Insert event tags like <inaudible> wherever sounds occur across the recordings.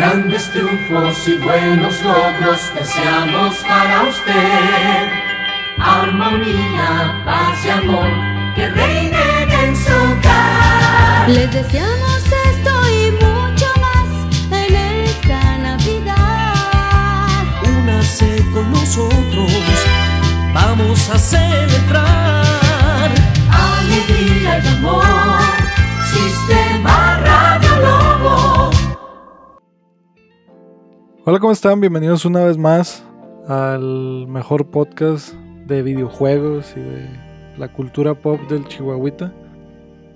Grandes triunfos y buenos logros deseamos para usted. Armonía, paz y amor que reinen en su hogar. Les deseamos esto y mucho más en esta Navidad. Únase con nosotros, vamos a celebrar. Alegría y amor, Sistema Radio Hola, ¿cómo están? Bienvenidos una vez más al mejor podcast de videojuegos y de la cultura pop del Chihuahuita.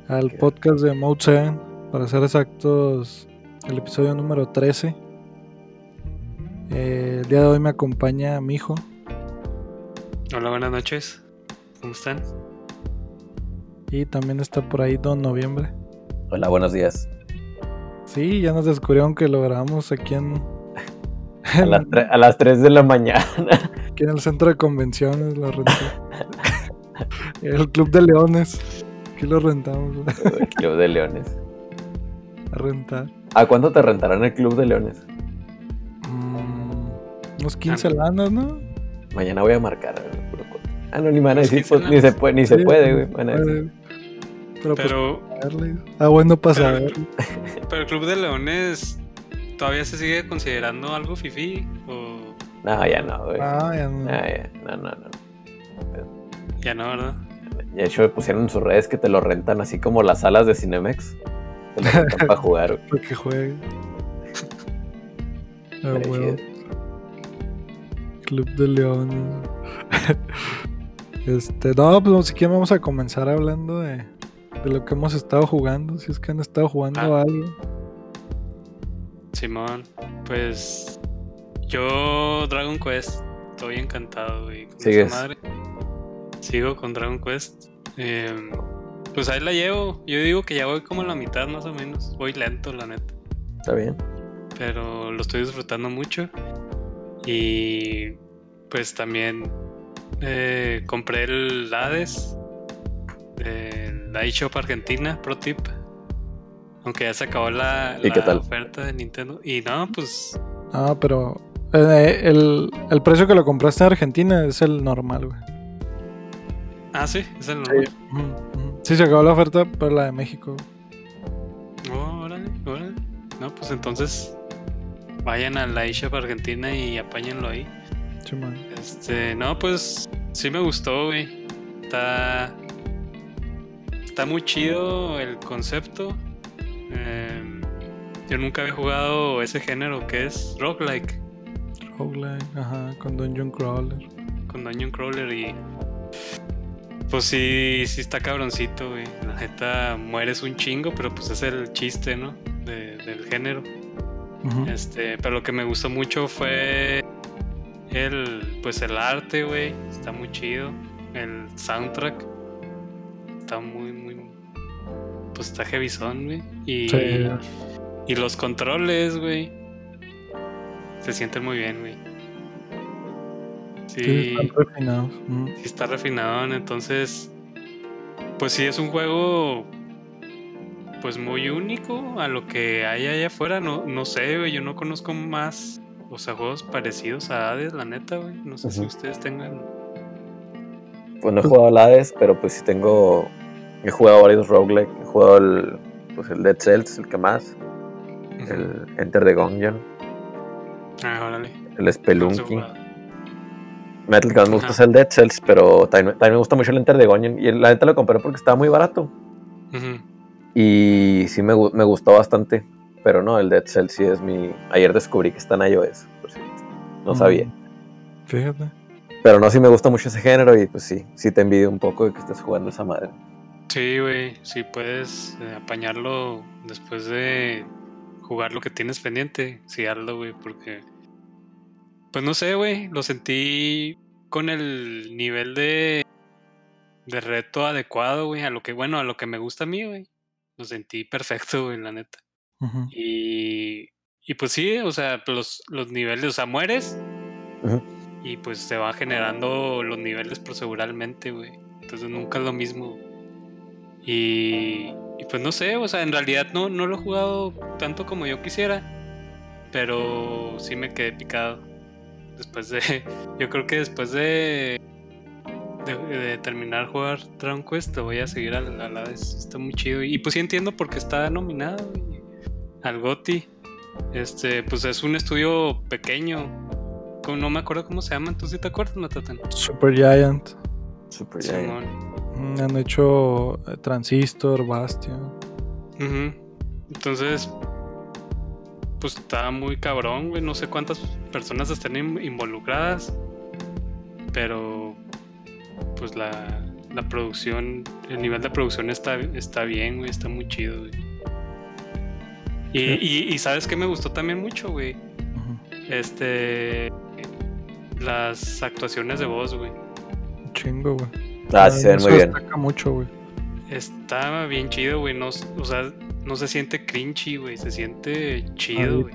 Al podcast de Mode 7, para ser exactos, el episodio número 13. Eh, el día de hoy me acompaña mi hijo. Hola, buenas noches. ¿Cómo están? Y también está por ahí Don Noviembre. Hola, buenos días. Sí, ya nos descubrieron que lo grabamos aquí en, A las, a las 3 de la mañana. aquí en el centro de convenciones. Lo el Club de Leones. Aquí lo rentamos El Club de Leones. a rentar. ¿A cuánto te rentarán el Club de Leones? Mm, unos 15 lanas, ¿no? Mañana voy a marcar. puro Ah, no, ni me van a decir, 15 pues, ni se puede, ni se Sí, puede, güey. Van a decir. Pero, pues, Pero, saberle. Ah, bueno, para Pero- pero el Club de Leones todavía se sigue considerando algo fifi o No, ya no, güey. Ah, ya no. Ah, ya. No, no, no. ya no, ¿verdad? De hecho, pusieron en sus redes que te lo rentan así como las salas de Cinemex. Te lo rentan <laughs> para jugar, güey. Para que juegue. Ah, chido. Club de Leones. este, no, pues si quieren vamos a comenzar hablando de, de lo que hemos estado jugando. Si es que han estado jugando Ah. algo. Simón, pues yo Dragon Quest, estoy encantado, güey. con esa ¿Sigues? madre. Sigo con Dragon Quest. Em, pues ahí la llevo. Yo digo que ya voy como a la mitad más o menos. Voy lento, la neta. Está bien. pero lo estoy disfrutando mucho. Y pues también eh, compré el Hades de la eShop Argentina, Pro Tip. Aunque ya se acabó la, ¿Y qué la tal? oferta de Nintendo. Y no, pues Ah, pero eh, el, el precio que lo compraste en Argentina es el normal, güey. Ah, sí, es el normal. Sí, se acabó la oferta, pero la de México. Oh, órale, órale. No, pues entonces vayan a la eShop Argentina y apáñenlo ahí. Sí, man. Este, no, pues sí me gustó, güey. Está. Está muy chido el concepto. Em, yo nunca había jugado ese género que es roguelike Roguelike, ajá, con Dungeon Crawler. con Dungeon Crawler y. Pues sí, sí está cabroncito, güey. La neta mueres un chingo, pero pues es el chiste, ¿no? De- del género. Este, pero lo que me gustó mucho fue el, pues el arte, güey, está muy chido. El soundtrack está muy, pues está heavyzón, güey. Y, Sí. y los controles, güey, se sienten muy bien, güey. Sí, Sí, están refinados. Ujú. sí está refinado, entonces, pues sí es un juego, pues muy único a lo que hay allá afuera. No, no sé, güey, yo no conozco más, o sea, juegos parecidos a Hades, la neta, güey. No sé si ustedes tengan. Pues no he jugado al Hades, pero pues sí tengo. He jugado varios roguelike. He jugado el, pues el Dead Cells, el que más. El Enter the Gungeon. Ah, órale. El Spelunky. Metal que más me gusta es el Dead Cells, pero también, también me gusta mucho el Enter the Gungeon. Y la neta lo compré porque estaba muy barato. Y sí me, me gustó bastante. Pero no, el Dead Cells sí es mi. Ayer descubrí que está en iOS, por cierto. No Mm. sabía. Fíjate. Pero no, sí me gusta mucho ese género y pues sí, sí te envidio un poco de que estés jugando esa madre. Sí, güey, si puedes eh, apañarlo después de jugar lo que tienes pendiente, sí hazlo, güey, porque pues no sé, güey, lo sentí con el nivel de de reto adecuado, güey, a lo que bueno, a lo que me gusta a mí, güey. Lo sentí perfecto, güey, la neta. Y y pues sí, o sea, los los niveles, o sea, mueres y pues se van generando los niveles proceduralmente, güey. Entonces nunca es lo mismo. Y, y pues no sé, o sea, en realidad no, no lo he jugado tanto como yo quisiera. pero sí me quedé picado. Después de. <laughs> Yo creo que después de. De, de terminar jugar Dragon Quest, lo voy a seguir al, al Hades. Está muy chido. Y pues sí entiendo porque está nominado al GOTY. Este, pues es un estudio pequeño. No me acuerdo cómo se llaman. ¿Tú sí te acuerdas, Matatán? Super Giant. Super Giant. Mm, Han hecho eh, Transistor, Bastion. Entonces, pues está muy cabrón, güey. No sé cuántas personas están in- involucradas, pero pues la, la producción, el nivel de producción está, está bien, güey. Está muy chido, güey. Y, Sí. y, y sabes que me gustó también mucho, güey. Este. Las actuaciones de voz, güey. Chingo, güey. Ah, sí, se ven muy bien. destaca mucho, güey. Está bien chido, güey. No, o sea, no se siente cringy, güey. Se siente chido, güey.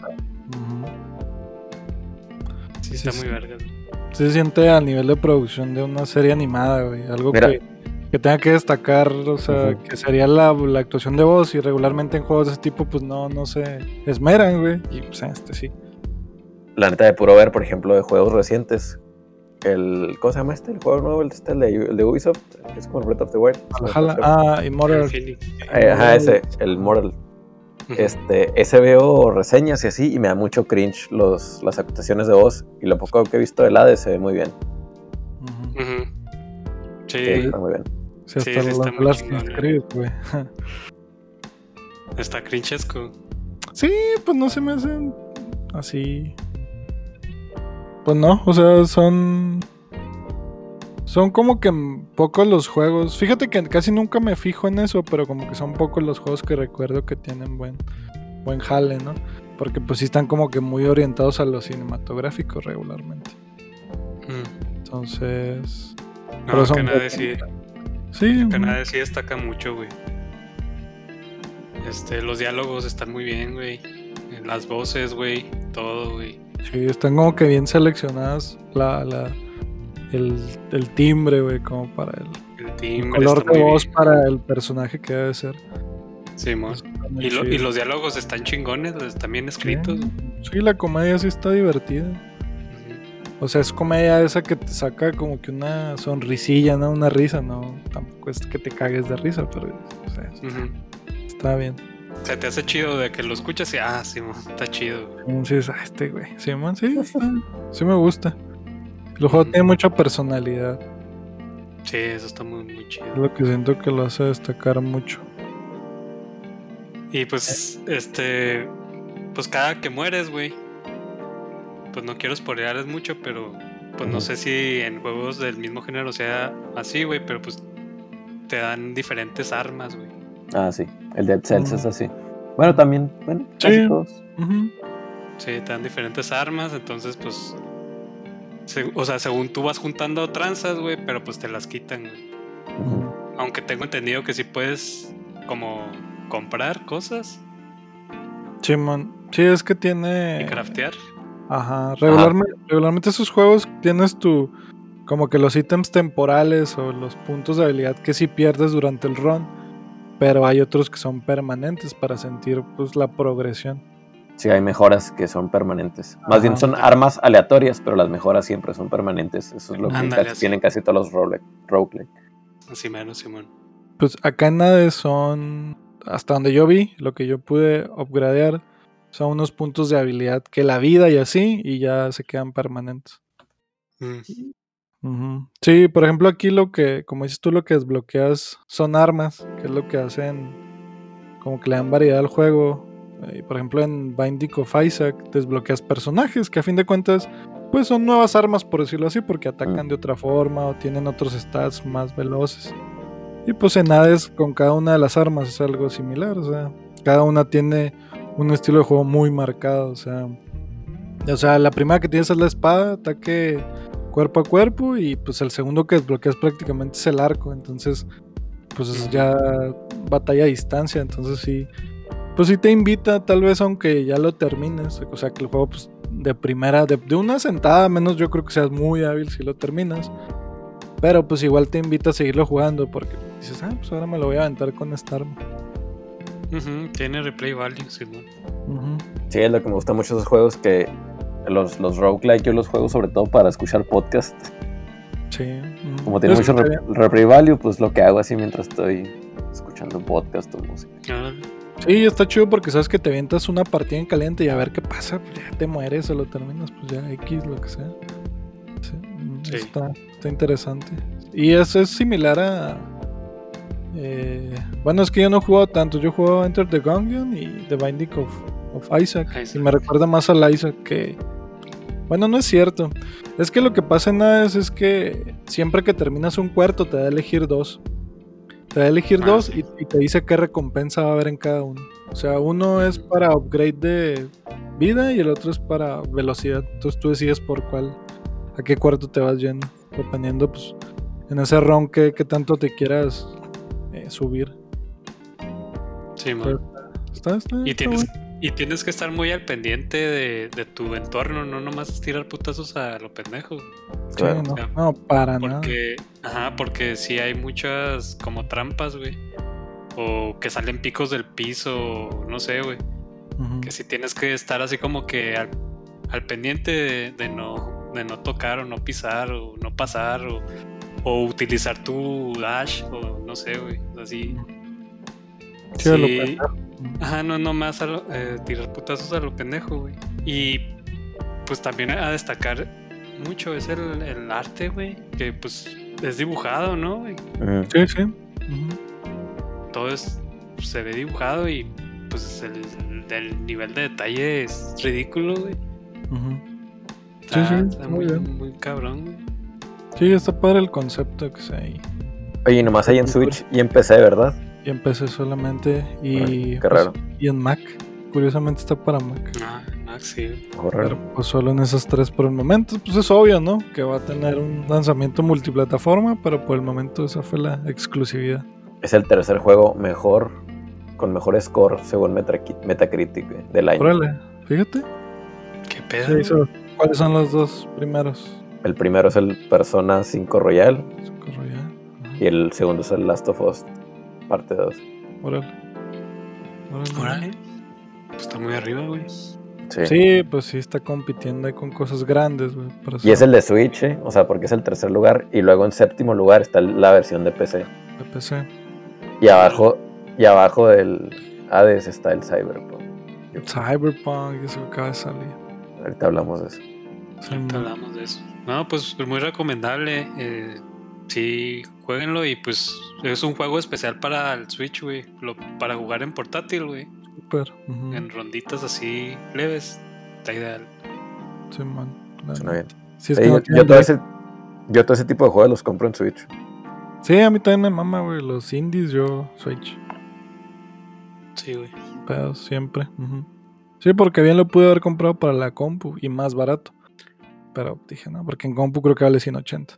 Sí, Sí, está sí. muy verga. Sí Se siente al nivel de producción de una serie animada, güey. Algo Mira. que, que tenga que destacar, o sea, que sería la, la actuación de voz y regularmente en juegos de ese tipo, pues no, no se esmeran, güey. Y pues este sí. La neta de puro ver, por ejemplo, de juegos recientes. El, ¿Cómo se llama este? El juego nuevo, el, este, el de, el de Ubisoft, que es como el Breath of the Wild. Ojalá. Ah, Immortal. Eh, ajá, ese, el Mortal. Ujú. Este, ese veo reseñas y así, y me da mucho cringe los, las actuaciones de voz. Y lo poco que he visto del Hades se ve muy bien. Sí, Sí, está muy bien. Sí, hasta está muy Last chingón, Creed, güey. <laughs> está crinchesco. Sí, pues no se me hacen así. Pues no, o sea, son. Son como que pocos los juegos. Fíjate que casi nunca me fijo en eso, pero como que son pocos los juegos que recuerdo que tienen buen, buen jale, ¿no? Porque pues sí están como que muy orientados a lo cinematográfico regularmente. Mm. Entonces. No, Pero son Canadá sí, Sí, Canadá sí destaca mucho, güey. Este, los diálogos están muy bien, güey. Las voces, güey. Todo, güey. Sí, están como que bien seleccionadas la, la, el, el timbre, güey, como para el, El el timbre color de voz bien. para el personaje que debe ser. Muy Y, lo- y los diálogos están chingones, están bien escritos. Sí, la comedia sí está divertida. O sea, es comedia esa que te saca como que una sonrisilla, ¿no? Una risa, ¿no? Tampoco es que te cagues de risa, pero o sea, Ujú. está bien. Se te hace chido de que lo escuchas y, ah, Simón, está chido. güey. Como si dices, ah, este güey. Sí, man, sí, sí me gusta. El juego tiene mucha personalidad. Sí, eso está muy, muy chido. Es lo que siento que lo hace destacar mucho. Y pues, este. Pues cada que mueres, güey. Pues no quiero spoilearles mucho, pero. Pues no sé si en juegos del mismo género sea así, güey, pero pues. Te dan diferentes armas, güey. Ah, sí. El Dead Cells Mm. es así. Bueno, también, bueno, casi Sí. Ujú. Sí, te dan diferentes armas, entonces, pues. se- o sea, según tú vas juntando tranzas, güey, pero pues te las quitan, güey. Ujú. Aunque tengo entendido que sí puedes, como, comprar cosas Sí, man. Sí, es que tiene. y craftear. Ajá, regularmente, regularmente esos juegos tienes tu como que los ítems temporales o los puntos de habilidad que sí pierdes durante el run, pero hay otros que son permanentes para sentir pues la progresión. Sí, hay mejoras que son permanentes. Más bien son armas aleatorias, pero las mejoras siempre son permanentes. Eso es lo que Ándale, casi así. tienen casi todos los roguelike. roguelike. Así menos, Simón. Pues acá en Hades son hasta donde yo vi, lo que yo pude upgradear son unos puntos de habilidad que la vida y así y ya se quedan permanentes. Mm. Sí, por ejemplo, aquí lo que, como dices tú, lo que desbloqueas son armas, que es lo que hacen, como que le dan variedad al juego. Eh, por ejemplo, en Binding of Isaac desbloqueas personajes que a fin de cuentas, pues son nuevas armas, por decirlo así, porque atacan de otra forma o tienen otros stats más veloces. Y pues en Hades, con cada una de las armas es algo similar, o sea, cada una tiene un estilo de juego muy marcado, o sea, o sea, la primera que tienes es la espada, ataque cuerpo a cuerpo y pues el segundo que desbloqueas prácticamente es el arco, entonces pues es ya batalla a distancia, entonces sí, pues sí te invita tal vez aunque ya lo termines, o sea que el juego pues de primera, de, de una sentada, a menos yo creo que seas muy hábil si lo terminas, pero pues igual te invita a seguirlo jugando porque dices, ah, pues ahora me lo voy a aventar con esta arma. Tiene replay value, Simón. Ujú. Sí, es lo que me gusta mucho de esos juegos que los, los roguelike yo los juego sobre todo para escuchar podcast. Sí. mm. Como tiene mucho está re- bien. replay value, pues lo que hago así mientras estoy escuchando podcast o música. Ah, Sí, está chido porque sabes que te avientas una partida en caliente y a ver qué pasa, pues ya te mueres o lo terminas, pues ya X, lo que sea. Sí, mm, Sí. Está, está interesante. Y eso es similar a... eh, bueno, es que yo no he jugado tanto, yo he jugado Enter the Gungeon y The Binding of, of Isaac, Isaac. Y me recuerda más al Isaac que... Bueno, no es cierto. Es que lo que pasa en Hades es que siempre que terminas un cuarto te da a elegir dos. Te da a elegir Ah, dos sí. y, y te dice qué recompensa va a haber en cada uno. O sea, uno es para upgrade de vida y el otro es para velocidad. Entonces tú decides por cuál, a qué cuarto te vas yendo. Dependiendo, pues, en ese ron que, que tanto te quieras eh, subir. sí, man. Pero Está, está, Y tienes, bueno. Y tienes que estar muy al pendiente de, de tu entorno, no nomás tirar putazos a lo pendejo. Sí, Claro. no, Ya. no, para nada. Porque, ajá, porque sí hay muchas como trampas, güey. O que salen picos del piso, no sé, güey. Que si tienes que estar así como que al, al pendiente de, de no, de no tocar o no pisar o no pasar o, o utilizar tu dash o no sé, güey. Así. Sí. Ajá, no nomás a lo- eh, tirar putazos a lo pendejo, güey. Y pues también a destacar mucho es el, el arte, güey. Que pues es dibujado, ¿no? güey? Ujú. Sí, sí. Todo es, se ve dibujado y pues el, el nivel de detalle es ridículo, güey. Ujú. Sí, Está, sí, está muy muy, bien. muy cabrón, güey. Sí, está padre el concepto que se ahí. Oye, nomás hay en Switch y en PC, ¿verdad? Y empecé solamente y, Ay, qué pues, raro. y en Mac. Curiosamente está para Mac. Ah, ah, sí. Ojo Pero pues solo en esas tres por el momento. Pues es obvio, ¿no? Que va a tener un lanzamiento multiplataforma, pero por el momento esa fue la exclusividad. Es el tercer juego mejor, con mejor score según Metacritic, güey, del año. Órale, fíjate. ¿Qué pedo? ¿Cuáles son los dos primeros? El primero es el Persona 5 Royal Socorro ya. Ajá. y el segundo es el Last of Us parte 2. Órale. Órale. Órale. Pues está muy arriba, güey. Sí. Sí, pues sí está compitiendo ahí con cosas grandes, güey. Y es el de Switch, ¿eh? o sea, porque es el tercer lugar y luego en séptimo lugar está la versión de PC. de PC. Y abajo y abajo del Hades está el Cyberpunk. Cyberpunk, eso acaba de salir. Ahorita hablamos de eso. Sí, Ahorita hablamos de eso. No, pues muy recomendable. Eh, sí, jueguenlo y pues es un juego especial para el Switch, güey. Lo- Para jugar en portátil, güey. Súper. ujú. En ronditas así leves. Está ideal. Sí, man. La Suena neta. bien. Sí, es Sí, que no yo, todo ese, yo todo ese tipo de juegos los compro en Switch. Sí, a mí también me mama, güey. Los indies, yo Switch. Sí, güey. Pero siempre. Sí, porque bien lo pude haber comprado para la compu y más barato. Pero dije, no, porque en compu creo que vale 180.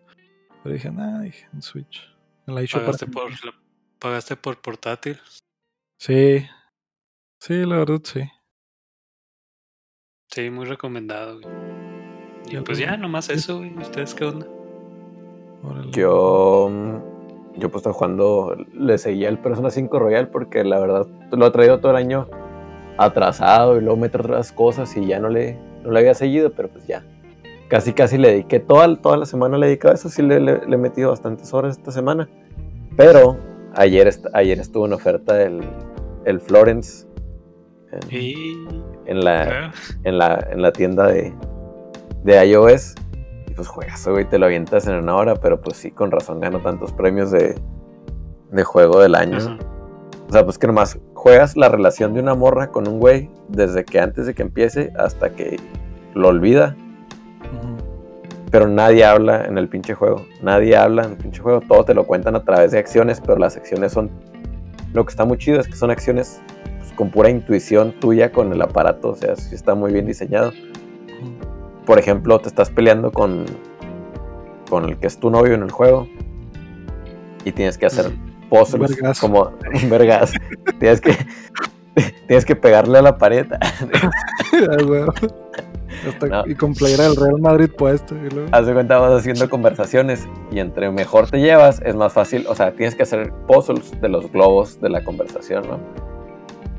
Pero dije, nah, dije, en Switch. En la eShop Pagaste por, la- pagaste por portátil. Sí. Sí, la verdad, sí. Sí, muy recomendado, güey. Y pues ya, nomás eso, güey. ¿Ustedes qué onda? Órale. Yo, mm, yo pues estoy jugando, le seguía el Persona 5 Royal porque la verdad lo he traído todo el año atrasado y luego meto otras cosas y ya no le, no le había seguido, pero pues ya. Casi, casi le dediqué toda, toda la semana, le dediqué a eso, sí le, le- le he metido bastantes horas esta semana. Pero ayer, ayer estuvo en oferta el, el Florence en, Y. en la, en la, en la tienda de, de iOS. Y pues juegas, güey, te lo avientas en una hora, pero pues sí, con razón gano tantos premios de, de juego del año. O sea, pues que nomás juegas la relación de una morra con un güey desde que antes de que empiece hasta que lo olvida. Pero nadie habla en el pinche juego. Nadie habla en el pinche juego. Todo te lo cuentan a través de acciones, pero las acciones son... Lo que está muy chido es que son acciones pues, con pura intuición tuya con el aparato. O sea, sí está muy bien diseñado. Por ejemplo, te estás peleando con, con el que es tu novio en el juego y tienes que hacer puzzles vergazo. como <laughs> un vergas. tienes que <laughs> tienes que pegarle a la pared. <laughs> Hasta- No. Y con playera del Real Madrid puesto. Y luego, Haz de cuenta vas haciendo conversaciones y entre mejor te llevas es más fácil, o sea, tienes que hacer puzzles de los globos de la conversación, ¿no?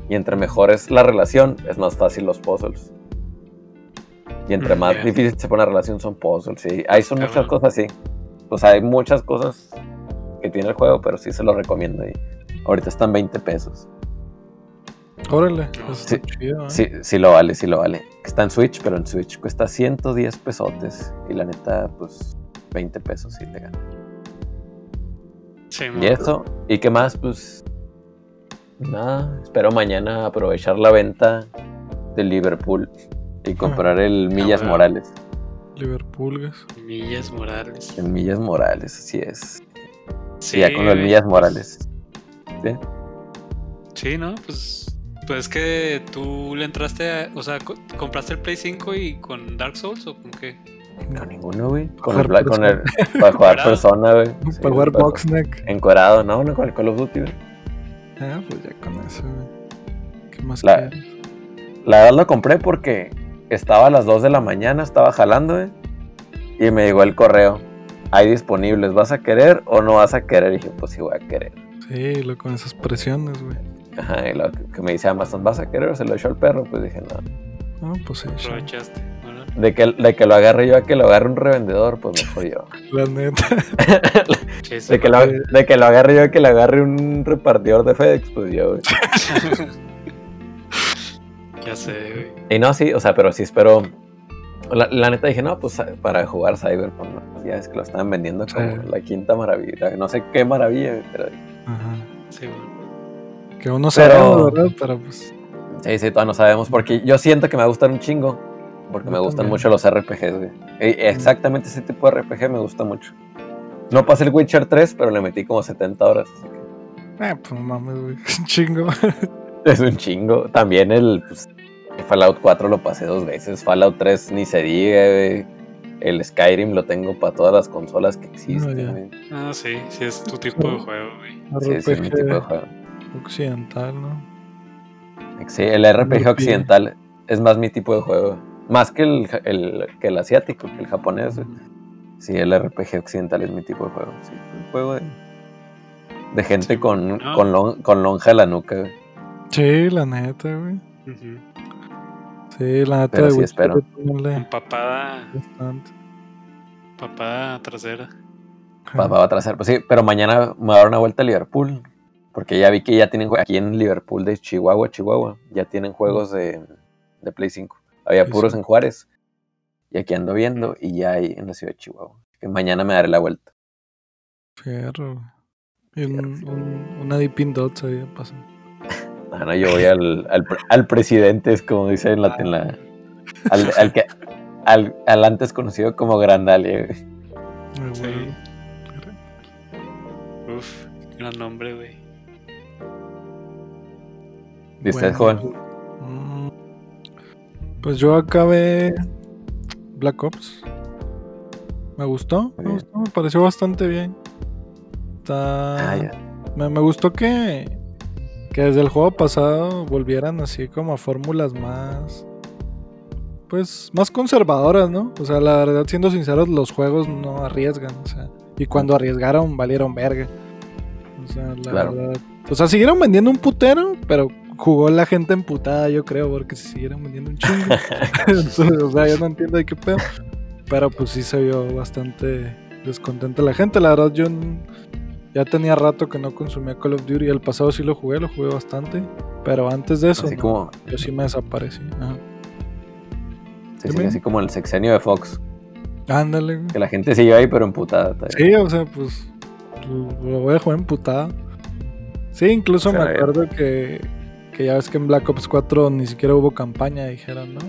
Y entre mejor es la relación, es más fácil los puzzles. Y entre Mm, más ya. difícil se pone la relación son puzzles, sí. Ahí son muchas Cabrón. cosas así. O sea, hay muchas cosas que tiene el juego, pero sí se lo recomiendo. Y ahorita están 20 pesos. Órale, está Sí, chido, ¿eh? Sí, sí lo vale, sí lo vale. Está en Switch, pero en Switch cuesta 110 pesotes. Y la neta, pues 20 pesos sí te gana. Sí, Y eso, ¿y qué más? Pues nada, espero mañana aprovechar la venta de Liverpool y comprar el Millas. Morales. Liverpool, gas. Millas Morales. El Millas Morales, así es. Sí, ya con el güey, Millas Morales. ¿Sí? Sí, ¿no? Pues, pues es que tú le entraste a. O sea, co- ¿compraste el Play 5 y con Dark Souls o con qué? Con ninguno, güey. Con, el, Black- con el, para <laughs> jugar persona, güey. Sí, Para jugar Boxneck. Encuerado, no, no con el Call of Duty, güey. Ah, pues ya con eso, güey. ¿Qué más La- quieres? La verdad lo compré porque estaba a las 2 de la mañana, estaba jalando, güey. Y me llegó el correo. Hay disponibles, ¿vas a querer o no vas a querer? Y dije, pues sí voy a querer. Sí, lo con esas presiones, güey. Ajá, y lo que me dice Amazon, ¿vas a querer o se lo echó al perro? Pues dije, no. No, pues sí. Aprovechaste. ¿verdad? De que, de que lo agarre yo a que lo agarre un revendedor, pues mejor yo. <laughs> La neta. <laughs> De que, lo, de que lo agarre yo a que lo agarre un repartidor de FedEx, pues yo, güey. <laughs> ya sé, güey. Y no, sí, o sea, pero sí espero. La, la neta dije, no, pues para jugar Cyberpunk, ¿no? ya es que lo estaban vendiendo como Sí. la quinta maravilla. No sé qué maravilla, pero Ajá. Sí, güey. Que uno Pero- sabe, ¿verdad? Pero pues. sí, sí, todavía no sabemos. Porque yo siento que me va a gustar un chingo. Porque me gustan también. mucho los RPGs, güey. Exactamente ese tipo de RPG me gusta mucho. No pasé el Witcher 3, pero le metí como 70 horas. Eh, pues no mames, güey. <laughs> Un chingo. es un chingo. También el pues, Fallout 4 lo pasé dos veces. Fallout 3 ni se diga, güey. El Skyrim lo tengo para todas las consolas que existen. Ah, sí, sí es tu tipo de juego, güey. Sí, sí, es mi tipo de juego. Occidental, ¿no? Sí, el RPG occidental es más mi tipo de juego. Más que el, que el asiático, que el japonés. Sí, el RPG occidental es mi tipo de juego. Sí, un juego de, de gente con, Ah. con, lon- con lonja en la nuca. güey. Sí, la neta, güey. Ujú. Sí, la neta Pero de sí Witcher espero. ponerle Con papada, bastante. papada trasera. Va, va a atrasar. Pues sí, pero mañana me voy a dar una vuelta a Liverpool. Porque ya vi que ya tienen aquí en Liverpool de Chihuahua, Chihuahua. Ya tienen juegos de, de Play 5. Había puros en Juárez. Y aquí ando viendo. Y ya hay en la ciudad de Chihuahua. Que mañana me daré la vuelta. Fierro. Y un, un, una Deepin Dots ahí pasa. Ah, no, yo voy al, al, al presidente, es como dice en la. en la- al, al que, al, al antes conocido como Grandalia. güey. Sí. Uf, gran nombre, güey. ¿Y usted, Bueno, joven? Pues yo acabé Black Ops. Me gustó, me gustó, me pareció bastante bien. Está... Ah, me, me gustó que, que desde el juego pasado volvieran así como a fórmulas más. Pues más conservadoras, ¿no? O sea, la verdad, siendo sinceros, los juegos no arriesgan. O sea, y cuando arriesgaron, valieron verga. O sea, la Claro. verdad. O sea, siguieron vendiendo un putero, pero jugó la gente emputada, yo creo, porque se siguieron vendiendo un chingo. <laughs> Entonces, o sea, yo no entiendo de qué pedo. Pero pues sí se vio bastante descontenta la gente. La verdad, yo ya tenía rato que no consumía Call of Duty. El pasado sí lo jugué, lo jugué bastante. Pero antes de eso, no, como, yo sí me desaparecí. Ajá. sí, así como el sexenio de Fox. Ándale, güey. Que la gente siguió ahí, pero emputada. Sí, o sea, pues lo voy a jugar emputada. Sí, incluso me acuerdo que, que ya ves que en Black Ops 4 ni siquiera hubo campaña, dijeron, ¿no?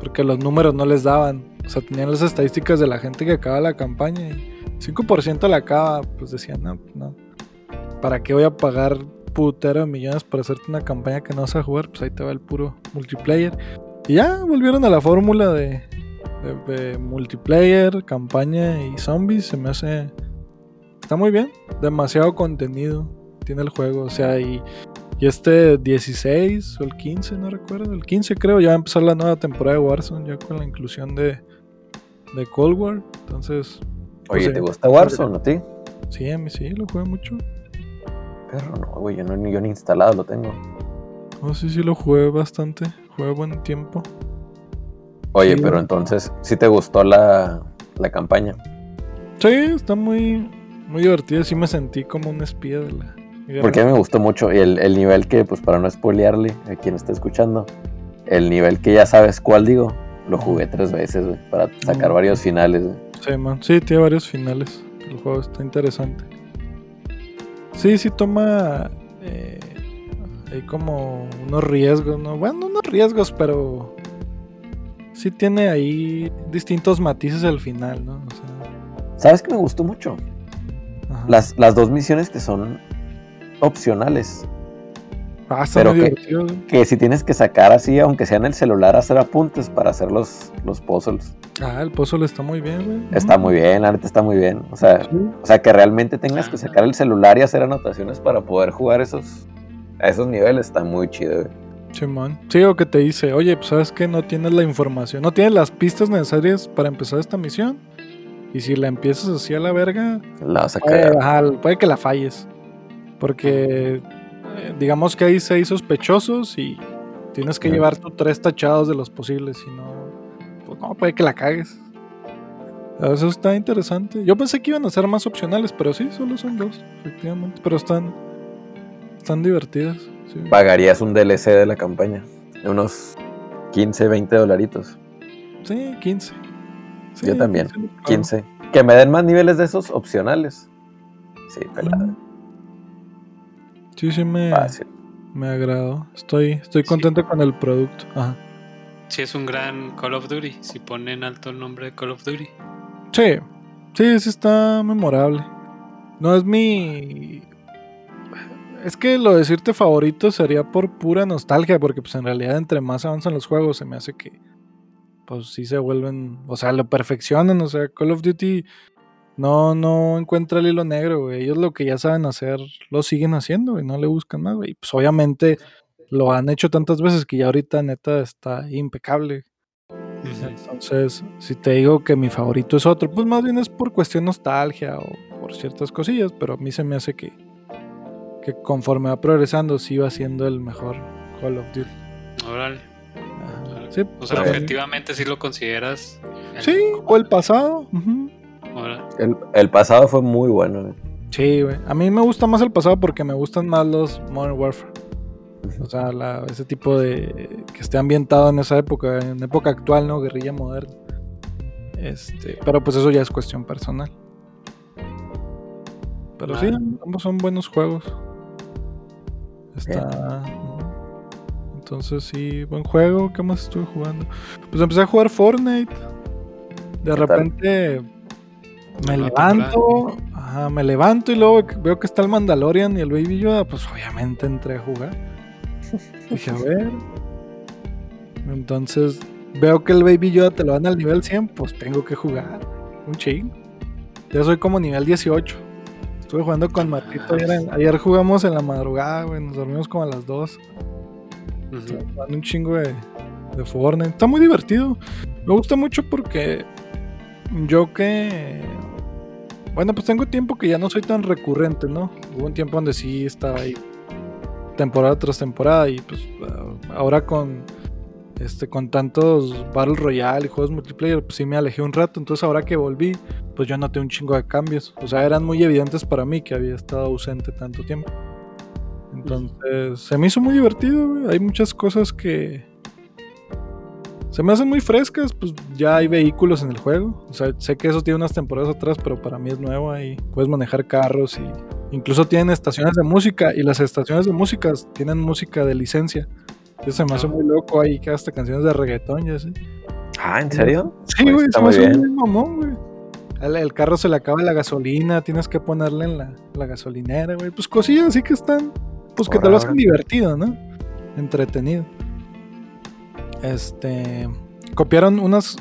Porque los números no les daban. O sea, tenían las estadísticas de la gente que acaba la campaña y 5% la acaba, pues decían, no, pues no. ¿Para qué voy a pagar putero de millones para hacerte una campaña que no vas a jugar? Pues ahí te va el puro multiplayer. Y ya volvieron a la fórmula de, multiplayer, campaña y zombies. Se me hace. Está muy bien. Demasiado contenido tiene el juego. O sea, y, y este 16 o el 15, no recuerdo. El 15 creo. Ya va a empezar la nueva temporada de Warzone. Ya con la inclusión de, de Cold War. Entonces, Oye, sí. ¿te gusta Warzone a ti? sí, a mí sí, lo juego mucho. Perro, no, güey, yo no, ni- yo ni instalado lo tengo. No sí, sí lo jugué bastante. Jugué buen tiempo. Oye, Sí. pero entonces, ¿sí te gustó la, la campaña? Sí, está muy, muy divertido. Sí me sentí como un espía de la. Porque a mí me gustó mucho y el, el nivel que, pues para no spoilearle a quien está escuchando, el nivel que ya sabes cuál digo, lo jugué tres veces, güey, para sacar Mm. varios finales, güey. Sí, man. Sí, tiene varios finales. El juego está interesante. Sí, sí toma eh, hay como unos riesgos, ¿no? Bueno, unos riesgos, pero sí tiene ahí distintos matices al final, ¿no? O sea, ¿Sabes que me gustó mucho? Las, las dos misiones que son opcionales. Ah, pero muy que- divertido, güey. Que si tienes que sacar así, aunque sea en el celular, hacer apuntes para hacer los, los puzzles. Ah, el puzzle está muy bien, güey. Está muy bien, neta está muy bien. O sea, Sí. o sea que realmente tengas que sacar el celular y hacer anotaciones para poder jugar esos, a esos niveles. Está muy chido, güey. Simón. Sí, o que te dice, oye, pues sabes que no tienes la información, no tienes las pistas necesarias para empezar esta misión. Y si la empiezas así a la verga, La vas a ajá, puede que la falles. Porque eh, digamos que hay seis sospechosos y tienes que llevar tú tres tachados de los posibles. Si no, pues no, puede que la cagues. Eso está interesante. Yo pensé que iban a ser más opcionales, pero sí, solo son dos, efectivamente. Pero están, están divertidas. sí. Pagarías un DLC de la campaña. Unos 15, 20 dolaritos. Sí, 15. Sí, Yo también, 15 lo pago. 15. Que me den más niveles de esos opcionales. Sí, pelada. Sí, sí me, Fácil. me agradó. Estoy, estoy Sí. contento con el producto. Ajá. Sí, es un gran Call of Duty. Si ponen alto el nombre de Call of Duty. Sí, sí, sí está memorable. No es mi... Es que lo de decirte favorito sería por pura nostalgia, porque pues en realidad entre más avanzan los juegos se me hace que pues sí se vuelven, o sea, lo perfeccionan, o sea, Call of Duty no, no encuentra el hilo negro, güey. Ellos lo que ya saben hacer lo siguen haciendo, y no le buscan más, güey. Pues obviamente lo han hecho tantas veces que ya ahorita neta está impecable. Entonces, si te digo que mi favorito es otro, pues más bien es por cuestión nostalgia o por ciertas cosillas, pero a mí se me hace que, que conforme va progresando, sí va siendo el mejor Call of Duty. Órale. Sí, O sea, objetivamente sí lo consideras. el- sí, o el pasado. ujú. El, el pasado fue muy bueno. güey. Sí, güey. A mí me gusta más el pasado porque me gustan más los Modern Warfare. O sea, la- ese tipo de. que esté ambientado en esa época, en época actual, ¿no? Guerrilla moderna. Este, pero pues eso ya es cuestión personal. Pero sí, ambos son buenos juegos. Está. Entonces sí, buen juego. ¿Qué más estuve jugando? Pues empecé a jugar Fortnite. De tal? Me levanto, ajá, me levanto y luego veo que está el Mandalorian y el Baby Yoda, pues obviamente entré a jugar. <laughs> Dije, a ver. Entonces veo que el Baby Yoda te lo dan al nivel 100, pues tengo que jugar. Un ching. Ya soy como nivel 18. Estuve jugando con Martito ayer, jugamos en la madrugada, güey, nos dormimos como a las 2. Ujú. Jugando un chingo de, de Fortnite. Está muy divertido. Me gusta mucho porque yo que... Bueno, pues tengo tiempo que ya no soy tan recurrente, ¿no? Hubo un tiempo donde sí estaba ahí temporada tras temporada y pues ah, ahora con este con tantos Battle Royale y juegos multiplayer, pues sí me alejé un rato. Entonces ahora que volví, pues yo noté un chingo de cambios. O sea, eran muy evidentes para mí que había estado ausente tanto tiempo. Entonces, se me hizo muy divertido, güey. Hay muchas cosas que se me hacen muy frescas, pues ya hay vehículos en el juego. O sea, sé que eso tiene unas temporadas atrás, pero para mí es nuevo ahí. Puedes manejar carros y incluso tienen estaciones de música y las estaciones de música tienen música de licencia. Eso se me hace muy loco ahí que hasta canciones de reggaetón y así. Ah, ¿en serio? Sí, Pues güey, está se me hace muy mamón, güey. El, el carro se le acaba la gasolina, tienes que ponerle en la, la gasolinera, güey. Pues cosillas así que están, pues que te lo hacen ahora. divertido, ¿no? Entretenido. Este. Copiaron unas.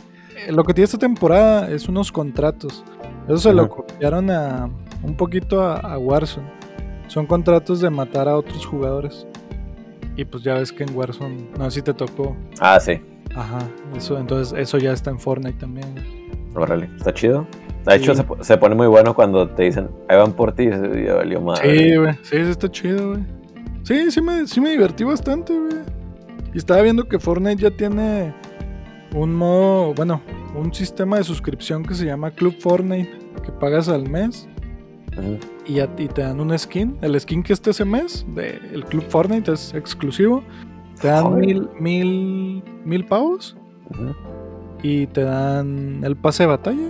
Lo que tiene esta temporada es unos contratos. Eso se lo copiaron a. Un poquito a, a Warzone. Son contratos de matar a otros jugadores. Y pues ya ves que en Warzone. No sé si te tocó. Ah, sí. Ajá. Eso, entonces eso ya está en Fortnite también. Órale, está chido. De hecho, Sí. se, po- se pone muy bueno cuando te dicen, ahí van por ti, y valió madre. Sí, güey. Sí, sí está chido, güey. Sí, sí me, sí me divertí bastante, güey. Y estaba viendo que Fortnite ya tiene un modo, bueno, un sistema de suscripción que se llama Club Fortnite, que pagas al mes Ujú. y a ti te dan un skin. El skin que esté ese mes del Club Fortnite es exclusivo. Te dan Joder. mil, mil, mil pavos Ujú. y te dan el pase de batalla.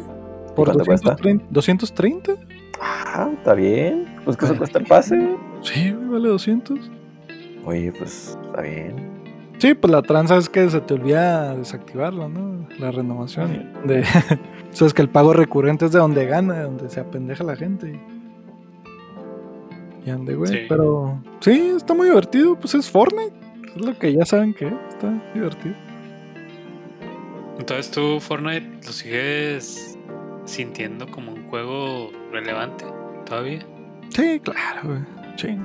Por cuánto cuesta? 230, 230. Ah, está bien. Pues que eso Bueno. cuesta el pase. Sí, vale 200. Oye, pues está bien. Sí, pues la tranza es que se te olvida desactivarlo, ¿no? La renovación. De, <laughs> Sabes que el pago recurrente es de donde gana, de donde se apendeja la gente. Y, y ande, güey. Sí. Pero sí, está muy divertido. Pues es Fortnite. Es lo que ya saben que es. Está divertido. Entonces tú, Fortnite, lo sigues sintiendo como un juego relevante todavía. Sí, claro, güey. Chingo.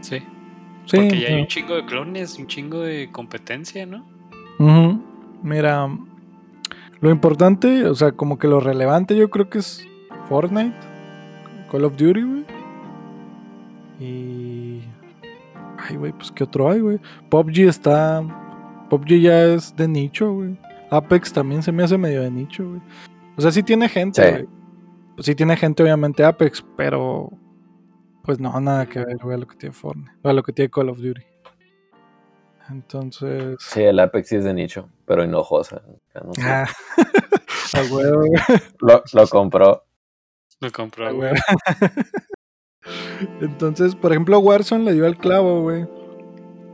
Sí. Sí. Porque ya hay un chingo de clones, un chingo de competencia, ¿no? Ujú. Mira, lo importante, o sea, como que lo relevante yo creo que es Fortnite, Call of Duty, güey. Y... Ay, güey, pues ¿qué otro hay, güey? PUBG está... PUBG ya es de nicho, güey. Apex también se me hace medio de nicho, güey. O sea, sí tiene gente, Sí. güey. Pues sí tiene gente, obviamente, Apex, pero... Pues no, nada que ver, güey, a lo que tiene Fortnite. A lo que tiene Call of Duty. Entonces... Sí, el Apex sí es de nicho, pero enojosa. No sé. Ah, <laughs> a huevo, güey, Lo, lo compró. Lo compró, a güey. huevo. <laughs> Entonces, por ejemplo, Warzone le dio al clavo, güey.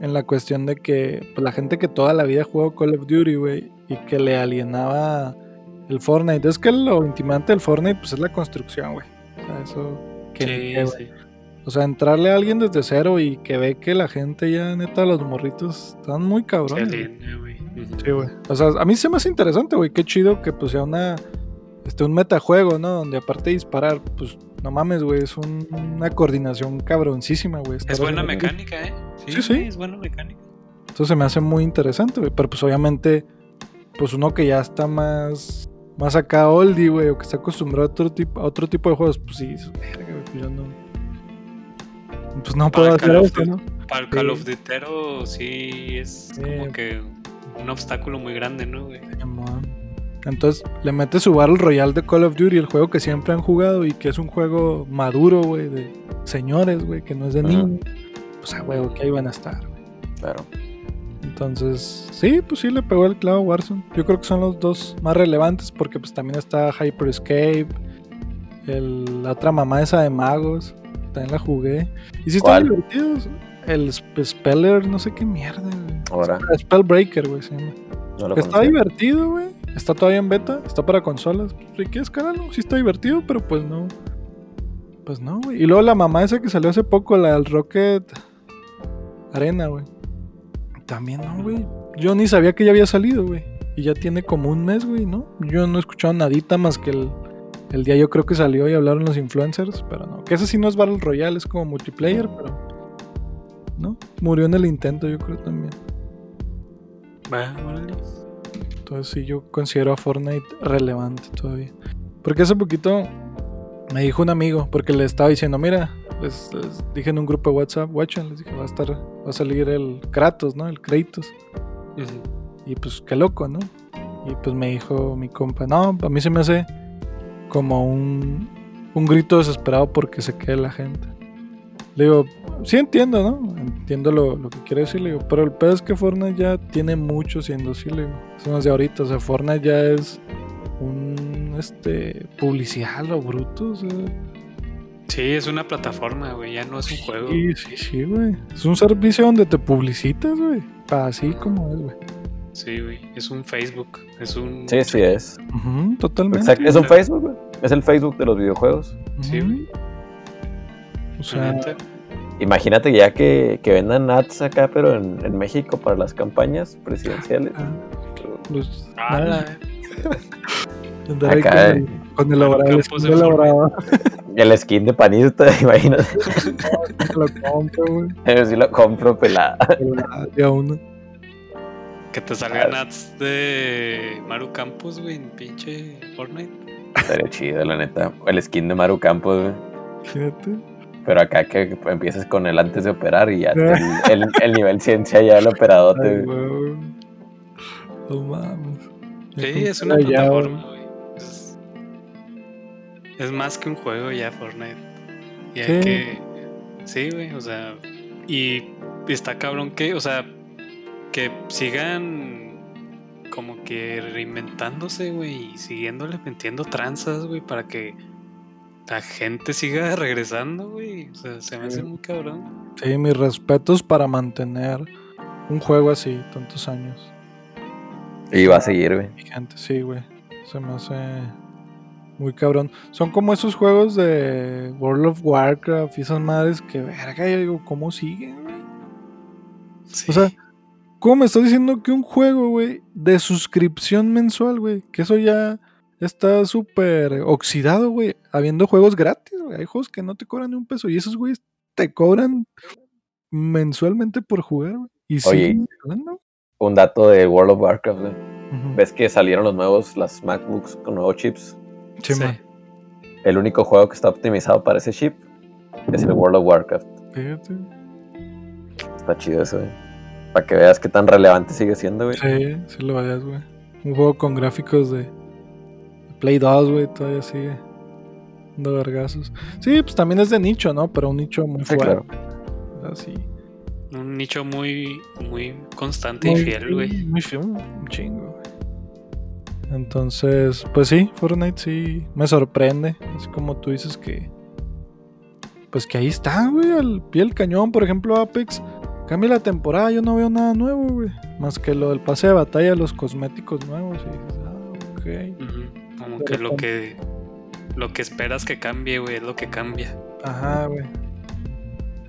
En la cuestión de que pues, la gente que toda la vida jugó Call of Duty, güey, y que le alienaba el Fortnite. Es que lo intimante del Fortnite, pues es la construcción, güey. O sea, eso que ni qué, Sí, sí. O sea, entrarle a alguien desde cero y que ve que la gente ya, neta, los morritos están muy cabrones. güey. Sí, güey. O sea, a mí se me hace interesante, güey. Qué chido que pues sea una. Este, un metajuego, ¿no? Donde aparte de disparar, pues no mames, güey. Es un- una coordinación cabroncísima, güey. Es buena mecánica, ¿eh? Sí, sí. Es buena mecánica. Entonces se me hace muy interesante, güey. Pero pues obviamente, pues uno que ya está más. Más acá oldie, güey. O que está acostumbrado a otro tipo, a otro tipo de juegos, pues sí, "Verga, güey, pues yo no. Pues no Para puedo el Call hacer of esto, Duty. ¿no? Para el Sí. Call of Duty sí es Sí. como que un obstáculo muy grande, ¿no, güey? Entonces le mete su Battle Royale de Call of Duty, el juego que siempre han jugado y que es un juego maduro, güey, de señores, güey, que no es de niños. Pues a huevo, que ahí van a estar, güey. Claro. Entonces, sí, pues sí le pegó el clavo a Warzone. Yo creo que son los dos más relevantes porque pues también está Hyper Escape, el, la otra mamá esa de magos, también la jugué. Y sí están divertidos. El Sp- Speller, no sé qué mierda, güey. Ahora, Spellbreaker, güey, se llama. no lo Está conocía. divertido, güey. Está todavía en beta. Está para consolas. Si quieres, cáralo. Sí está divertido, pero pues no. Pues no, güey. Y luego la mamá esa que salió hace poco, la del Rocket Arena, güey. También no, güey. Yo ni sabía que ya había salido, güey. Y ya tiene como un mes, güey, ¿no? Yo no he escuchado nadita más que el, el día yo creo que salió y hablaron los influencers, pero no. Que ese sí no es Battle Royale, es como multiplayer, pero... ¿No? Murió en el intento, yo creo también. Entonces sí, yo considero a Fortnite relevante todavía. Porque hace poquito me dijo un amigo, porque le estaba diciendo, mira, les, les dije en un grupo de WhatsApp, watchen, les dije, va a estar, va a salir el Kratos, ¿no? El Kratos. Y pues qué loco, ¿no? Y pues me dijo mi compa, no, a mí se me hace como un, un grito desesperado porque se quede la gente. Le digo, sí entiendo, ¿no? Entiendo lo, lo que quiere decir, le digo, pero el pedo es que Fortnite ya tiene mucho siendo así, le digo. Eso no es de ahorita, o sea, Fortnite ya es un, este, publicidad lo bruto, o sea. Sí, es una plataforma, güey. Ya no es un juego. Sí, sí, sí, güey. Es un servicio donde te publicitas, güey. Así como es, güey. Sí, güey. Es un Facebook. Es un. Sí, sí es. Ujú, totalmente. Exacto. Es un Facebook, güey. Es el Facebook de los videojuegos. Sí, güey. O sea. Imagínate ya que, que vendan ads acá, pero en, en México para las campañas presidenciales. ah, pues, Ala, andar ahí Acá, con eh. el, con el el obrador. <laughs> El skin de panista, <laughs> imagínate. <laughs> lo compro, güey. Sí lo compro pelada. Ya uno. Que te salgan ads de Maru Campos, güey, en pinche Fortnite. Estaría chido, la neta. El skin de Maru Campos, güey. Imagínate. Pero acá que empieces con el antes de operar y ya <laughs> el, el- el nivel ciencia ya el operadote. Ay, güey. No mames. Sí, es una ya, plataforma, güey. Es, es más que un juego ya Fortnite. Y hay que. Sí, güey, o sea. Y está cabrón que, o sea, que sigan como que reinventándose, güey, y siguiéndole metiendo tranzas, güey, para que la gente siga <laughs> regresando, güey. O sea, se me hace Sí. muy cabrón. Sí, mis respetos para mantener un juego así tantos años. Y va a seguir, güey. Sí, güey. Se me hace muy cabrón. Son como esos juegos de World of Warcraft y esas madres que, verga, yo digo, ¿cómo siguen, güey? Sí. O sea, ¿cómo me estás diciendo que un juego, güey, de suscripción mensual, güey, que eso ya está súper oxidado, güey, habiendo juegos gratis, güey? Hay juegos que no te cobran ni un peso y esos, güeyes, te cobran mensualmente por jugar, güey. Y Oye. siguen jugando. Un dato de World of Warcraft, güey. ¿Ves que salieron los nuevos, las MacBooks con nuevos chips? Sí, Sí. El único juego que está optimizado para ese chip es el World of Warcraft. Fíjate. Está chido eso, güey. Para que veas qué tan relevante sigue siendo, güey. Sí, sí lo vayas, güey. Un juego con gráficos de Play 2, güey, todavía sigue dando vergazos. Sí, pues también es de nicho, ¿no? Pero un nicho muy Sí, fuerte. claro. O sea, sí. Un nicho muy, muy constante Muy- y fiel, güey. Muy fiel, un chingo, güey. Entonces, pues sí, Fortnite sí me sorprende. Así como tú dices que. Pues que ahí está, güey, al pie del cañón. Por ejemplo, Apex. Cambia la temporada, yo no veo nada nuevo, güey. Más que lo del pase de batalla, los cosméticos nuevos. Y dices, ah, ok. Ujú, Como que lo que lo que esperas que cambie, güey, es lo que cambia. Ajá, güey.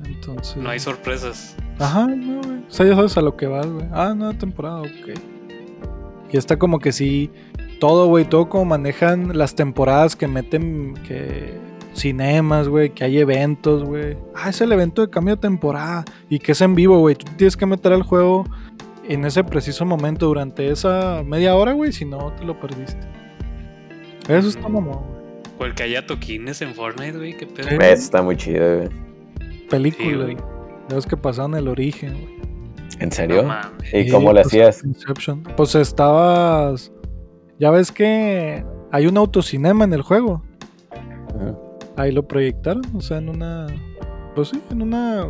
Entonces. No hay sorpresas. Ajá, no, güey. O sea, ya sabes a lo que vas, güey. Ah, nueva temporada, ok. Y está como que sí. Todo, güey, todo como manejan las temporadas que meten. que cinemas, güey, que hay eventos, güey. Ah, es el evento de cambio de temporada. Y que es en vivo, güey. Tú tienes que meter al juego en ese preciso momento durante esa media hora, güey. Si no, te lo perdiste. Eso está mamón, güey. O el que haya toquines en Fortnite, güey, qué pedo. Eso está muy chido, güey. Película, Sí, güey. los que pasaron el origen, güey. ¿En serio? ¿Y Sí, cómo le pues, hacías? Inception. Pues estabas. Ya ves que hay un autocinema en el juego. Ujú. Ahí lo proyectaron, o sea, en una. Pues sí, en una.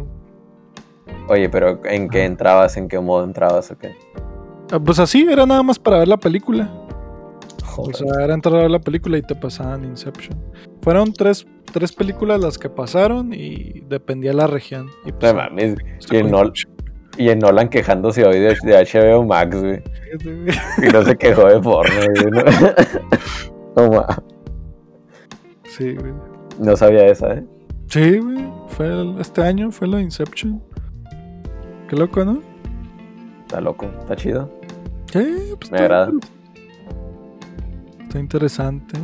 Oye, pero ¿en qué entrabas? ¿En qué modo entrabas? ¿O qué? ah, Pues así, era nada más para ver la película. O Joder. sea, era entrar a ver la película y te pasaban Inception. Fueron tres, tres películas las que pasaron y dependía de la región. Y pues, No mames. esto Y en, Nol- Inception, y en Nolan quejándose hoy de, de HBO Max, güey. <laughs> Y no se quejó de Fortnite, güey. No, <laughs> Sí, güey. No sabía esa, ¿eh? Sí, güey. Fue el- este año, fue de Inception. Qué loco, ¿no? Está loco, está chido. Sí, pues Me está agrada. Está interesante.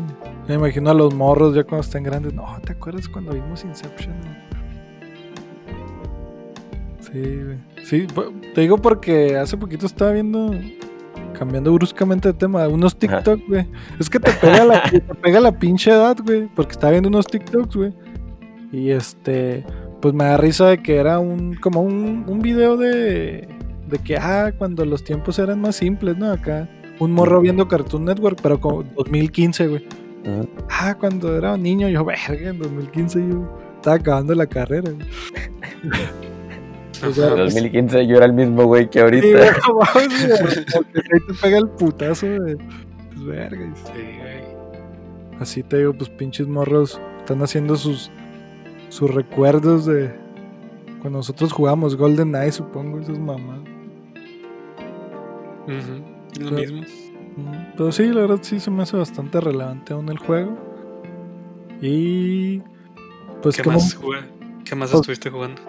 Me imagino a los morros ya cuando estén grandes. No, ¿te acuerdas cuando vimos Inception? Sí, güey. Sí, te digo porque hace poquito estaba viendo, cambiando bruscamente de tema, unos TikTok, güey. Es que te pega, la, te <laughs> pega la pinche edad, güey, porque estaba viendo unos TikToks, güey. Y este, pues me da risa de que era un, como un, un video de, de que, ah, cuando los tiempos eran más simples, ¿no? Acá, un morro viendo Cartoon Network, pero como 2015, güey. Ah, cuando era niño, yo, verga, en 2015 yo estaba acabando la carrera. güey. <laughs> En 2015 yo era el mismo güey que sí, ahorita. porque <laughs> ahí te pega el putazo de, pues, verga. y- Sí, güey. Así te digo, pues pinches morros están haciendo sus sus recuerdos de cuando nosotros jugamos Golden Eye, supongo, esas mamás. Ujú, Lo Sí. mismo. Mm, Pero sí, la verdad sí se me hace bastante relevante aún el juego. Y pues ¿Qué como más, jugué? ¿Qué más Pues- estuviste jugando?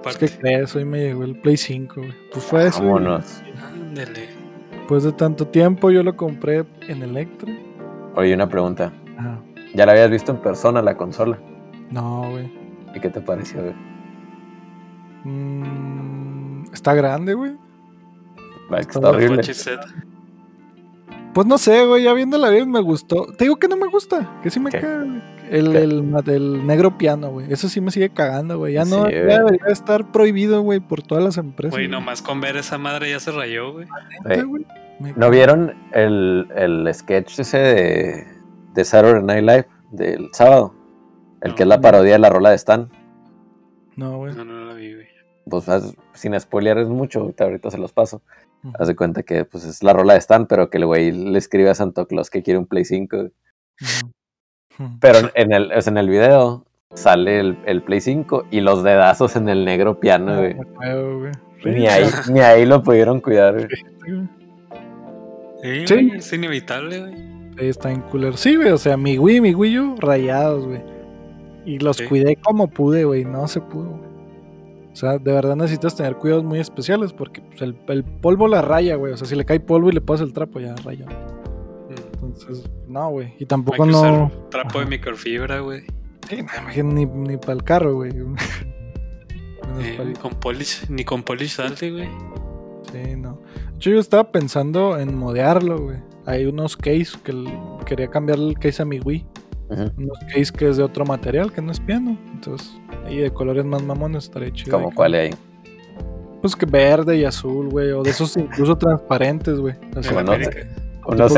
Aparte. ¿qué crees? Hoy me llegó el Play 5, güey. Pues fue eso. Vámonos. Ándale. Después de tanto tiempo yo lo compré en Electro. Oye, una pregunta. Ajá. ¿Ya la habías visto en persona la consola? No, güey. ¿Y qué te pareció, güey? Mm, está grande, güey. Va, que Está horrible. Pues no sé, güey, ya viéndola bien me gustó. Te digo que no me gusta, que sí me ¿Qué? El, el, el negro piano, güey. Eso sí me sigue cagando, güey. Ya no Sí, ya debería estar prohibido, güey, por todas las empresas. Güey, nomás con ver esa madre ya se rayó, güey. ¿No vieron el, el sketch ese de, de Saturday Night Live del sábado? El que es la parodia de la rola de Stan. No, güey. No, no la vi, güey. Pues sin spoilear mucho, ahorita- ahorita se los paso. Haz de cuenta que pues, es la rola de Stan, pero que el güey le escribe a Santo Claus que quiere un Play 5. Ujú. Ujú. Pero en el, en el video sale el, el Play 5 y los dedazos en el negro piano, güey. Ah. Ni ahí, ni ahí lo pudieron cuidar, güey. Sí, Sí. güey, es inevitable, güey. Ahí está en cooler. Sí, güey, o sea, mi Wii y mi Wii U rayados, güey. Y los Sí. cuidé como pude, güey. No se pudo, güey. O sea, de verdad necesitas tener cuidados muy especiales porque pues, el, el polvo la raya, güey. O sea, si le cae polvo y le pasas el trapo, ya raya. Mm. Entonces, no, güey. Y Hay tampoco que no. usar trapo de Ajá. microfibra, güey. Sí, no, ni, ni para el carro, güey. <laughs> Eh, pa'l- con polish, ni con polish salte, güey. Sí, no. De hecho, yo estaba pensando en modearlo, güey. Hay unos case que el- quería cambiar el case a mi Wii. Ujú. Unos case que es de otro material, que no es piano. Entonces, ahí de colores más mamones estaría chido. Como ahí. cuál hay. Pues que verde y azul, güey. O de esos incluso transparentes, güey. Así En Como no América. <laughs> Unos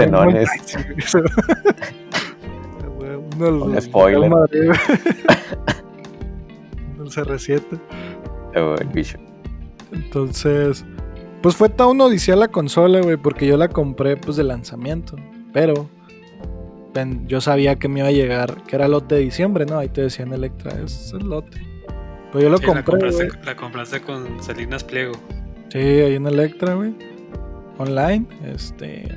del- Un spoiler. Del CR7. eh, el bicho. Entonces, pues fue toda una odisea la consola, güey, porque yo la compré pues de lanzamiento. Pero yo sabía que me iba a llegar, que era lote de diciembre, ¿no? Ahí te decían Electra, es el lote. Pues yo lo Sí, la, compré, compraste, la compraste con Salinas Pliego. Sí, ahí en Electra, güey. Online. Este.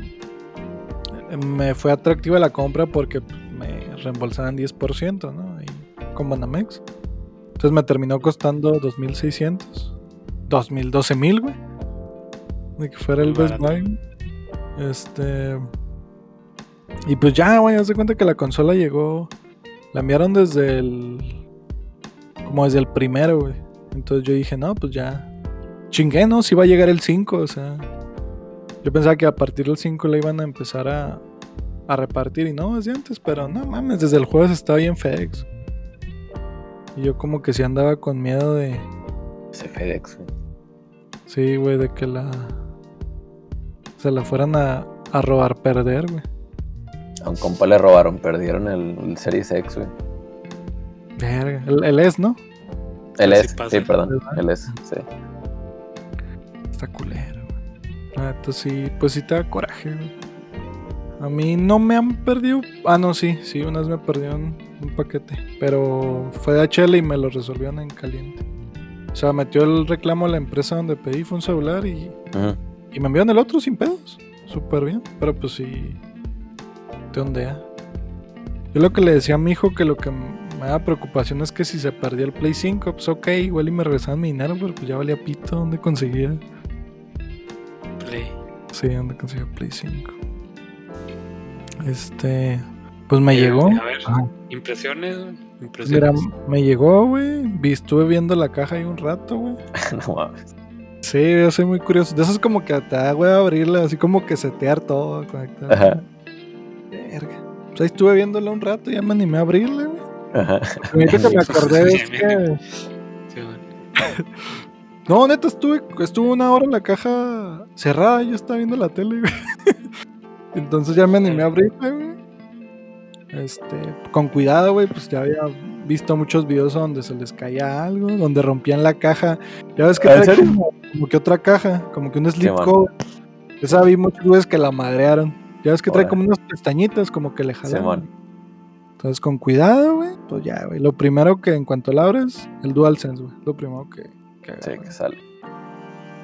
Me fue atractiva la compra porque me reembolsaban 10%, ¿no? Ahí con Banamex. Entonces me terminó costando 2600. 2000, 12000, güey. De que fuera el Muy Best. Buy. Este. Y pues ya, güey, haz de cuenta que la consola llegó. La enviaron desde el. Como desde el primero, güey. Entonces yo dije, no, pues ya chingué, ¿no? Si va a llegar el 5, o sea. Yo pensaba que a partir del 5 le iban a empezar a, a repartir y no, desde antes, pero no mames, desde el jueves estaba ahí en FedEx. Y yo como que sí andaba con miedo de, Ese FedEx, güey. sí, güey, de que la... Se la fueran a, a robar perder, güey. A un compa le robaron, perdieron el, el Series X, güey. Verga. El, el S, ¿no? El Así S, sí, perdón. El S, sí. Está culero, neta sí, pues sí te da coraje. A mí no me han perdido. Ah, no, sí, sí, una vez me perdieron un paquete. Pero fue de HL y me lo resolvieron en caliente. O sea, metió el reclamo a la empresa donde pedí, fue un celular y, y me enviaron el otro sin pedos. Súper bien. Pero pues sí, te ondea. Yo lo que le decía a mi hijo que lo que me da preocupación es que si se perdía el Play 5, pues ok, igual y me regresaban mi dinero, pero pues ya valía pito, ¿dónde conseguía? Play. Sí, ¿dónde conseguía Play 5? Este, pues me Eh, llegó. A ver, impresiones. Mira, Impresiones. me llegó, güey. Vi- Estuve viendo la caja ahí un rato, güey. <laughs> no mames. Sí, yo soy muy curioso. De eso es como que te da, güey, abrirla, así como que setear todo, conectar. Ajá. Verga. Pues ahí estuve viéndola un rato y ya me animé a abrirla, güey. Ajá. Que me acordé <laughs> es que... <laughs> Sí, güey. No, neta, estuve, estuve una hora en la caja cerrada, yo estaba viendo la tele, güey. <laughs> Entonces ya me animé a abrirla, güey. Este, con cuidado, güey, pues ya había visto muchos videos donde se les caía algo, donde rompían la caja. Ya ves que ¿Ah, en trae serio? como, como que otra caja, como que un slip. Esa vi muchos güeyes que la madrearon. Ya ves que trae como unas pestañitas, como que le jalaron. Entonces, con cuidado, güey, pues ya, güey. Lo primero que en cuanto la abres, el DualSense, güey. Lo primero que, que Sí, que sale.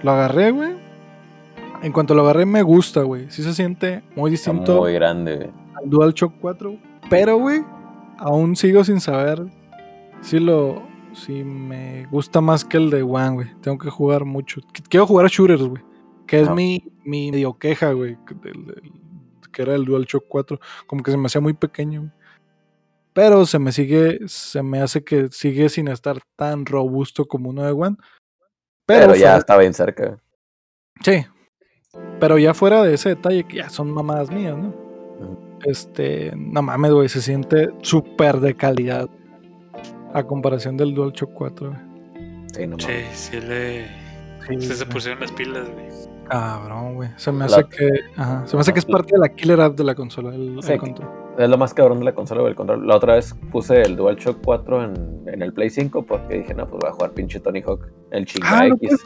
Lo agarré, güey. En cuanto lo agarré, me gusta, güey. Sí se siente muy Está distinto muy grande, güey. al DualShock 4. güey. Pero, güey, aún sigo sin saber si lo. Si me gusta más que el de One, güey. Tengo que jugar mucho. Qu- Quiero jugar a shooters, güey. Que es mi, mi medio queja, güey. que del- del- Que era el DualShock 4. Como que se me hacía muy pequeño, güey. Pero se me sigue. Se me hace que sigue sin estar tan robusto como uno de One. Pero, ya está bien cerca. güey. Sí. Pero ya fuera de ese detalle, que ya son mamadas mías, ¿no? Este, no mames, güey, se siente súper de calidad. A comparación del DualShock 4, güey. Sí, no Sí, mames. sí le. Sí, Sí se pusieron las pilas, güey. Cabrón, güey. Se me La- hace que. Ajá, se me hace que es parte de la killer app de la consola. El, control. Es lo más cabrón de la consola, el control. La otra vez puse el DualShock 4 en, en el Play 5 porque dije, no, pues voy a jugar pinche Tony Hawk. El chinga Ah, ¿lo X.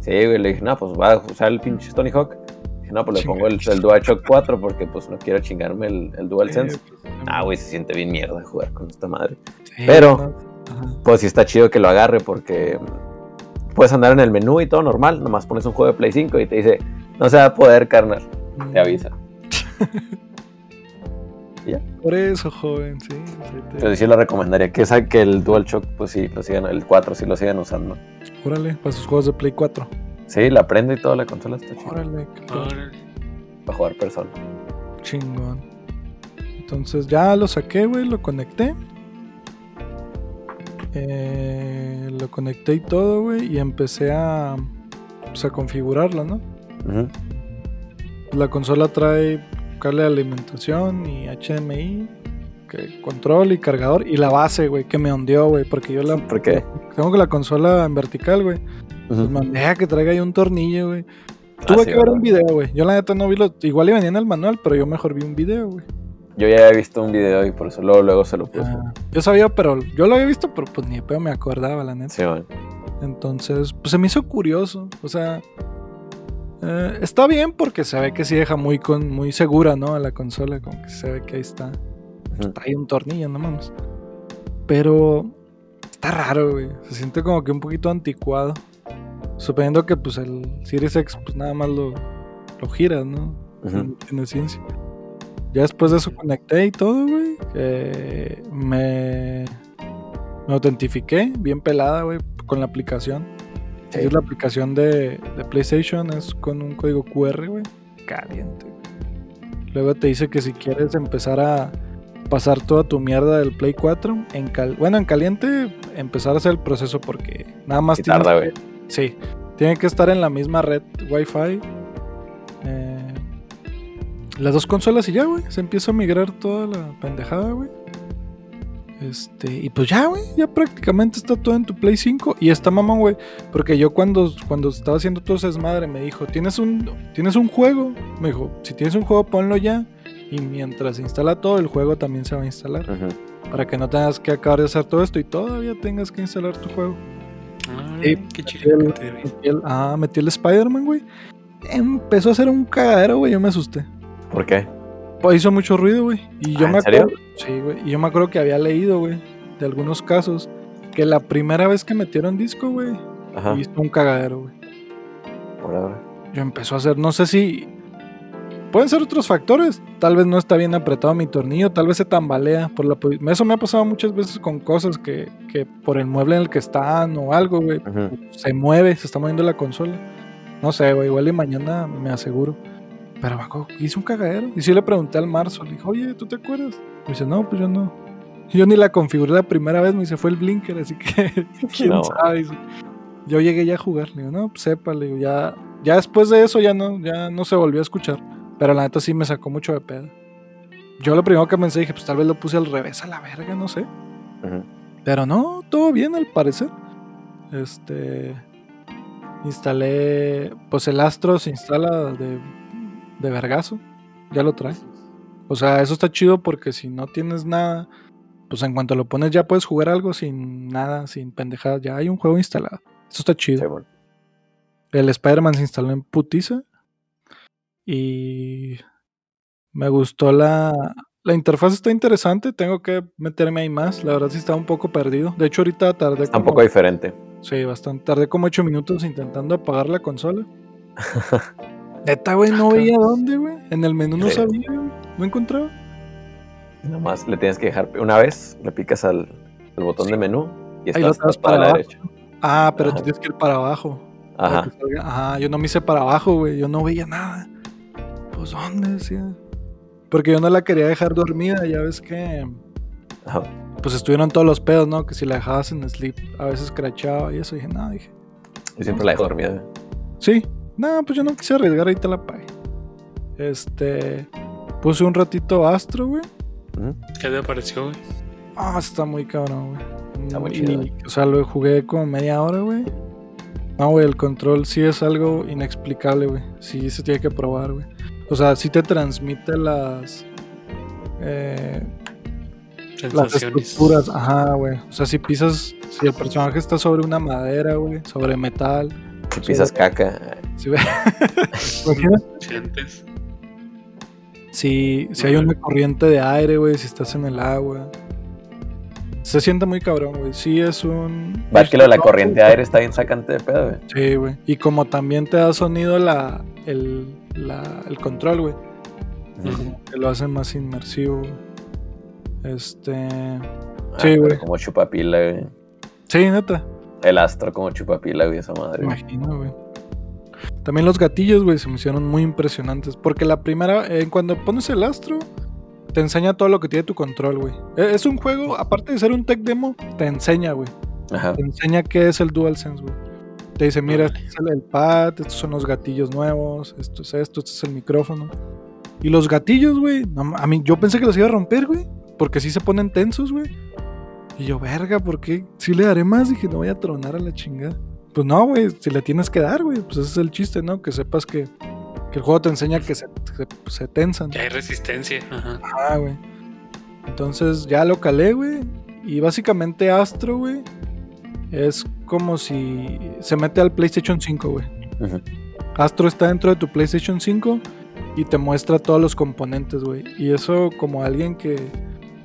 Sí, güey, le dije, no, pues va a usar el pinche Tony Hawk. Dije, no, pues le Chinga pongo el, el DualShock 4 porque pues no quiero chingarme el, el DualSense. Pues, Ah, güey, se siente bien mierda jugar con esta madre. sí, pero- no. Pues sí está chido que lo agarre porque puedes andar en el menú y todo normal. Nomás pones un juego de Play 5 y te dice, no se va a poder, carnal. Te avisa. <laughs> Por eso, joven, sí. sí te- Pero sí lo recomendaría que, esa, que el DualShock, pues sí, lo sigan, el 4 sí lo sigan usando. Órale, para sus juegos de Play 4. Sí, la prende y toda la consola está chida. Órale. Para jugar persona. chingón. Entonces ya lo saqué, güey, lo conecté. Eh, lo conecté y todo, güey, y empecé a, pues, a configurarla, ¿no? Ujú. La consola trae cable de alimentación y HDMI, que, control y cargador, y la base, güey, que me hundió, güey, porque yo la ¿Por qué? tengo la consola en vertical, güey. Pues Ujú. mandé a que traiga ahí un tornillo, güey. Ah, Tuve sí, que ver ¿verdad? un video, güey. Yo la neta no vi lo. Igual y venía en el manual, pero yo mejor vi un video, güey. Yo ya había visto un video y por eso luego, luego se lo puse. Ah, yo sabía, pero yo lo había visto, pero pues ni de pedo me acordaba, la neta. Sí, man. Entonces, pues se me hizo curioso. O sea, eh, está bien porque se ve que sí deja muy, con, muy segura, ¿no? A la consola, como que se ve que ahí está. Ujú. Trae un tornillo, no mames. Pero está raro, güey. Se siente como que un poquito anticuado. Suponiendo que pues el Series X pues nada más lo, lo giras, ¿no? Ujú. No tiene ciencia. Ya después de eso conecté y todo, güey. eh, me, me autentifiqué, bien pelada, güey, con la aplicación. Sí. Es la aplicación de, de PlayStation, es con un código QR, güey. Caliente. güey. Luego te dice que si quieres empezar a pasar toda tu mierda del Play 4, en cal bueno, en caliente, empezar a hacer el proceso porque nada más tienes tarda, güey. Sí, tiene que estar en la misma red Wi-Fi. Las dos consolas y ya, güey. Se empieza a migrar toda la pendejada, güey. Este, y pues ya, güey, ya prácticamente está todo en tu Play 5. Y está mamón, güey. Porque yo cuando, cuando estaba haciendo todo ese desmadre me dijo, ¿tienes un, ¿tienes un juego? Me dijo, si tienes un juego, ponlo ya. Y mientras se instala todo, el juego también se va a instalar. Ujú. Para que no tengas que acabar de hacer todo esto y todavía tengas que instalar tu juego. Órale, Sí, qué chido. el- que te- metí el- ah, metí el Spider-Man, güey. Empezó a hacer un cagadero, güey. Yo me asusté. ¿Por qué? Pues hizo mucho ruido, güey. Y yo Ah, me ¿en serio? acuerdo. Sí, güey. Y yo me acuerdo que había leído, güey, de algunos casos, que la primera vez que metieron disco, güey, hizo un cagadero, güey. Por ahora. Yo empezó a hacer, no sé si. Pueden ser otros factores. Tal vez no está bien apretado mi tornillo, tal vez se tambalea. Por la, eso me ha pasado muchas veces con cosas que, que por el mueble en el que están o algo, güey, se mueve, se está moviendo la consola. No sé, güey, igual y mañana me aseguro. Pero que hice un cagadero. Y sí le pregunté al Marzo, le dije, oye, ¿tú te acuerdas? Me dice, no, pues yo no. Yo ni la configuré la primera vez, me dice, fue el blinker, así que <laughs> quién No. sabe. Yo llegué ya a jugar, le digo, no, pues sepa, le digo, ya, ya después de eso ya no, ya no se volvió a escuchar. Pero la neta sí me sacó mucho de pedo. Yo lo primero que pensé, dije, pues tal vez lo puse al revés a la verga, no sé. Pero no, todo bien al parecer. Este. Instalé. Pues el Astro se instala de, de vergazo. Ya lo trae. O sea, eso está chido porque si no tienes nada, pues en cuanto lo pones ya puedes jugar algo sin nada, sin pendejadas. Ya hay un juego instalado. Eso está chido. Sí, bueno. El Spider-Man se instaló en putiza. Y me gustó la, la interfaz está interesante. Tengo que meterme ahí más. La verdad sí estaba un poco perdido. De hecho, ahorita tardé Está un como, poco diferente. sí, bastante. Tardé como 8 minutos intentando apagar la consola. <laughs> Neta, güey, no veía dónde, güey. En el menú no Sí. sabía, güey. No encontraba. Nomás le tienes que dejar una vez, le picas al, al botón de menú y Ahí lo estás, traes para para la derecha. Ah, pero Ajá. tú tienes que ir para abajo. Ajá. Ajá, yo no me hice para abajo, güey. Yo no veía nada. Pues, ¿dónde decía? Porque yo no la quería dejar dormida. Ya ves que. Ajá. Pues estuvieron todos los pedos, ¿no? Que si la dejabas en sleep, a veces crachaba y eso. Dije, no, dije. Yo siempre la dejo dormida. Sí, No, pues yo no quise arriesgar, ahí te la pagué. Este. Puse un ratito Astro, güey. ¿Qué te pareció, güey? Ah, está muy cabrón, güey. Está muy chido. O sea, lo jugué como media hora, güey. No, güey, el control sí es algo inexplicable, güey. Sí se tiene que probar, güey. O sea, sí te transmite las. eh, las Sensaciones. estructuras, ajá, güey. O sea, si pisas. Si el personaje está sobre una madera, güey. Sobre metal. Si pisas caca. Si ve. Imagina Sientes. Si, si hay una corriente de aire, güey, si estás en el agua. Se siente muy cabrón, güey. Sí es un... Va que lo de la corriente de aire está bien sacante de pedo, güey. Sí, güey. Y como también te da sonido la, el, la- el control, güey. Como que lo hace más inmersivo. Este... Ah, Sí, güey. Como chupapila, güey. Sí, neta. El astro como chupapila, güey, esa madre. Imagino, güey. También los gatillos, güey, se me hicieron muy impresionantes. Porque la primera, eh, cuando pones el astro, te enseña todo lo que tiene tu control, güey. Eh, Es un juego, aparte de ser un tech demo, te enseña, güey. Ajá. Te enseña qué es el DualSense, güey. Te dice, mira, este es el pad, estos son los gatillos nuevos, esto es esto, este es el micrófono. Y los gatillos, güey, a mí yo pensé que los iba a romper, güey, porque sí se ponen tensos, güey. Y yo, verga, ¿por qué? Si le daré más, dije, no voy a tronar a la chingada. Pues no, güey, si le tienes que dar, güey, pues ese es el chiste, ¿no? Que sepas que, que el juego te enseña que se, se, se tensan. Que hay resistencia. Ajá. Ah, güey. Entonces ya lo calé, güey. Y básicamente Astro, güey, es como si se mete al PlayStation 5, güey. Astro está dentro de tu PlayStation 5 y te muestra todos los componentes, güey. Y eso como alguien que,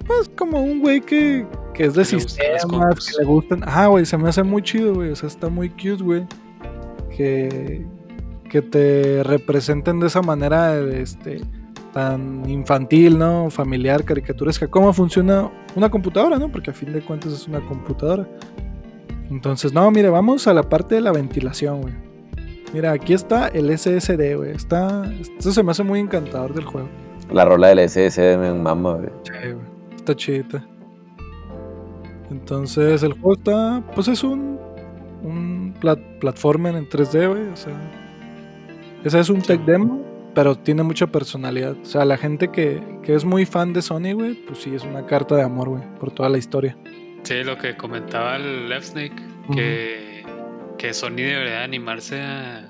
pues como un güey que, que es de Que le gustan las sistemas, que le gustan. Ajá, güey, se me hace muy chido, güey. O sea, está muy cute, güey. Que, que te representen de esa manera, este tan infantil, ¿no? Familiar, caricaturesca. ¿Cómo funciona una computadora, no? Porque a fin de cuentas es una computadora. Entonces, no, mire, vamos a la parte de la ventilación, güey. Mira, aquí está el SSD, güey. Está. Esto se me hace muy encantador del juego. La rola del SSD me mama, güey. Sí, güey. Está chidita. Entonces, el juego está. Pues es un. Un plat platformer en 3D, güey. O sea. Ese es un tech demo, pero tiene mucha personalidad. O sea, la gente que, que es muy fan de Sony, güey, pues sí, es una carta de amor, güey, por toda la historia. Sí, lo que comentaba el Left Snake, que, que Sony debería animarse a,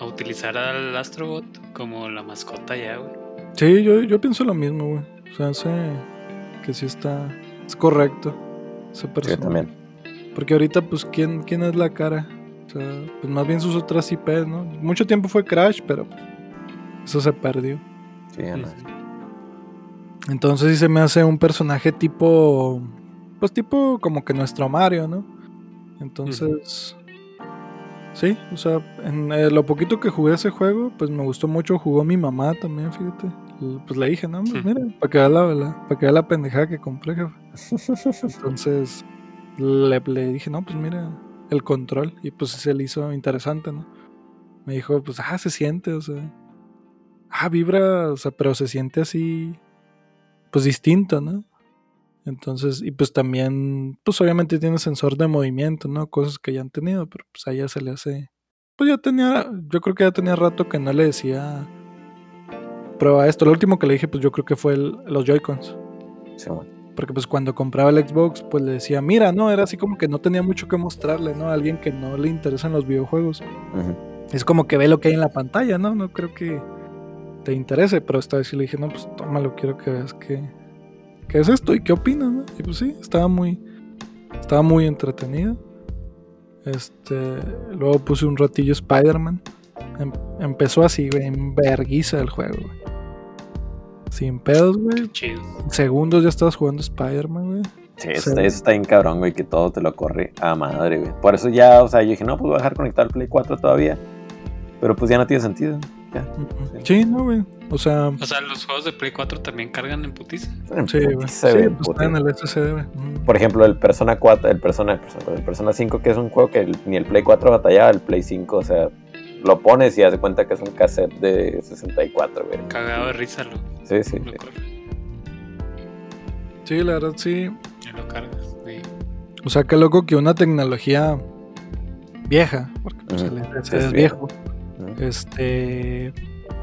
a utilizar al Astrobot como la mascota ya, güey. Sí, yo, yo pienso lo mismo, güey. O sea, sé que sí está. Es correcto. Ese Sí, yo personaje. también. Porque ahorita, pues, ¿quién, ¿quién es la cara? O sea, pues más bien sus otras IPs, ¿no? Mucho tiempo fue Crash, pero pues, eso se perdió. Sí, ya no. Entonces sí se me hace un personaje tipo. Pues tipo como que nuestro Mario, ¿no? Entonces. Sí, o sea, en eh, lo poquito que jugué ese juego, pues me gustó mucho. Jugó mi mamá también, fíjate. Pues le dije, no, pues mira, para que vea la, la- para que vea la pendejada que compré. <laughs> Entonces le, le dije, no, pues mira, el control. Y pues se le hizo interesante, ¿no? Me dijo, pues, ah, se siente, o sea. Ah, vibra, o sea, pero se siente así, pues distinto, ¿no? Entonces, y pues también, pues obviamente tiene sensor de movimiento, ¿no? Cosas que ya han tenido, pero pues a ella se le hace. Pues ya tenía, yo creo que ya tenía rato que no le decía. Prueba esto. Lo último que le dije, pues yo creo que fue el- los Joy-Cons. Sí, güey. Porque pues cuando compraba el Xbox, pues le decía, mira, no, era así como que no tenía mucho que mostrarle, ¿no? A alguien que no le interesan los videojuegos. Es como que ve lo que hay en la pantalla, ¿no? No creo que te interese, pero esta vez sí le dije, no, pues tómalo, quiero que veas qué, qué es esto y qué opinas, ¿no? Y pues sí, estaba muy, estaba muy entretenido. Este, luego puse un ratillo Spider-Man. Em- empezó así, güey, en verguiza el juego, güey. Sin pedos, güey. Segundos ya estabas jugando Spider-Man, güey. Sí, eso, está- bien cabrón, güey, que todo te lo corre a madre, güey. Por eso ya, o sea, yo dije, no, pues voy a dejar conectado el Play 4 todavía. Pero pues ya no tiene sentido. Ya. Sí, no, güey. O sea, O sea, los juegos de Play 4 también cargan en putiza. sí. Se Sí, ve pues puto. está en el SSD. Por ejemplo, el Persona 4, el Persona, el Persona, el Persona 5, que es un juego que el- ni el Play 4 batallaba, el Play 5, o sea, lo pones y haz de cuenta que es un cassette de 64, güey. Cagado de risa lo, Sí, sí. lo corre. Sí, la verdad, sí. Y lo cargas. sí. O sea, qué loco que una tecnología vieja, porque pues, el SSD Es es viejo, Ujú. este,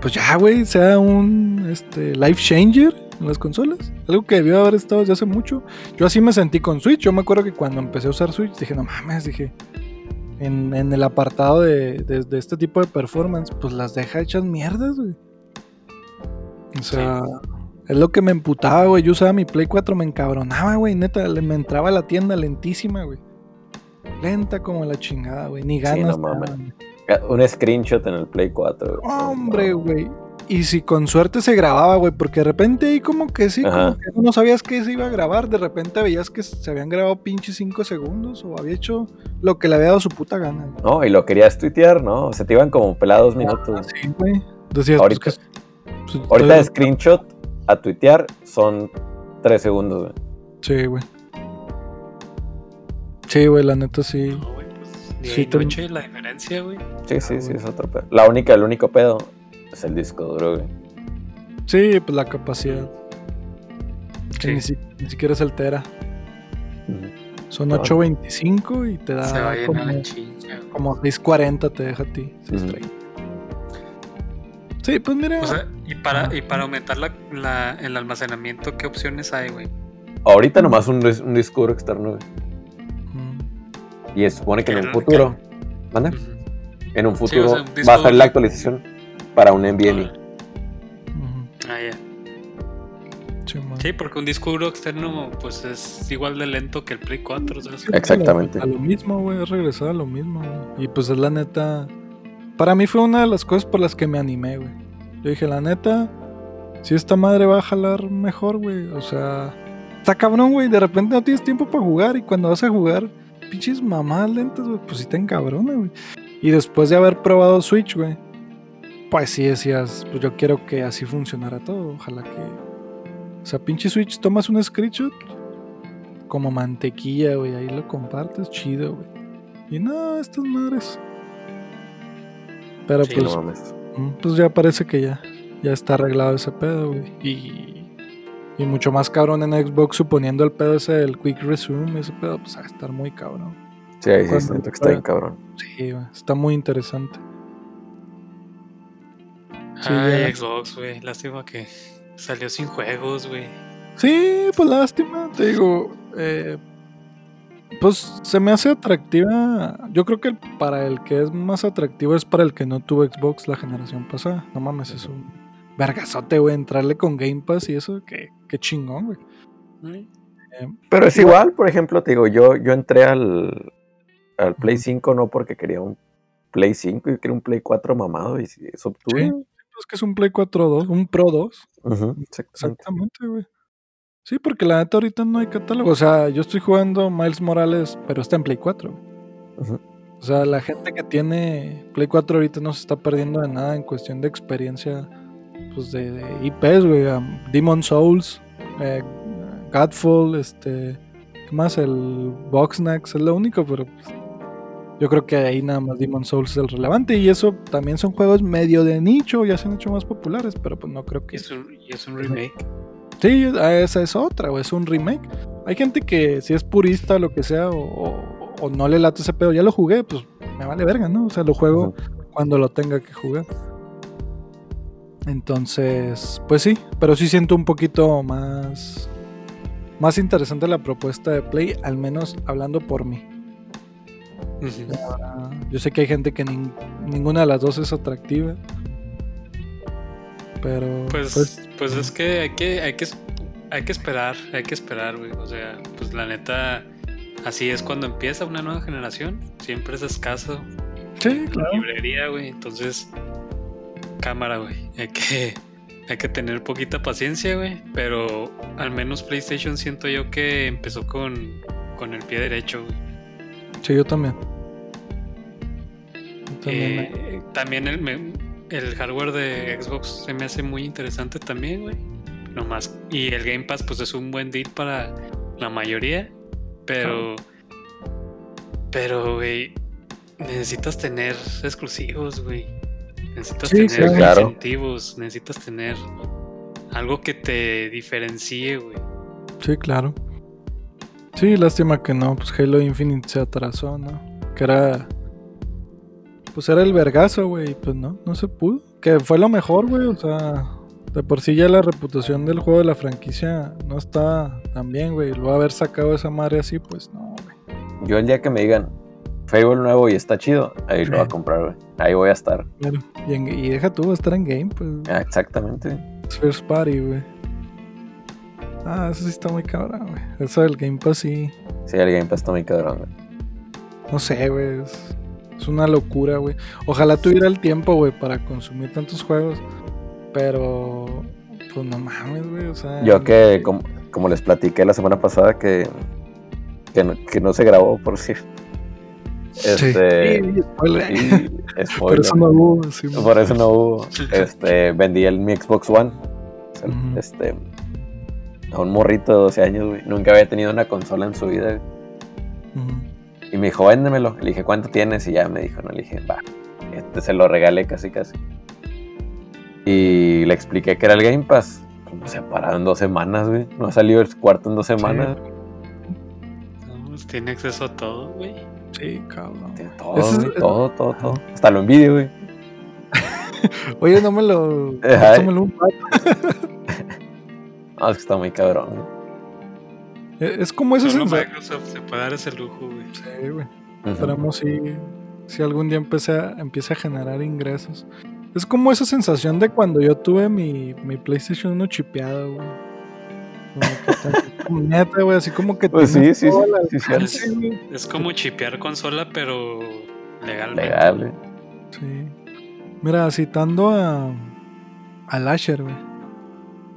pues ya, güey, sea un este, life changer en las consolas. Algo que debió haber estado desde hace mucho. Yo así me sentí con Switch. Yo me acuerdo que cuando empecé a usar Switch dije, no mames, dije, en, en el apartado de, de- de este tipo de performance, pues las deja hechas mierdas, güey. O sea, es lo que me emputaba, güey. Yo usaba mi Play 4, me encabronaba, güey. Neta, le- me entraba a la tienda lentísima, güey. Lenta como la chingada, güey. Ni Sí, ganas. no mames. daban. Un screenshot en el Play 4. güey. Hombre, güey. Y si con suerte se grababa, güey, porque de repente ahí como que sí, como que no sabías que se iba a grabar, de repente veías que se habían grabado pinches 5 segundos o había hecho lo que le había dado su puta gana. güey. No, y lo querías tuitear, ¿no? Se te iban como pelados minutos. Sí, güey. Decías, Ahorita- pues, que- pues, Ahorita de screenshot a tuitear son 3 segundos, güey. Sí, güey. Sí, güey, la neta sí. Día Sí, y noche la diferencia, güey. Sí, sí, sí, es otro pedo. La única, el único pedo es el disco duro, güey. Sí, pues la capacidad. Sí. ni, si- ni siquiera es altera. Ujú. Son Ah. 8.25 y te da Se va a como, llenar la como 6.40 te deja a ti. 6.30. Sí, pues mira. O sea, y para, y para aumentar la, la- el almacenamiento, ¿qué opciones hay, güey? Ahorita nomás un, un disco duro externo, güey. Y se supone que en un futuro, ¿manda? En un o futuro sea, un disco va a salir duro. la actualización para un NVMe. Ah, ya. sí, porque un disco duro externo, pues es igual de lento que el Play 4. ¿sabes? Exactamente. A lo, mismo, güey, es regresar a lo mismo. Y pues es la neta. Para mí fue una de las cosas por las que me animé, güey. Yo dije, la neta, si esta madre va a jalar mejor, güey. O sea, está cabrón, güey. De repente no tienes tiempo para jugar y cuando vas a jugar, pinches mamadas lentas, güey, pues sí te encabrona, güey. Y después de haber probado Switch, güey, pues sí decías, pues yo quiero que así funcionara todo. Ojalá que. O sea, pinche Switch, tomas un screenshot como mantequilla, güey. Ahí lo compartes, chido, güey. Y no, estas madres. Pero Sí, pues, No mames. mm, pues ya parece que ya, ya está arreglado ese pedo, güey. Y, y mucho más cabrón en Xbox, suponiendo el pedo ese del Quick Resume, ese pedo, pues va a estar muy cabrón. Sí, ahí sí Cuando- siento que está bien cabrón. Sí, güey, está muy interesante. Sí, Ay, ya. Xbox, güey. Lástima que salió sin juegos, güey. Sí, pues lástima, te digo. eh, pues se me hace atractiva. Yo creo que para el que es más atractivo es para el que no tuvo Xbox la generación pasada. No mames, es un vergazote, güey. Entrarle con Game Pass y eso, qué, qué chingón, güey. Ay, Pero es igual, por ejemplo, te digo, yo, yo entré al, al Play 5 no porque quería un Play 5, yo quería un Play 4 mamado y eso obtuve. Sí. Es que es un Play 4 2, un Pro 2. Ujú, exactamente. Exactamente, güey. Sí, porque la neta ahorita no hay catálogo. O sea, yo estoy jugando Miles Morales, pero está en Play 4. güey. Ujú. O sea, la gente que tiene Play 4 ahorita no se está perdiendo de nada en cuestión de experiencia pues de, de IPs, güey. um, Demon Souls, eh, Godfall, este. ¿Qué más? El Boxnax es lo único, pero pues, yo creo que ahí nada más Demon Souls es el relevante. Y eso también son juegos medio de nicho, ya se han hecho más populares, pero pues no creo que. es un, es un remake. Sí, ah, esa es otra, o es un remake. Hay gente que si es purista o lo que sea, o, o- o no le late ese pedo, ya lo jugué, pues me vale verga, ¿no? O sea, lo juego cuando lo tenga que jugar. Entonces, pues sí, pero sí siento un poquito más más interesante la propuesta de Play, al menos hablando por mí. Yo sé que hay gente que nin- ninguna de las dos es atractiva. Pero Pues, pues, pues es que hay que, hay que, hay que esperar, hay que esperar, güey. O sea, pues la neta, así es cuando empieza una nueva generación. Siempre es escaso. sí, la librería, güey. Entonces, cámara, güey. Hay que, hay que tener poquita paciencia, güey. Pero al menos PlayStation siento yo que empezó con, con el pie derecho, güey. Sí, yo también. Yo también, eh. Eh, también el, me- el hardware de Xbox se me hace muy interesante también, güey. No más. Y el Game Pass, pues es un buen deal para la mayoría. Pero. Pero, güey. Necesitas tener exclusivos, güey. Necesitas Sí, tener claro. incentivos. Necesitas tener algo que te diferencie, güey. Sí, claro. Sí, lástima que no, pues Halo Infinite se atrasó, ¿no? Que era. pues era el vergazo, güey. Pues no, no se pudo. Que fue lo mejor, güey. O sea, de por sí ya la reputación del juego de la franquicia no está tan bien, güey. Luego haber sacado esa madre así, pues no, güey. Yo el día que me digan Fable nuevo y está chido, ahí lo voy a comprar, güey. Ahí voy a estar. Claro. Y, en- y deja tú estar en game, pues. Ah, exactamente. es First Party, güey. Ah, eso sí está muy cabrón, güey. Eso del Game Pass sí. Sí, el Game Pass está muy cabrón, güey. No sé, güey. Es, es una locura, güey. Ojalá tuviera el tiempo, güey, para consumir tantos juegos. Pero. Pues no mames, güey. O sea. Yo que, como, como les platiqué la semana pasada, que, que, no, que no se grabó, por cierto. Sí. Este, Sí, <laughs> spoiler. Por eso no hubo. sí. Por eso no hubo. <laughs> Este, vendí el, mi Xbox One. Este, a un morrito de 12 años, güey. Nunca había tenido una consola en su vida. güey. Ujú. Y me dijo, véndemelo. Le dije, ¿cuánto tienes? Y ya me dijo, no, le dije, va. Este se lo regalé casi, casi. Y le expliqué que era el Game Pass. Como se parado en dos semanas, güey. No ha salido el cuarto en dos semanas. No, pues tiene acceso a todo, güey. Sí, cabrón. Tiene todo, Ese es- güey, todo, todo, todo. Hasta lo envidio, güey. <laughs> Oye, no me lo. Ay. préstamelo un rato. <laughs> No, es que está muy cabrón, güey. Eh, Es como esa Solo sensación. Microsoft se puede dar ese lujo, güey. Sí, güey. Esperamos si, si algún día empiece a, empiece a generar ingresos. Es como esa sensación de cuando yo tuve mi, mi PlayStation 1 chipeado, güey. Como que güey, así como que Pues sí, sí, sí, al sí. Es como chipear consola, pero legalmente. Legal, güey. Sí. Mira, citando a, a Lasher, güey.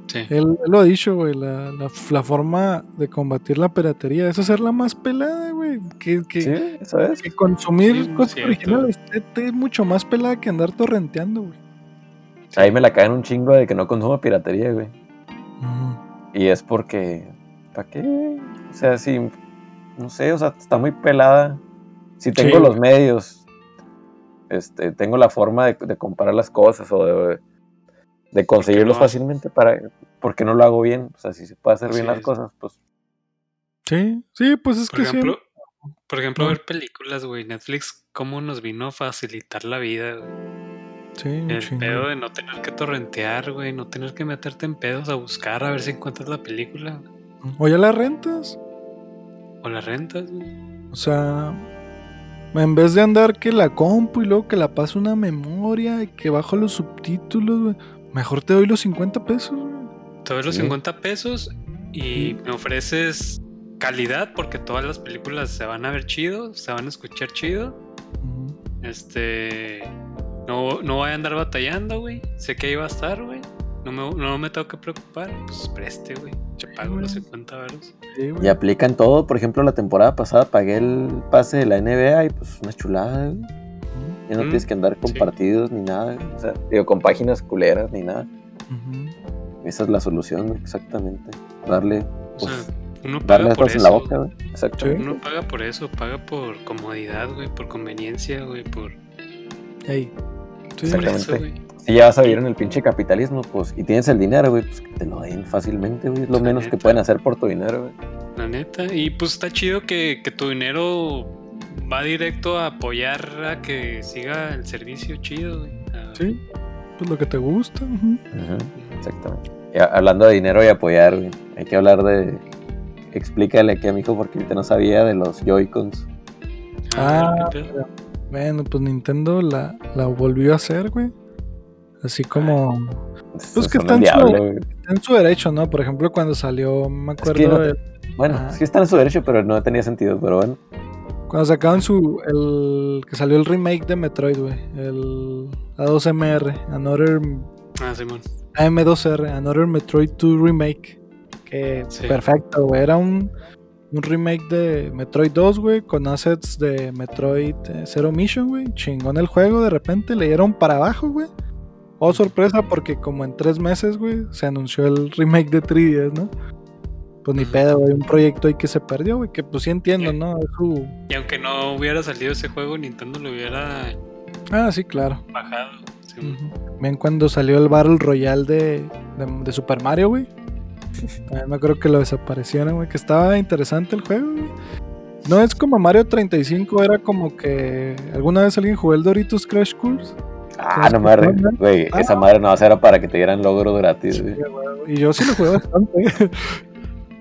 Sí. Él, él lo ha dicho, güey. La, la, la forma de combatir la piratería es hacerla más pelada, güey. Que, que, Sí, eso es. que consumir Sí, cosas cierto. originales es, es mucho más pelada que andar torrenteando, güey. Ahí me la caen un chingo de que no consumo piratería, güey. Y es porque. ¿Para qué? O sea, si. No sé, o sea, está muy pelada. Si tengo Sí. los medios, este, tengo la forma de, de comprar las cosas o de, de conseguirlos fácilmente para. ¿Por qué no lo hago bien? O sea, si se puede hacer bien las cosas, pues. Sí, sí, pues es Por que sí. ejemplo, por ejemplo, ver películas, güey. Netflix, cómo nos vino a facilitar la vida, güey. Sí, El chingo. pedo de no tener que torrentear, güey. No tener que meterte en pedos a buscar a ver si encuentras la película. O ya la rentas. O la rentas, güey. O sea, en vez de andar que la compu y luego que la paso una memoria y que bajo los subtítulos, güey, mejor te doy los 50 pesos, güey. Te doy los Sí. 50 pesos y me ofreces calidad porque todas las películas se van a ver chido, se van a escuchar chido. Este. No, no voy a andar batallando, güey. Sé que ahí va a estar, güey. No me, no me tengo que preocupar. Pues preste, güey. Te pago los 50 varos. Sí. Y aplican todo. Por ejemplo, la temporada pasada pagué el pase de la NBA y pues una chulada, güey. Ya no Mm, tienes que andar con sí. partidos ni nada. güey. O sea, digo, con páginas culeras ni nada. Esa es la solución, exactamente. Darle, O sea, pues, uno darle paga por cosas en la eso. boca, güey. Exacto. Sí. Uno paga por eso, paga por comodidad, güey, por conveniencia, güey, por, Ey. Sí, por Exactamente. eso, güey. Si ya vas a vivir en el pinche capitalismo, pues, y tienes el dinero, güey, pues que te lo den fácilmente, güey. Es lo La menos que pueden hacer por tu dinero, güey. La neta. Y pues está chido que, que tu dinero va directo a apoyar a que siga el servicio chido, güey. A- Sí, pues lo que te gusta. ujú. Ujú, Exactamente. Y hablando de dinero y apoyar, güey, hay que hablar de. Explícale aquí a mi hijo porque ahorita no sabía de los Joy-Cons. Ah, ¿qué pedo? Bueno, pues Nintendo la, la volvió a hacer, güey. Así como Pues que está en su- diablo, güey. está en su derecho, ¿no? Por ejemplo, cuando salió, me que acuerdo, no te- de- Bueno, sí está en su derecho, pero no tenía sentido, pero bueno. cuando sacaron su, el, que salió el remake de Metroid, güey. El A2MR, Another, Ah, Simón. AM2R, Another Metroid 2 Remake. Que Sí. perfecto, güey. Era un, un remake de Metroid 2, güey, con assets de Metroid eh, Zero Mission, güey. Chingón el juego, de repente le dieron para abajo, güey. Oh, sorpresa, porque como en tres meses, güey, se anunció el remake de 3DS, ¿no? Pues ni pedo, güey. Un proyecto ahí que se perdió, güey. Que pues sí entiendo, Sí. ¿no? Su... Y aunque no hubiera salido ese juego, Nintendo lo hubiera Ah, sí, claro. bajado. Ujú. Ven cuando salió el Battle Royale de, de, de Super Mario, güey. <laughs> También me acuerdo que lo desaparecieron, güey. Que estaba interesante el juego, güey. No es como Mario 35, era como que alguna vez alguien jugó el Doritos Crash Course. Ah, no madre, güey, Ah. esa madre no era para que te dieran logros gratis, güey. Y yo sí lo jugué bastante. <laughs>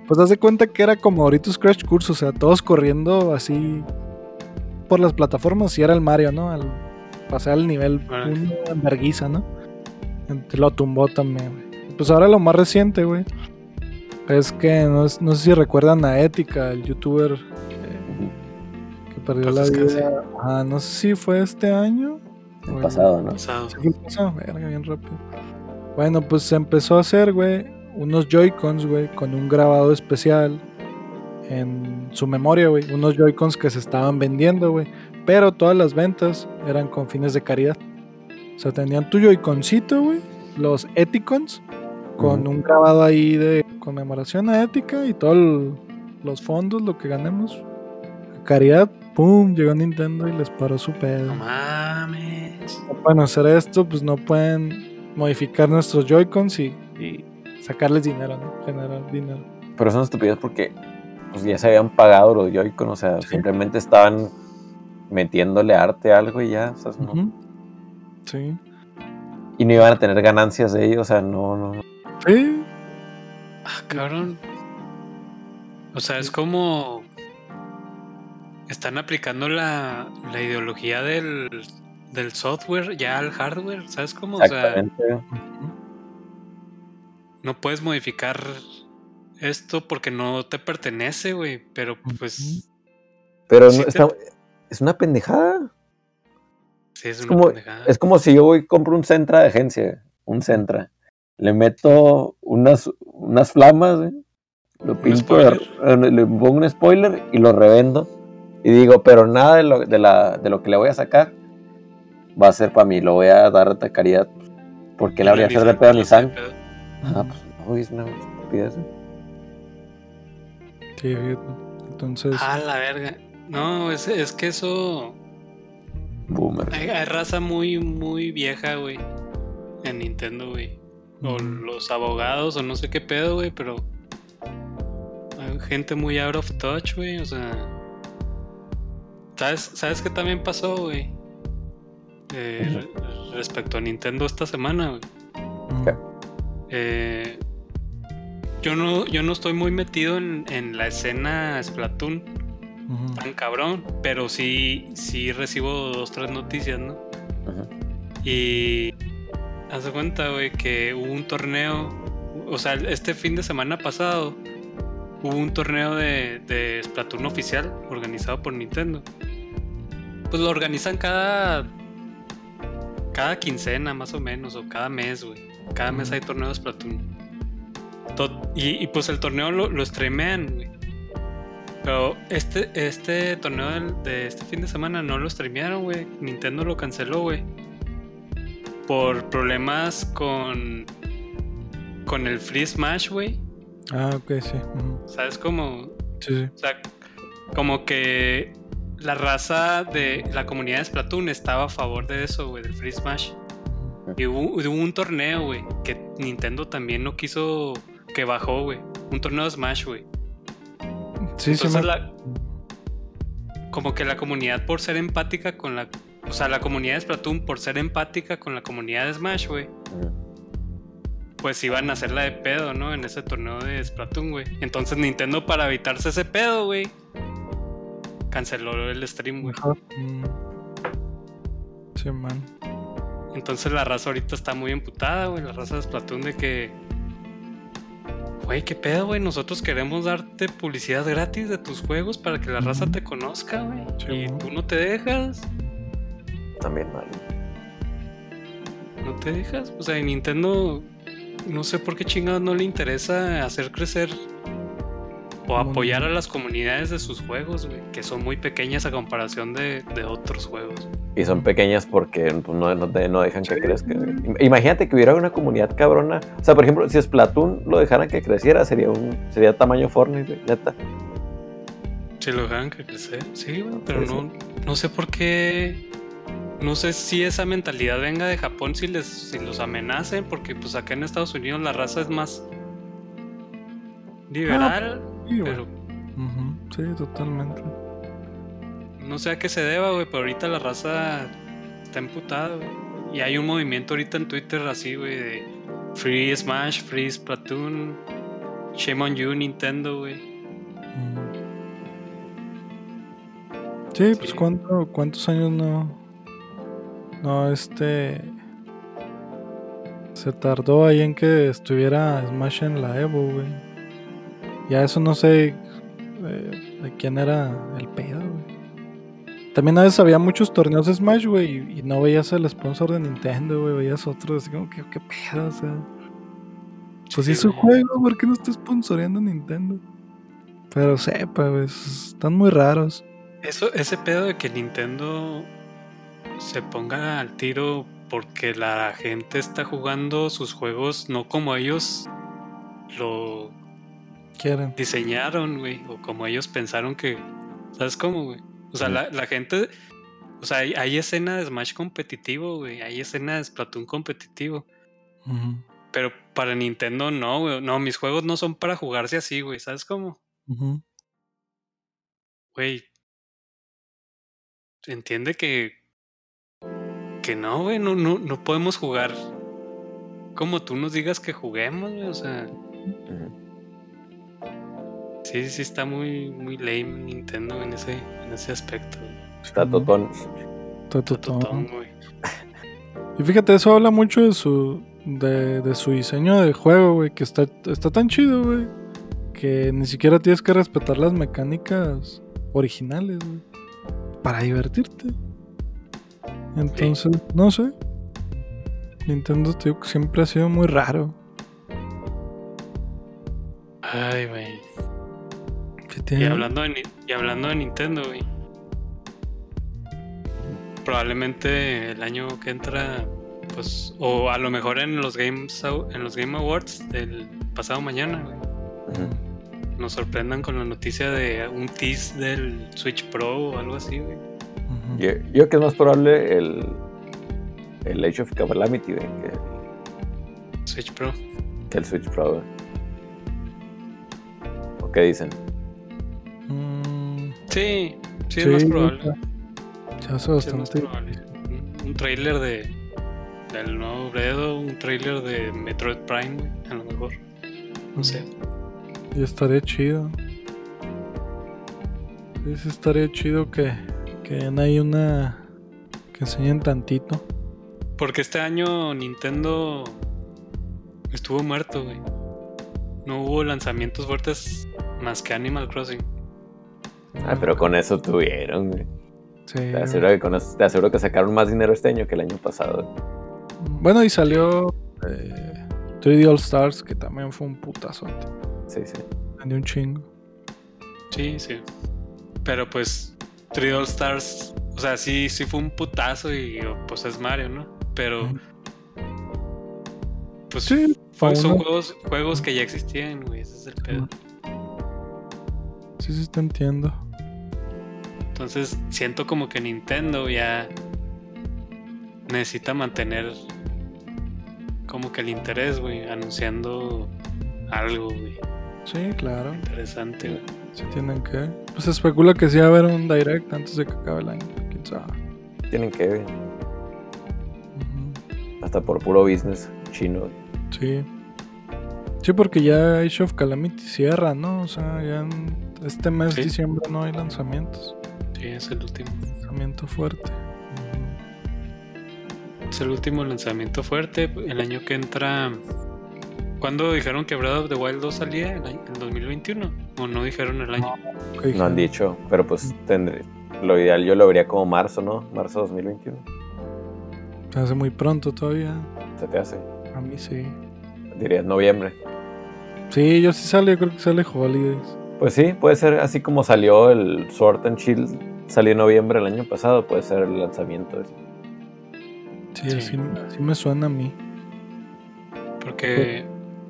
Pues haz de cuenta que era como Doritos Crash Course, o sea, todos corriendo así por las plataformas y era el Mario, ¿no? Al pasar el nivel uno en verguiza, ¿no? Lo tumbó también, güey. Pues ahora lo más reciente, güey. Es que no, es- no sé si recuerdan a Ética, el youtuber que, perdió la vida. Ah, no sé si fue este año. El o pasado, ¿no? Pasado. ¿Sí pasado? Verga, bien rápido. Bueno, pues se empezó a hacer, güey, unos Joy-Cons, güey, con un grabado especial en su memoria, güey. Unos Joy-Cons que se estaban vendiendo, güey. Pero todas las ventas eran con fines de caridad. O sea, tenían tu Joy-Concito, güey. Los Eticons, con un grabado ahí de conmemoración a ética y todos los fondos, lo que ganemos. Caridad, pum, llegó Nintendo y les paró su pedo No mames. no pueden hacer esto, pues no pueden modificar nuestros Joy-Cons y, y sacarles dinero, ¿no? Generar dinero. Pero una estupidez porque pues, ya se habían pagado los Joy-Con, o sea, Sí. simplemente estaban metiéndole arte a algo y ya, o sea, no-. Sí. y no iban a tener ganancias de ellos, o sea, no, no. Sí. Ah, cabrón. O sea, es como. Están aplicando la, la ideología del, del software ya al hardware. ¿Sabes cómo? O sea, no puedes modificar esto porque no te pertenece, güey. Pero pues. Pero Sí no, te- está- es una pendejada. Sí, es Es una como, pendejada. es como si yo voy y compro un Centra de agencia, un Centra. Le meto unas, unas flamas, güey, lo pinto, eh, le pongo un spoiler y lo revendo. Y digo, pero nada de lo, de, la, de lo que le voy a sacar va a ser para mí, lo voy a dar de caridad. ¿Por qué le habría que hacer de pedo a Nissan? pedo. Ah, pues no, es una estupidez. Sí. Entonces, Ah, la verga. No, es, es que eso. Boomer. Hay, hay raza muy, muy vieja, güey. En Nintendo, güey. O los abogados, o no sé qué pedo, güey, pero. Hay gente muy out of touch, güey. O sea. ¿Sabes, ¿sabes qué también pasó, güey? Eh, re- respecto a Nintendo esta semana, güey. Eh, yo no, yo no estoy muy metido en, en la escena Splatoon tan cabrón, pero sí, sí recibo dos, tres noticias, ¿no? Y haz de cuenta, güey, que hubo un torneo, o sea, este fin de semana pasado hubo un torneo de, de Splatoon oficial organizado por Nintendo. Pues lo organizan cada cada quincena más o menos, o cada mes, güey. Cada mes hay torneo de Splatoon. Y, y, pues el torneo lo, lo streamean, güey. Pero este, este torneo del- de este fin de semana no lo streamearon, güey. Nintendo lo canceló, güey. Por problemas con. Con el Free Smash, güey. Ah, ok, sí. ujú. ¿Sabes cómo? Sí, sí. O sea, como que la raza de la comunidad de Splatoon estaba a favor de eso, güey, del Free Smash. Y hubo, hubo un torneo, güey, que Nintendo también no quiso que bajó, güey. Un torneo de Smash, güey. Sí, sí. Entonces me- la- como que la comunidad por ser empática con la... O sea, la comunidad de Splatoon por ser empática con la comunidad de Smash, güey. Pues iban a hacerla de pedo, ¿no? En ese torneo de Splatoon, güey. Entonces Nintendo para evitarse ese pedo, güey. Canceló el stream, güey. Mm. Sí, man. Entonces la raza ahorita está muy emputada, güey. La raza de Splatoon de que... Güey, qué pedo, güey. Nosotros queremos darte publicidad gratis de tus juegos para que la raza te conozca, güey. Sí, y tú no te dejas. También mal. No te dejas. O sea, Nintendo, no sé por qué chingados no le interesa hacer crecer o apoyar a las comunidades de sus juegos, güey, que son muy pequeñas a comparación de, de otros juegos. Y son pequeñas porque pues, no, no, no dejan que crezca. güey. Im- Imagínate que hubiera una comunidad cabrona. O sea, por ejemplo, si Splatoon lo dejaran que creciera, sería un sería tamaño Fortnite, güey, neta. Si lo dejan que crecer, sí, güey, pero Sí, no, no sé por qué. No sé si esa mentalidad venga de Japón, si les si los amenacen, porque pues acá en Estados Unidos la raza es más liberal, Sí, pero Sí, totalmente. no sé a qué se deba, güey, pero ahorita la raza está emputada, güey. Y hay un movimiento ahorita en Twitter así, güey, de Free Smash, Free Splatoon, Shame on You, Nintendo, güey. Mm. Sí, pues Sí. ¿cuánto, cuántos años no. No, este. Se tardó ahí en que estuviera Smash en la Evo, güey. Ya eso no sé eh, de quién era el pedo, güey. También a veces había muchos torneos de Smash, güey, y, no veías el sponsor de Nintendo, güey, veías otros, así como que, ¿qué pedo? O sea, pues Sí, su güey. juego, ¿por qué no está sponsoreando Nintendo? Pero sepa, güey, están muy raros. Eso, ese pedo de que Nintendo se ponga al tiro porque la gente está jugando sus juegos no como ellos lo Quieren. diseñaron, güey, o como ellos pensaron que, ¿sabes cómo, güey? O sea, la, la gente, o sea, hay, hay escena de Smash competitivo, güey, hay escena de Splatoon competitivo, pero para Nintendo no, güey, no, mis juegos no son para jugarse así, güey, ¿sabes cómo? Güey, entiende que, que no, güey, no, no, no podemos jugar como tú nos digas que juguemos, güey, o sea. Sí, sí está muy, muy lame Nintendo en ese, en ese aspecto. Está totón. Está totón. Totón, güey. Y fíjate, eso habla mucho de su de, de su diseño de juego, güey, que está, está tan chido, güey, que ni siquiera tienes que respetar las mecánicas originales, güey, para divertirte. Entonces, no sé. Nintendo que siempre ha sido muy raro. Ay, güey. Sí Y hablando de, y hablando de Nintendo, güey. Probablemente el año que entra, pues, o a lo mejor en los Games en los Game Awards del pasado mañana, güey, nos sorprendan con la noticia de un tease del Switch Pro o algo así, güey. Yo creo que es más probable el, el Age of Calamity güey, que, Switch Pro. que el Switch Pro. güey. ¿O qué dicen? Sí, sí, es Sí, más probable. se hace Sí, es más bastante. probable. Un, un trailer de del nuevo Bredo, un trailer de Metroid Prime, a lo mejor. No sé. Y estaría chido. Sí, estaría chido que, que ahí una. que enseñen tantito. Porque este año Nintendo estuvo muerto, güey. No hubo lanzamientos fuertes más que Animal Crossing. Ah, pero con eso tuvieron. güey. Sí, Te aseguro, que con eso- te aseguro que sacaron más dinero este año que el año pasado. Bueno, y salió. Eh, 3D All Stars, que también fue un putazote. Sí, sí. Vendió un chingo. Sí, sí. Pero pues 3 All Stars, o sea, sí, sí fue un putazo y pues es Mario, ¿no? Pero pues Sí, fue- son uno- juegos, juegos que ya existían, güey, ese es el pedo. Sí, sí, te entiendo. Entonces siento como que Nintendo ya necesita mantener como que el interés, güey, anunciando algo, güey, Sí, claro. interesante, güey. Sí, tienen que. Pues se especula que sí va a haber un direct antes de que acabe el año. Quién sabe. Tienen que. Ujú. Hasta por puro business chino. Sí. Sí, porque ya Age of Calamity cierra, ¿no? O sea, ya en este mes, Sí. diciembre, no hay lanzamientos. Sí, es el último. Lanzamiento fuerte. Es el último lanzamiento fuerte. El año que entra. ¿Cuándo dijeron que Breath of the Wild 2 salía? ¿El, año- el 2021? ¿O no dijeron el año? ¿Qué No han dicho, pero pues tendré. Lo ideal yo lo vería como marzo, ¿no? Marzo 2021. Se hace muy pronto todavía. Se te hace. A mí sí. Dirías noviembre. Sí, yo sí sale, yo creo que sale Holidays. Pues sí, puede ser así como salió el Sword and Shield. Salió en noviembre el año pasado, puede ser el lanzamiento. Sí, Sí. Así, así me suena a mí. Porque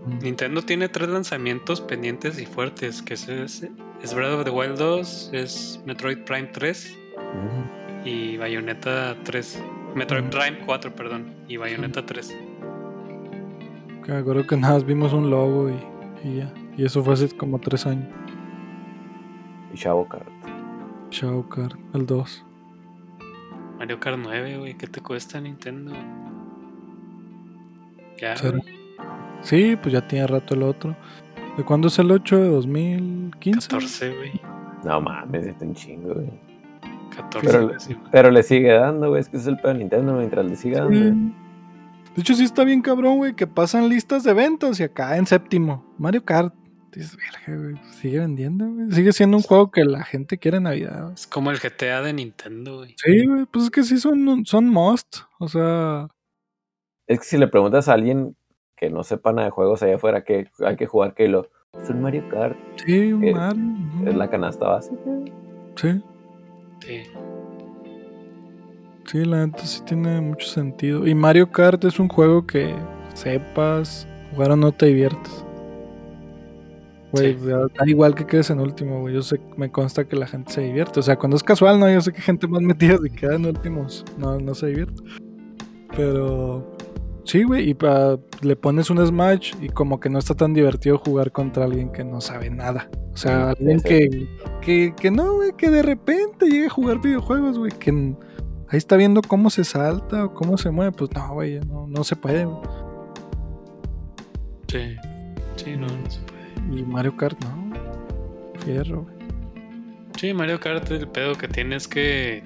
Mm. Nintendo tiene tres lanzamientos pendientes y fuertes, que es, es, es Breath of the Wild 2, es Metroid Prime 3 Ujú. y Bayonetta 3. Metroid Ujú. Prime 4, perdón, y Bayonetta 3. Que me acuerdo que nada más vimos un logo y, y ya. Y eso fue hace como tres años. Chavo Card. Shadow Card, el 2. Mario Kart 9, güey. ¿Qué te cuesta Nintendo? Ya, güey. Sí, pues ya tiene rato el otro. ¿De cuándo es el 8? ¿De 2015? 14, güey. No mames, es un chingo, güey. 14, Pero, sí, le sigue dando, güey. Es que ese es el pedo de Nintendo mientras le siga dando. Sí. De hecho, sí está bien cabrón, güey, que pasan listas de ventas y acá en séptimo. Mario Kart. Dices, verga, güey. Sigue vendiendo, güey. Sigue siendo un juego que la gente quiere en Navidad. güey. Es como el GTA de Nintendo, güey. Sí, güey. Pues es que sí son, son must. O sea, Es que si le preguntas a alguien que no sepa nada de juegos allá afuera que hay que jugar, que lo. Es un Mario Kart, sí, un Mario. es la canasta básica. Sí, Sí. sí, la neta sí tiene mucho sentido. Y Mario Kart es un juego que sepas jugar o no te diviertes. Güey, Sí. da igual que quedes en último, güey. Yo sé, me consta que la gente se divierte. O sea, cuando es casual, no, yo sé que gente más metida se queda en últimos. No, no se divierte. Pero sí, güey. Y pa- le pones un Smash y como que no está tan divertido jugar contra alguien que no sabe nada. O sea, Sí, alguien sí. que, que, que no, güey, que de repente llegue a jugar videojuegos, güey. Que ahí está viendo cómo se salta o cómo se mueve. Pues no, güey, no, no se puede, güey. Sí. Sí, no, no se puede. Y Mario Kart, no. Fierro, güey. Sí, Mario Kart, el pedo que tiene es que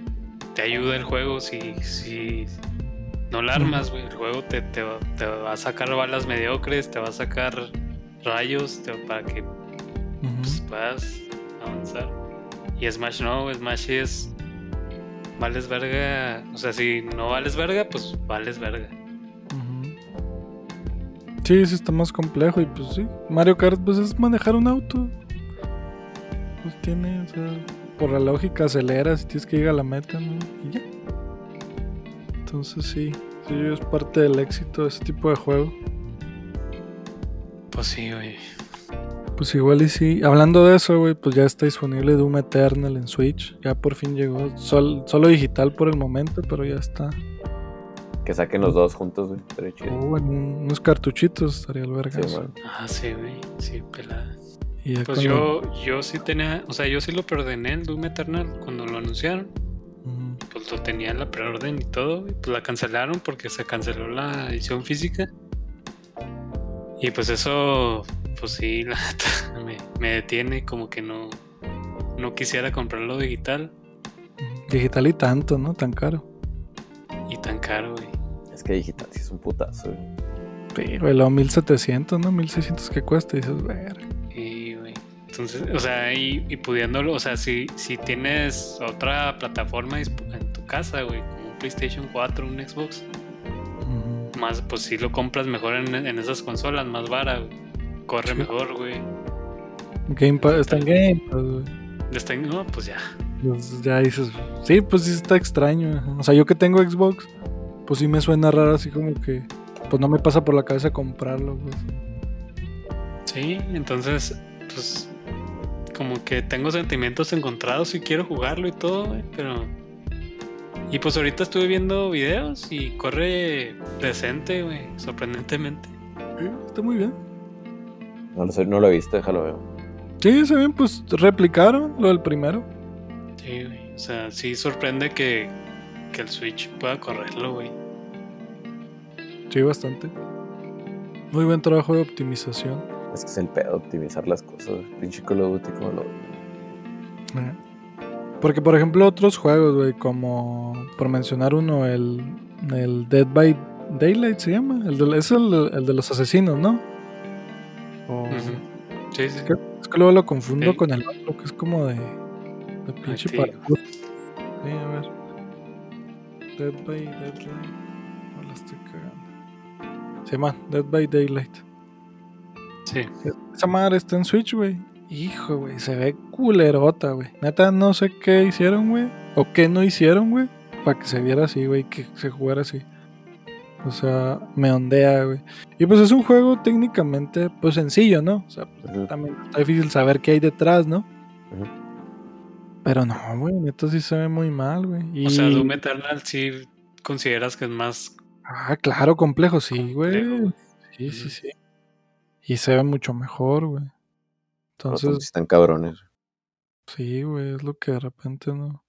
te ayuda el juego si, si no la armas, güey. El juego te, te, va- te va a sacar balas mediocres, te va a sacar rayos te- para que pues, puedas avanzar. Y Smash no, Smash es. Vales verga. O sea, si no vales verga, pues vales verga. Sí, sí está más complejo y pues sí. Mario Kart pues es manejar un auto. Pues tiene, o sea, por la lógica aceleras y tienes que llegar a la meta, ¿no? Y ya. Entonces sí, sí es parte del éxito de ese tipo de juego. Pues sí, güey. Pues igual y sí. Hablando de eso, güey, pues ya está disponible Doom Eternal en Switch. Ya por fin llegó. Sol- solo digital por el momento, pero ya está. Que saquen los dos juntos, güey. Estaría chido. Uh, en un- unos cartuchitos estaría el Sí, bueno. Ah, sí, güey. Sí, pelada. Y Pues yo, yo sí tenía. O sea, yo sí lo preordené el Doom Eternal cuando lo anunciaron. pues lo tenía en la preorden y todo, y pues la cancelaron porque se canceló la edición física. Y pues eso, pues sí, <laughs> la me, me detiene como que no, no quisiera comprarlo digital Digital y tanto, ¿no? Tan caro. Y tan caro, güey. Es que digital sí es un putazo, güey. Sí, güey, lo 1700, ¿no? 1600 que cuesta. Dices, verga. Y, güey. Entonces, o sea, y, y pudiéndolo, o sea, si, si tienes otra plataforma en tu casa, güey, como un PlayStation 4, un Xbox, más, pues sí lo compras mejor en, en esas consolas, más vara, güey. Corre Sí. mejor, güey. Game Pass, está en Game Pass, güey. Está en- no, pues ya. Pues ya dices, sí, pues sí está extraño. O sea, yo que tengo Xbox, pues sí me suena raro, así como que, pues no me pasa por la cabeza comprarlo, pues. Sí, entonces, pues como que tengo sentimientos encontrados y quiero jugarlo y todo, güey, pero... Y pues ahorita estuve viendo videos y corre decente, güey, sorprendentemente. Sí, está muy bien. No lo, sé, no lo he visto, déjalo ver. Sí, está bien, pues replicaron lo del primero. Sí, güey, o sea, sí sorprende que, que el Switch pueda correrlo, güey. Sí, bastante. Muy buen trabajo de optimización. Es que es el pedo optimizar las cosas. Pinche Call of Duty como lo. Eh. Porque, por ejemplo, otros juegos, güey, como por mencionar uno, el, el Dead by Daylight se llama. El de, es el, el de los asesinos, ¿no? O-. Sí, sí. es, que, es que luego lo confundo Sí. con el otro, que es como de, de pinche sí. parkour. Sí, a ver. Dead by Daylight. No la estoy cagando. Se llama Dead by Daylight. Sí. Esa madre está en Switch, güey. Hijo, güey, se ve culerota, güey. Neta, no sé qué hicieron, güey. O qué no hicieron, güey. Para que se viera así, güey. Que se jugara así. O sea, me ondea, güey. Y pues es un juego técnicamente, pues sencillo, ¿no? O sea, pues, también está difícil saber qué hay detrás, ¿no? Ujú. Pero no, güey, neta sí se ve muy mal, güey. Y... O sea, Doom Eternal sí consideras que es más Ah, claro, complejo, sí, güey. Sí, sí, sí. Y se ve mucho mejor, güey. Entonces, están cabrones. Sí, güey, es lo que de repente no.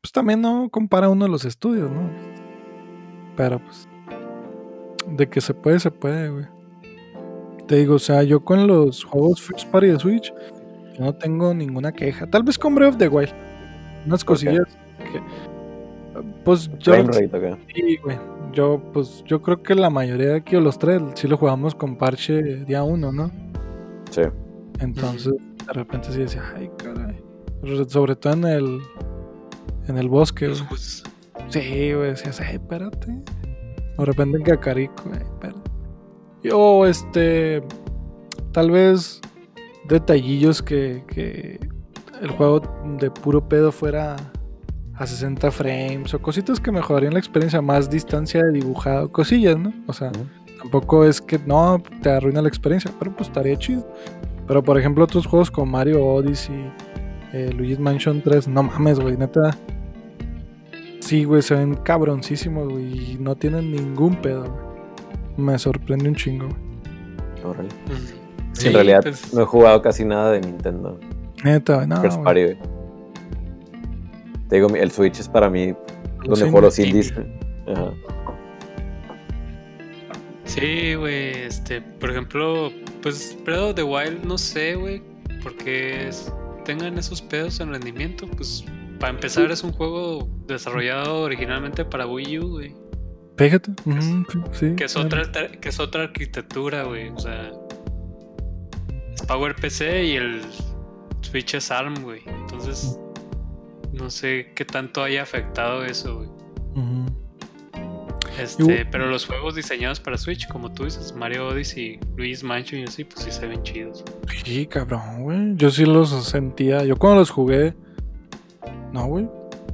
Pues también no compara uno los estudios, ¿no? Pero pues. De que se puede, se puede, güey. Te digo, o sea, yo con los juegos First Party de Switch, yo no tengo ninguna queja. Tal vez con Breath of the Wild. Unas cosillas que. Pues yo. Sí, güey. Yo, pues, yo creo que la mayoría de aquí, o los tres, sí lo jugamos con parche día uno, ¿no? Sí. Entonces, de repente sí decía, ay, caray. Sobre- Sobre todo en el. En el bosque, Los Sí, güey, decías, ay, espérate. De repente en Cacarico, güey, espérate. Yo, este. Tal vez detallillos que, que el juego de puro pedo fuera a 60 frames o cositas que mejorarían la experiencia, más distancia de dibujado, cosillas, ¿no? O sea, tampoco es que no te arruina la experiencia, pero pues estaría chido. Pero por ejemplo, otros juegos como Mario Odyssey, eh, Luigi's Mansion 3, no mames, güey, neta. Sí, güey, se ven cabroncísimos, güey, y no tienen ningún pedo, güey. Me sorprende un chingo, güey. Órale. Sí, en realidad pues, no he jugado casi nada de Nintendo. Neta, no. First. Party, güey. Te digo, mi- el Switch es para mí donde Sí, juego los indie. indies. Ajá. Sí, güey, este, por ejemplo, pues Breath of the Wild, no sé, güey, porque es- tengan esos pedos en rendimiento, pues para empezar es un juego desarrollado originalmente para Wii U, güey, Fíjate. sí, sí, que es claro. otra alter- que es otra arquitectura, güey, o sea, Power PC y el Switch es ARM, güey, entonces no sé qué tanto haya afectado eso, güey. Este, pero los juegos diseñados para Switch, como tú dices, Mario Odyssey, Luis Mansion y así, pues sí se ven chidos. Sí, cabrón, güey. Yo sí los sentía. Yo cuando los jugué. No, güey.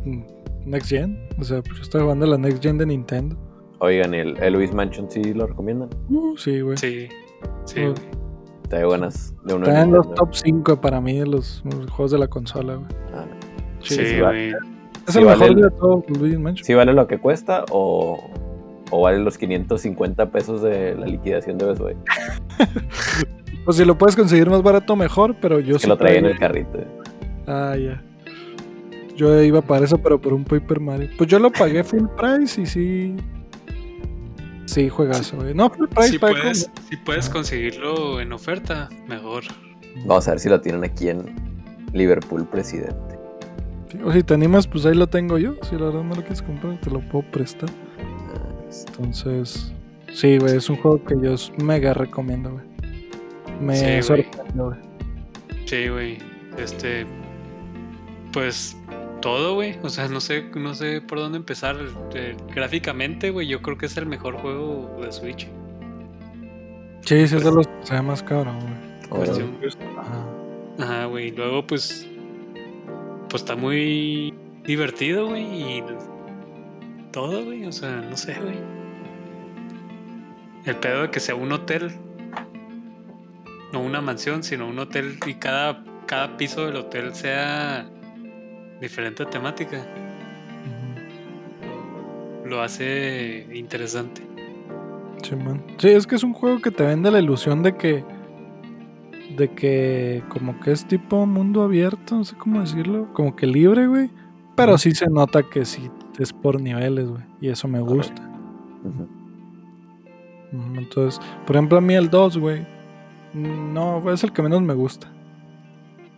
mm, Next Gen. O sea, pues yo estaba jugando la Next Gen de Nintendo. Oigan, el, el Luis Mansion sí lo recomiendan. Uh, sí, güey. Sí, sí, Oh. güey. Te da ganas de uno de Están en los top 5 para mí de los, los juegos de la consola, güey. Ah, Sí, Sí, sí, va. güey. Es sí el vale mejor el- de todos, Luigi Mansion. ¿Sí vale lo que cuesta o, o vale los 550 pesos de la liquidación de Best? <laughs> Pues si lo puedes conseguir más barato, mejor, pero yo Que sí. lo traía en el carrito. Ah, ya. Yo iba para eso, pero por un Paper Mario. Pues yo lo pagué full price y sí. Sí, juegazo, güey. No, full price Si pagué puedes, si puedes conseguirlo en oferta, mejor. Vamos a ver si lo tienen aquí en Liverpool, presidente. sí, O si te animas, pues ahí lo tengo yo. Si la verdad no lo quieres comprar, te lo puedo prestar. Entonces, sí, güey, es un juego que yo mega recomiendo, güey. Me Sí, sorprendió, güey. Sí, güey. Este, pues todo, güey. O sea, no sé, no sé por dónde empezar. Eh, gráficamente, güey, yo creo que es el mejor juego de Switch. Sí, sí, es de los que se ve más cabrón, güey. Ajá. Ajá, güey. Luego, pues, pues está muy divertido, güey. Y todo, güey. O sea, no sé, güey. El pedo de que sea un hotel. No una mansión, sino un hotel y cada, cada piso del hotel sea diferente temática. Lo hace interesante. Sí, man. Sí, es que es un juego que te vende la ilusión de que. De que como que es tipo mundo abierto, no sé cómo decirlo. Como que libre, güey. Pero sí se nota que sí es por niveles, güey. Y eso me gusta. Entonces, por ejemplo, a mí el 2, güey. No, es el que menos me gusta.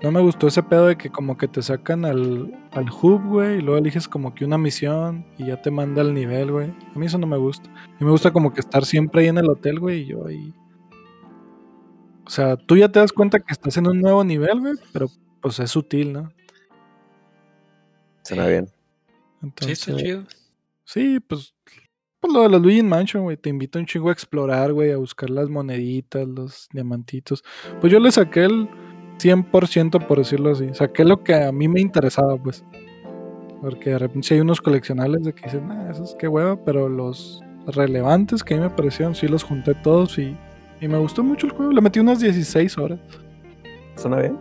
No me gustó ese pedo de que como que te sacan al, al hub, güey, y luego eliges como que una misión y ya te manda al nivel, güey. A mí eso no me gusta. A mí me gusta como que estar siempre ahí en el hotel, güey, y yo ahí... O sea, tú ya te das cuenta que estás en un nuevo nivel, güey, pero pues es sutil, ¿no? Suena bien. Sí, está chido. Sí, pues, pues lo de los Luigi Mansion, güey, te invita un chingo a explorar, güey, a buscar las moneditas, los diamantitos. Pues yo le saqué el 100%, por decirlo así. Saqué lo que a mí me interesaba, pues. Porque de repente sí hay unos coleccionables de que dicen, ah, eso es qué hueva, pero los relevantes que a mí me parecieron, sí los junté todos y, y me gustó mucho el juego. Le metí unas 16 horas. Suena bien.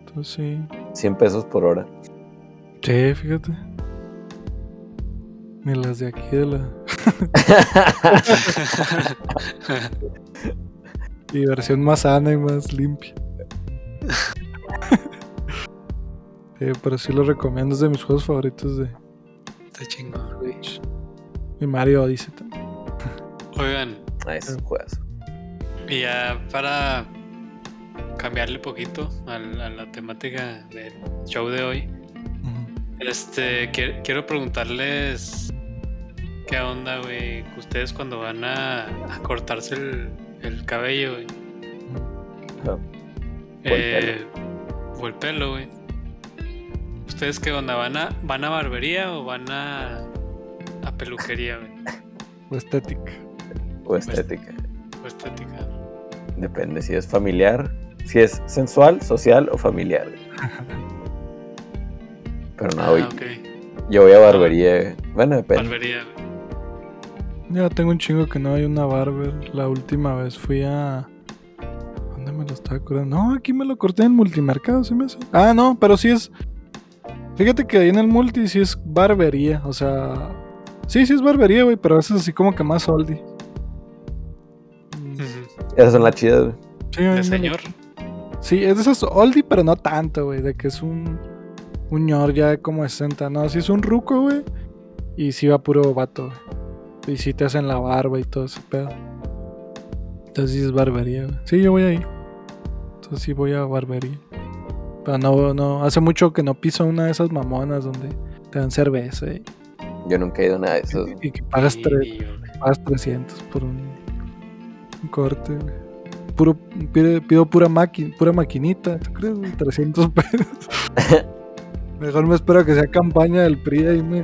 Entonces sí. 100 pesos por hora. Sí, fíjate. Ni las de aquí de la. <laughs> <laughs> Y versión más sana y más limpia. <laughs> Eh, pero sí lo recomiendo, es de mis juegos favoritos de Está chingón, güey. Switch. Y Mario Odyssey también. Oigan, Ah, es un juegazo. y ya para cambiarle poquito al- a, la temática del show de hoy, este, qui- quiero preguntarles qué onda, güey, ustedes cuando van a, a cortarse el, el cabello, güey. Eh, o el pelo, güey. ¿Ustedes qué onda? ¿Van a, van a barbería o van a, a peluquería, güey? O estética. O estética. O estética. Depende si es familiar, si es sensual, social o familiar. Pero no, Ah, ok. yo voy a barbería. güey. Bueno, depende. Barbería. Ya tengo un chingo que no hay una barber. La última vez fui a. ¿Dónde me lo estaba acordando? No, aquí me lo corté en multimercado, se me hace. Ah, no, pero sí es. Fíjate que ahí en el multi sí es barbería. O sea. Sí, sí es barbería, güey, pero eso es así como que más oldie. Mm. Esas son las chidas. güey. Sí, De señor. Sí, es de esas oldie, pero no tanto, güey. De que es un. Un ñor ya de como 60. No, sí es un ruco, güey. Y sí va puro vato, güey. Y sí te hacen la barba y todo ese pedo. Entonces sí es barbería, güey. Sí, yo voy ahí. Entonces sí voy a barbería. Pero no, no. Hace mucho que no piso una de esas mamonas donde te dan cerveza y, Yo nunca he ido a nada de eso. güey. y que pagas, Sí, tres- pagas 300 por un, un corte, güey. Puro, pido, pido pura, maqui, pura maquinita, ¿tú crees? güey? 300 <laughs> pesos. Mejor me espero que sea campaña del PRI y me,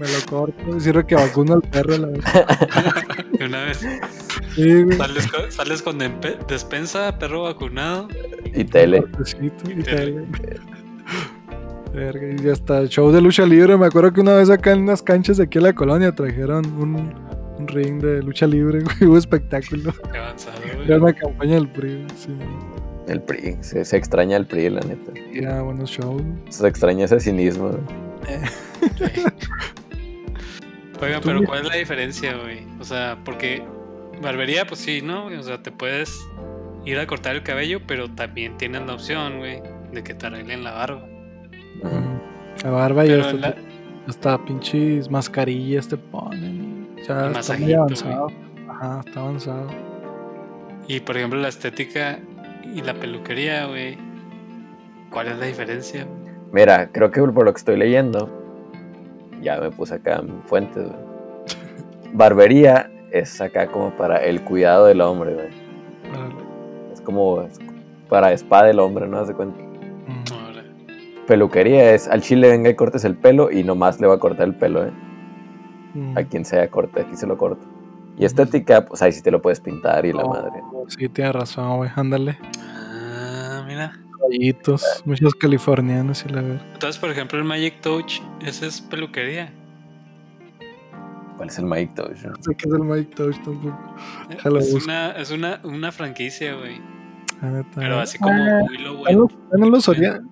me lo corto. y Sirve que vacuno al perro, la. De <laughs> una vez. Sí. Sales con, sales con despensa, perro vacunado. Y tele. Y tele. tele. <laughs> Verga, y hasta show de lucha libre. Me acuerdo que una vez acá en unas canchas de aquí en la colonia trajeron un, un ring de lucha libre, <laughs> güey. Hubo espectáculo. Qué avanzado, Era güey. una campaña del PRI, sí. El PRI. Se, se extraña el PRI, la neta. Era buenos shows. Se extraña ese cinismo. güey. <laughs> Oigan, Tú, pero. ¿cuál es la diferencia, güey? O sea, porque barbería, pues sí, ¿no? O sea, te puedes ir a cortar el cabello, pero también tienes la opción, güey, de que te arreglen la barba. La barba y hasta, la- hasta pinches mascarillas te ponen. Y está muy avanzado. Ajá, está avanzado. Y por ejemplo, la estética y la peluquería, güey. ¿Cuál es la diferencia? Mira, creo que por lo que estoy leyendo, ya me puse acá en fuentes. güey. <laughs> Barbería es acá como para el cuidado del hombre, güey. Es como para spa del hombre, ¿no? Haz cuenta. Mm. Peluquería es al chile venga y cortes el pelo y nomás le va a cortar el pelo, ¿eh? Mm. A quien sea corte, aquí se lo corta. Y estética, pues ahí sí te lo puedes pintar y la Oh, madre. Sí, tienes razón, güey. Ándale. Ah, mira. Rayitos, muchos californianos y la verdad. Entonces, por ejemplo, el Magic Touch, ese es peluquería. ¿Cuál es el Mike Touch? no? Sé qué es el Mike Touch tampoco. Eh, Déjalo Es busco. una, es una, una franquicia, güey. Pero así como Ah, muy low está en los-. Orianos.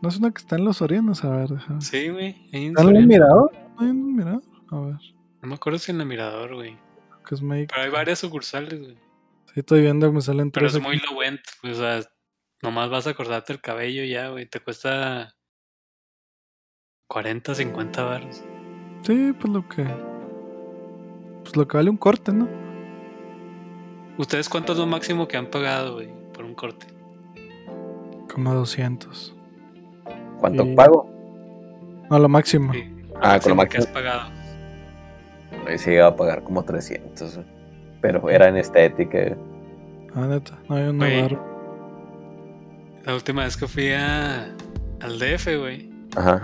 No es una que está en los Orianos, a ver, déjame. Sí, güey. ¿Está en el mirador? ¿No hay un mirador? A ver, No me acuerdo si en el mirador, güey. que es Mike. Pero hay varias sucursales, güey. Sí, estoy viendo, me salen Pero tres. es muy aquí. low end. O sea, nomás vas a cortarte el cabello ya, güey. Te cuesta 40, 50 baros. Sí, pues lo que. Pues lo que vale un corte, ¿no? ¿Ustedes cuánto es lo máximo que han pagado, güey, por un corte? Como 200. ¿Cuánto pago? No, lo máximo. Sí, lo Ah, con lo máximo que has pagado. Ahí se llegaba a pagar como 300. güey. Pero era en estética. Ah, neta. No hay una Güey. barba. La última vez que fui a, al DF, güey, Ajá.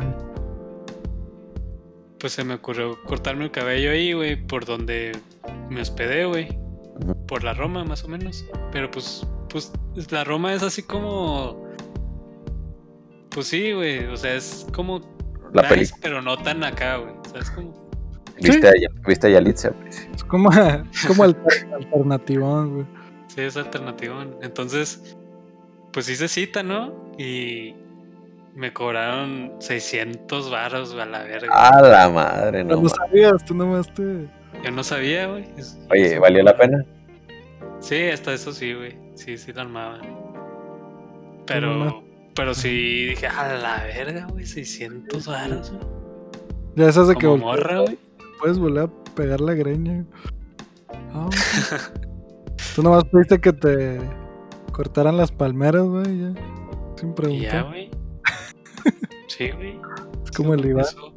Pues se me ocurrió cortarme el cabello ahí, güey, por donde me hospedé, güey. Por la Roma, más o menos. Pero pues, pues, la Roma es así como... Pues sí, güey, o sea, es como... La nice, película. pero no tan acá, güey. ¿Sabes cómo? ¿Viste, a, ¿Viste a Yalitza? Pues, Es como, es como alter- alternativón, güey. Sí, es alternativón. Entonces, pues hice cita, ¿no? Y me cobraron 600 varos a la verga. A la madre, no. No, sabías, tú nomás te. Yo no sabía, güey. Oye, ¿valió la pena? Sí, hasta eso sí, güey. Sí, sí la armaba. Pero, Pero sí dije, a la verga, güey, 600 varos, güey. Ya esas de que morra, güey. puedes volver a pegar la greña. Ah, <laughs> Tú nomás pediste que te cortaran las palmeras, güey, ya. Sin Y ya, preguntar. güey. Sí, güey. Es como el. Eso-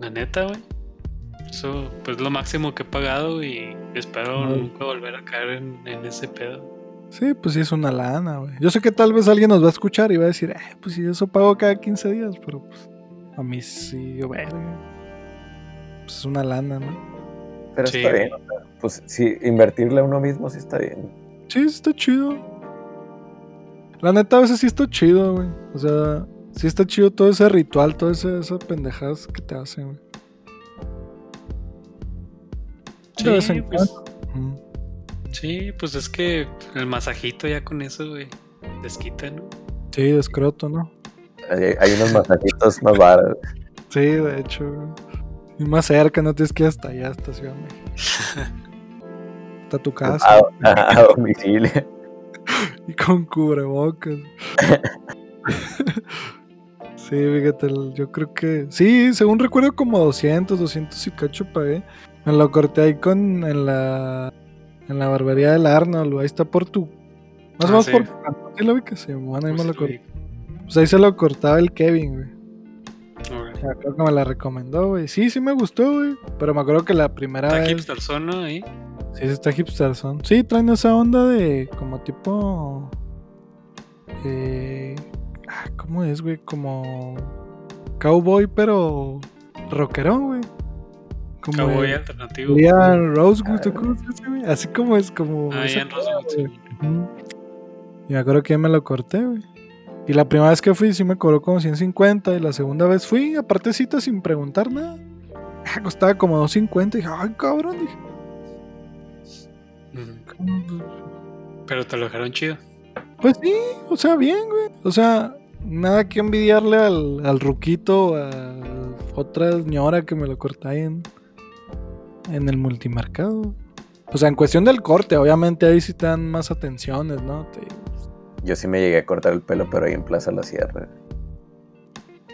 La neta, güey. Eso, pues lo máximo que he pagado y espero Ay. nunca volver a caer en, en ese pedo. Sí, pues sí es una lana, güey. Yo sé que tal vez alguien nos va a escuchar y va a decir, eh, pues si eso pago cada 15 días, pero pues a mí sí, yo verga. Pues es una lana, ¿no? Pero Sí. está bien. o sea, pues sí, invertirle a uno mismo sí está bien. Sí, está chido. La neta, a veces sí está chido, güey. O sea, sí está chido todo ese ritual, todas ese- esas pendejadas que te hacen, güey. En pues, sí, pues es que el masajito ya con eso, güey, desquita, ¿no? Sí, de escroto, ¿no? Hay, hay unos masajitos más baratos. Sí, de hecho, güey. Y más cerca, no tienes que ir hasta allá, hasta Ciudad de México. <laughs> Hasta tu casa. A, a- a domicilio. Y con cubrebocas. <laughs> sí, fíjate, yo creo que. Sí, según recuerdo, como 200, 200 y cacho pagué. Me lo corté ahí con. En la. En la barbería del Arnold, Ahí está por tu. Más o Ah, menos por ¿Sí lo vi que sí, bueno, ahí me lo Justo, corté. Pues ahí se lo cortaba el Kevin, güey. Creo que me la recomendó, güey. Sí, sí me gustó, güey. Pero me acuerdo que la primera Está vez. hipster zona ahí. Sí, está hipster son. Sí, traen esa onda de como tipo. Eh, ah, ¿Cómo es, güey? Como. Cowboy, pero. Rockerón, güey. Como. Cowboy el- alternativo. Liam Rosewood, ¿o ¿cómo se dice, güey? Así como es, como. Ah, Ian Rosewood. Y me acuerdo que ya me lo corté, güey. Y la primera vez que fui sí me cobró como 150 y la segunda vez fui, aparte cita sin preguntar nada. Ah, Costaba como 250 y dije, ay cabrón, dije, Ujú. "¿cómo? Pero te lo dejaron chido. Pues sí, o sea, bien, güey. O sea, nada que envidiarle al, al ruquito, a otra señora que me lo corta ahí en, en el multimercado. O sea, en cuestión del corte, obviamente ahí sí te dan más atenciones, ¿no? Te- Yo sí me llegué a cortar el pelo, pero ahí en Plaza La Sierra.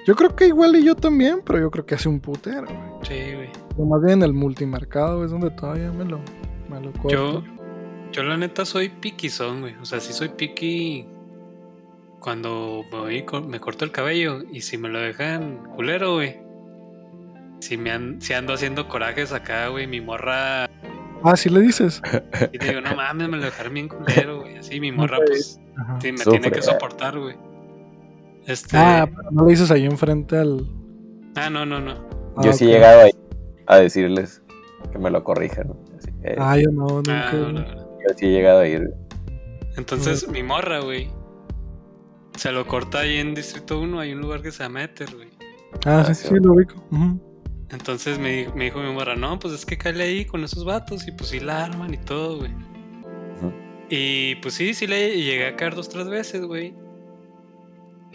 Yo creo que igual y yo también, pero yo creo que hace un putero, güey. Sí, güey. Lo más bien en el multimercado es donde todavía me lo, me lo corto. Yo, yo la neta soy piquizón, güey. O sea, sí soy piqui cuando me, voy me corto el cabello. Y si me lo dejan culero, güey. Si, me an- si ando haciendo corajes acá, güey, mi morra. Ah, sí le dices. Y te digo, no mames, me lo dejaron bien culero, güey. Así mi morra, pues, sí, me Sufre. tiene que soportar, güey. Este. Ah, Ah, pero no le dices ahí enfrente al. no, no, no. Ah, Yo sí he llegado ahí a decirles que me lo corrijan. Así que Ah, yo no, nunca. Ah, no, no, no. Yo sí he llegado a ir. Entonces, mi morra, güey. Se lo corta ahí en Distrito 1. Hay un lugar que se llama Éter, güey. Ah, Ah, sí, sí. sí, lo ubico. Entonces me, di- me dijo mi morra, no, pues es que cáele ahí con esos vatos y pues sí la arman y todo, güey. Y pues sí, sí le llegué a caer dos, tres veces, güey.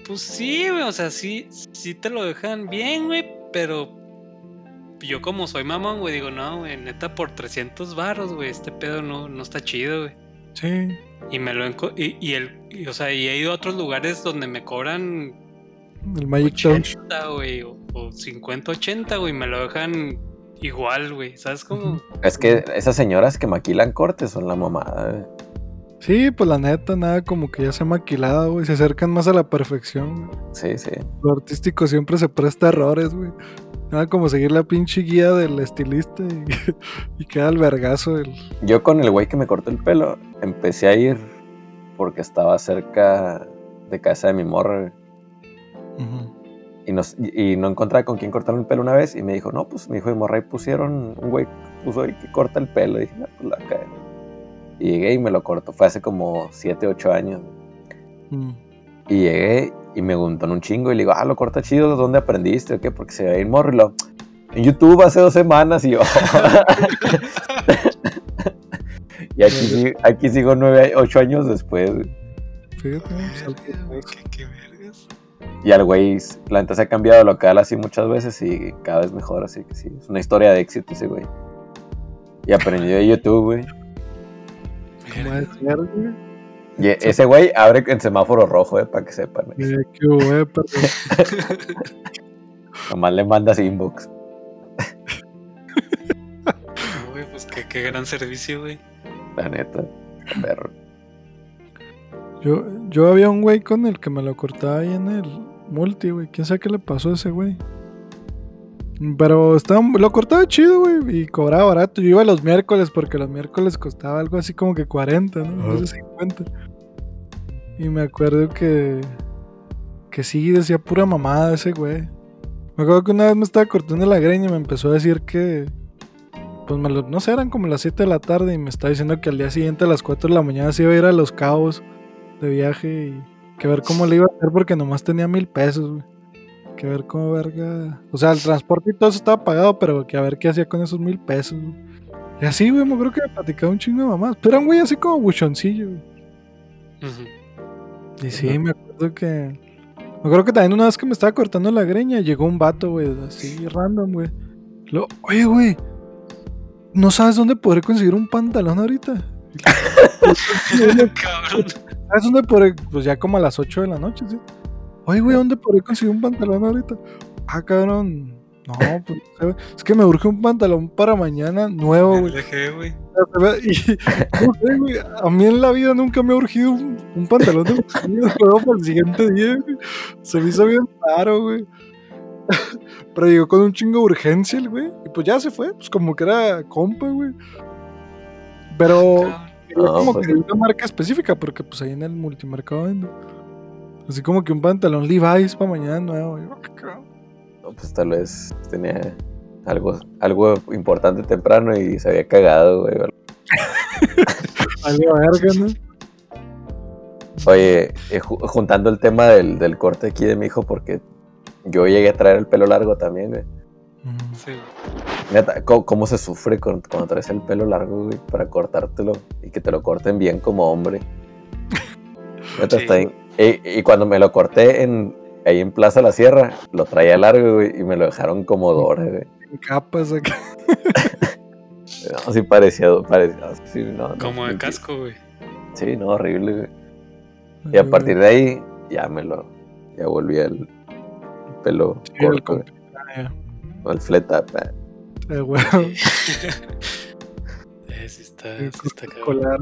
Pues sí, güey, o sea, sí, sí te lo dejan bien, güey, pero yo como soy mamón, güey, digo, no, güey, neta por 300 varos, güey, este pedo no, no está chido, güey. Sí. Y me lo enco- y, y el, y, o sea, y he ido a otros lugares donde me cobran El Magic Touch. 80, güey, o, o 50, 80, güey, me lo dejan igual, güey, ¿sabes cómo? Es que esas señoras que maquilan cortes son la mamada. güey. Sí, pues la neta, nada como que ya se ha maquilado, güey. Se acercan más a la perfección, güey. Sí, sí. Lo artístico siempre se presta a errores, güey. Nada como seguir la pinche guía del estilista y, <laughs> y queda el vergazo el. Yo con el güey que me cortó el pelo, empecé a ir porque estaba cerca de casa de mi morra. Ujú. Y, nos, y no encontraba con quién cortarme el pelo una vez. Y me dijo, no, pues mi hijo de morra y pusieron un güey que puso ahí que corta el pelo. Y dije, no, pues la cae. Y llegué y me lo cortó. Fue hace como 7, 8 años. Mm. Y llegué y me preguntó en un chingo. Y le digo, ah, lo corta chido. ¿Dónde aprendiste o qué? Porque se ve en morro. Y lo, en YouTube hace dos semanas. Y yo, <laughs> y aquí, sí- aquí sigo 9, 8 años después. Fíjate, pues, qué, qué vergas. Y al güey, la neta se ha cambiado local así muchas veces y cada vez mejor, así que sí, es una historia de éxito ese güey. Y aprendió de YouTube, güey. ¿Cómo Verga, es ser, güey? Y e- ese güey abre en semáforo rojo, eh, para que sepan. eh. Eh, qué <laughs> perro. Nomás le mandas inbox. Güey, pues qué, qué gran servicio, güey. La neta. Perro. Yo, yo había un güey con el que me lo cortaba ahí en el multi, güey. ¿Quién sabe qué le pasó a ese güey? Pero estaba, lo cortaba chido, güey, y cobraba barato. Yo iba los miércoles porque los miércoles costaba algo así como que 40, ¿no? Entonces 50. Y me acuerdo que, que sí, decía pura mamada ese güey. Me acuerdo que una vez me estaba cortando la greña y me empezó a decir que, pues me lo- no sé, eran como las 7 de la tarde y me estaba diciendo que al día siguiente a las 4 de la mañana se iba a ir a Los Cabos de viaje y que ver cómo le iba a hacer porque nomás tenía mil pesos, güey. Que ver cómo verga. O sea, el transporte y todo eso estaba pagado, pero que a ver qué hacía con esos mil pesos, güey. Y así, güey, me acuerdo que me platicaba un chingo de mamás. Pero era un güey así como buchoncillo, güey. Y sí, me acuerdo que. Me acuerdo que también una vez que me estaba cortando la greña, llegó un vato, güey, así random, güey. Lo, oye, güey, ¿no sabes dónde podré conseguir un pantalón ahorita? <laughs> Cabrón. ¿Sabes dónde podré? Pues ya como a las 8 de la noche, ¿sí? Oye, güey, ¿dónde podré conseguir un pantalón ahorita? Ah, cabrón. No, pues no sé, güey. es que me urge un pantalón para mañana nuevo, güey. Dejé, güey. Y, <laughs> no sé, güey, a mí en la vida nunca me ha urgido un, un pantalón de nuevo para el siguiente día, güey. Se me hizo bien raro, güey. <laughs> Pero llegó con un chingo de urgencia el güey. Y pues ya se fue, pues como que era compa, güey. Pero No, como pues que sí. una marca específica, porque pues ahí en el multimercado vendo. Así como que un pantalón Levi's para mañana nuevo. "Ah, cabrón". No, pues tal vez tenía algo, algo importante temprano y se había cagado, güey. <laughs> Valió verga, ¿no? Oye, eh, ju- juntando el tema del, del corte aquí de mi hijo, porque yo llegué a traer el pelo largo también, güey. Sí, güey. Neta, ¿cómo, cómo se sufre con- cuando traes el pelo largo, güey, para cortártelo y que te lo corten bien como hombre? <laughs> Neta, Sí. está bien. Y, y cuando me lo corté en, ahí en Plaza La Sierra, lo traía largo, güey, y me lo dejaron como Dora, güey. En capas acá. <laughs> No, sí parecía, parecía sí, no, no, Como de casco, güey. Sí, no, horrible, güey. Y a partir de ahí, ya me lo, ya volví al pelo Sí, el corto, güey, compi- ah, o el fleta, pa. ya. Eh, güey, <laughs> Eh, sí está, el sí está cabrón. colar.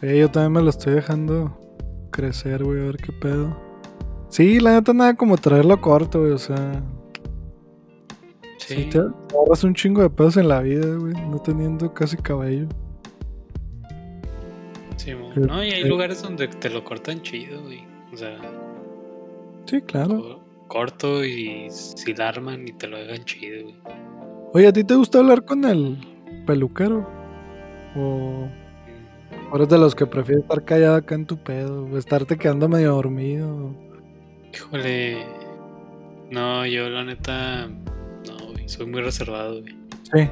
Sí, yo también me lo estoy dejando crecer, güey, a ver qué pedo. Sí, la neta nada como traerlo corto, güey, o sea, sí. Sí, te ahorras un chingo de pedos en la vida, güey, no teniendo casi cabello. sí, No, y hay sí. lugares donde te lo cortan chido, güey. O sea, Sí, claro. co- corto y si la arman y te lo hagan chido, güey. Oye, ¿a ti te gusta hablar con el peluquero? ¿O Mm, o eres de los que prefieres estar callado acá en tu pedo? ¿O estarte quedando medio dormido? Híjole. No, yo la neta. No, güey. Soy muy reservado, güey. Sí.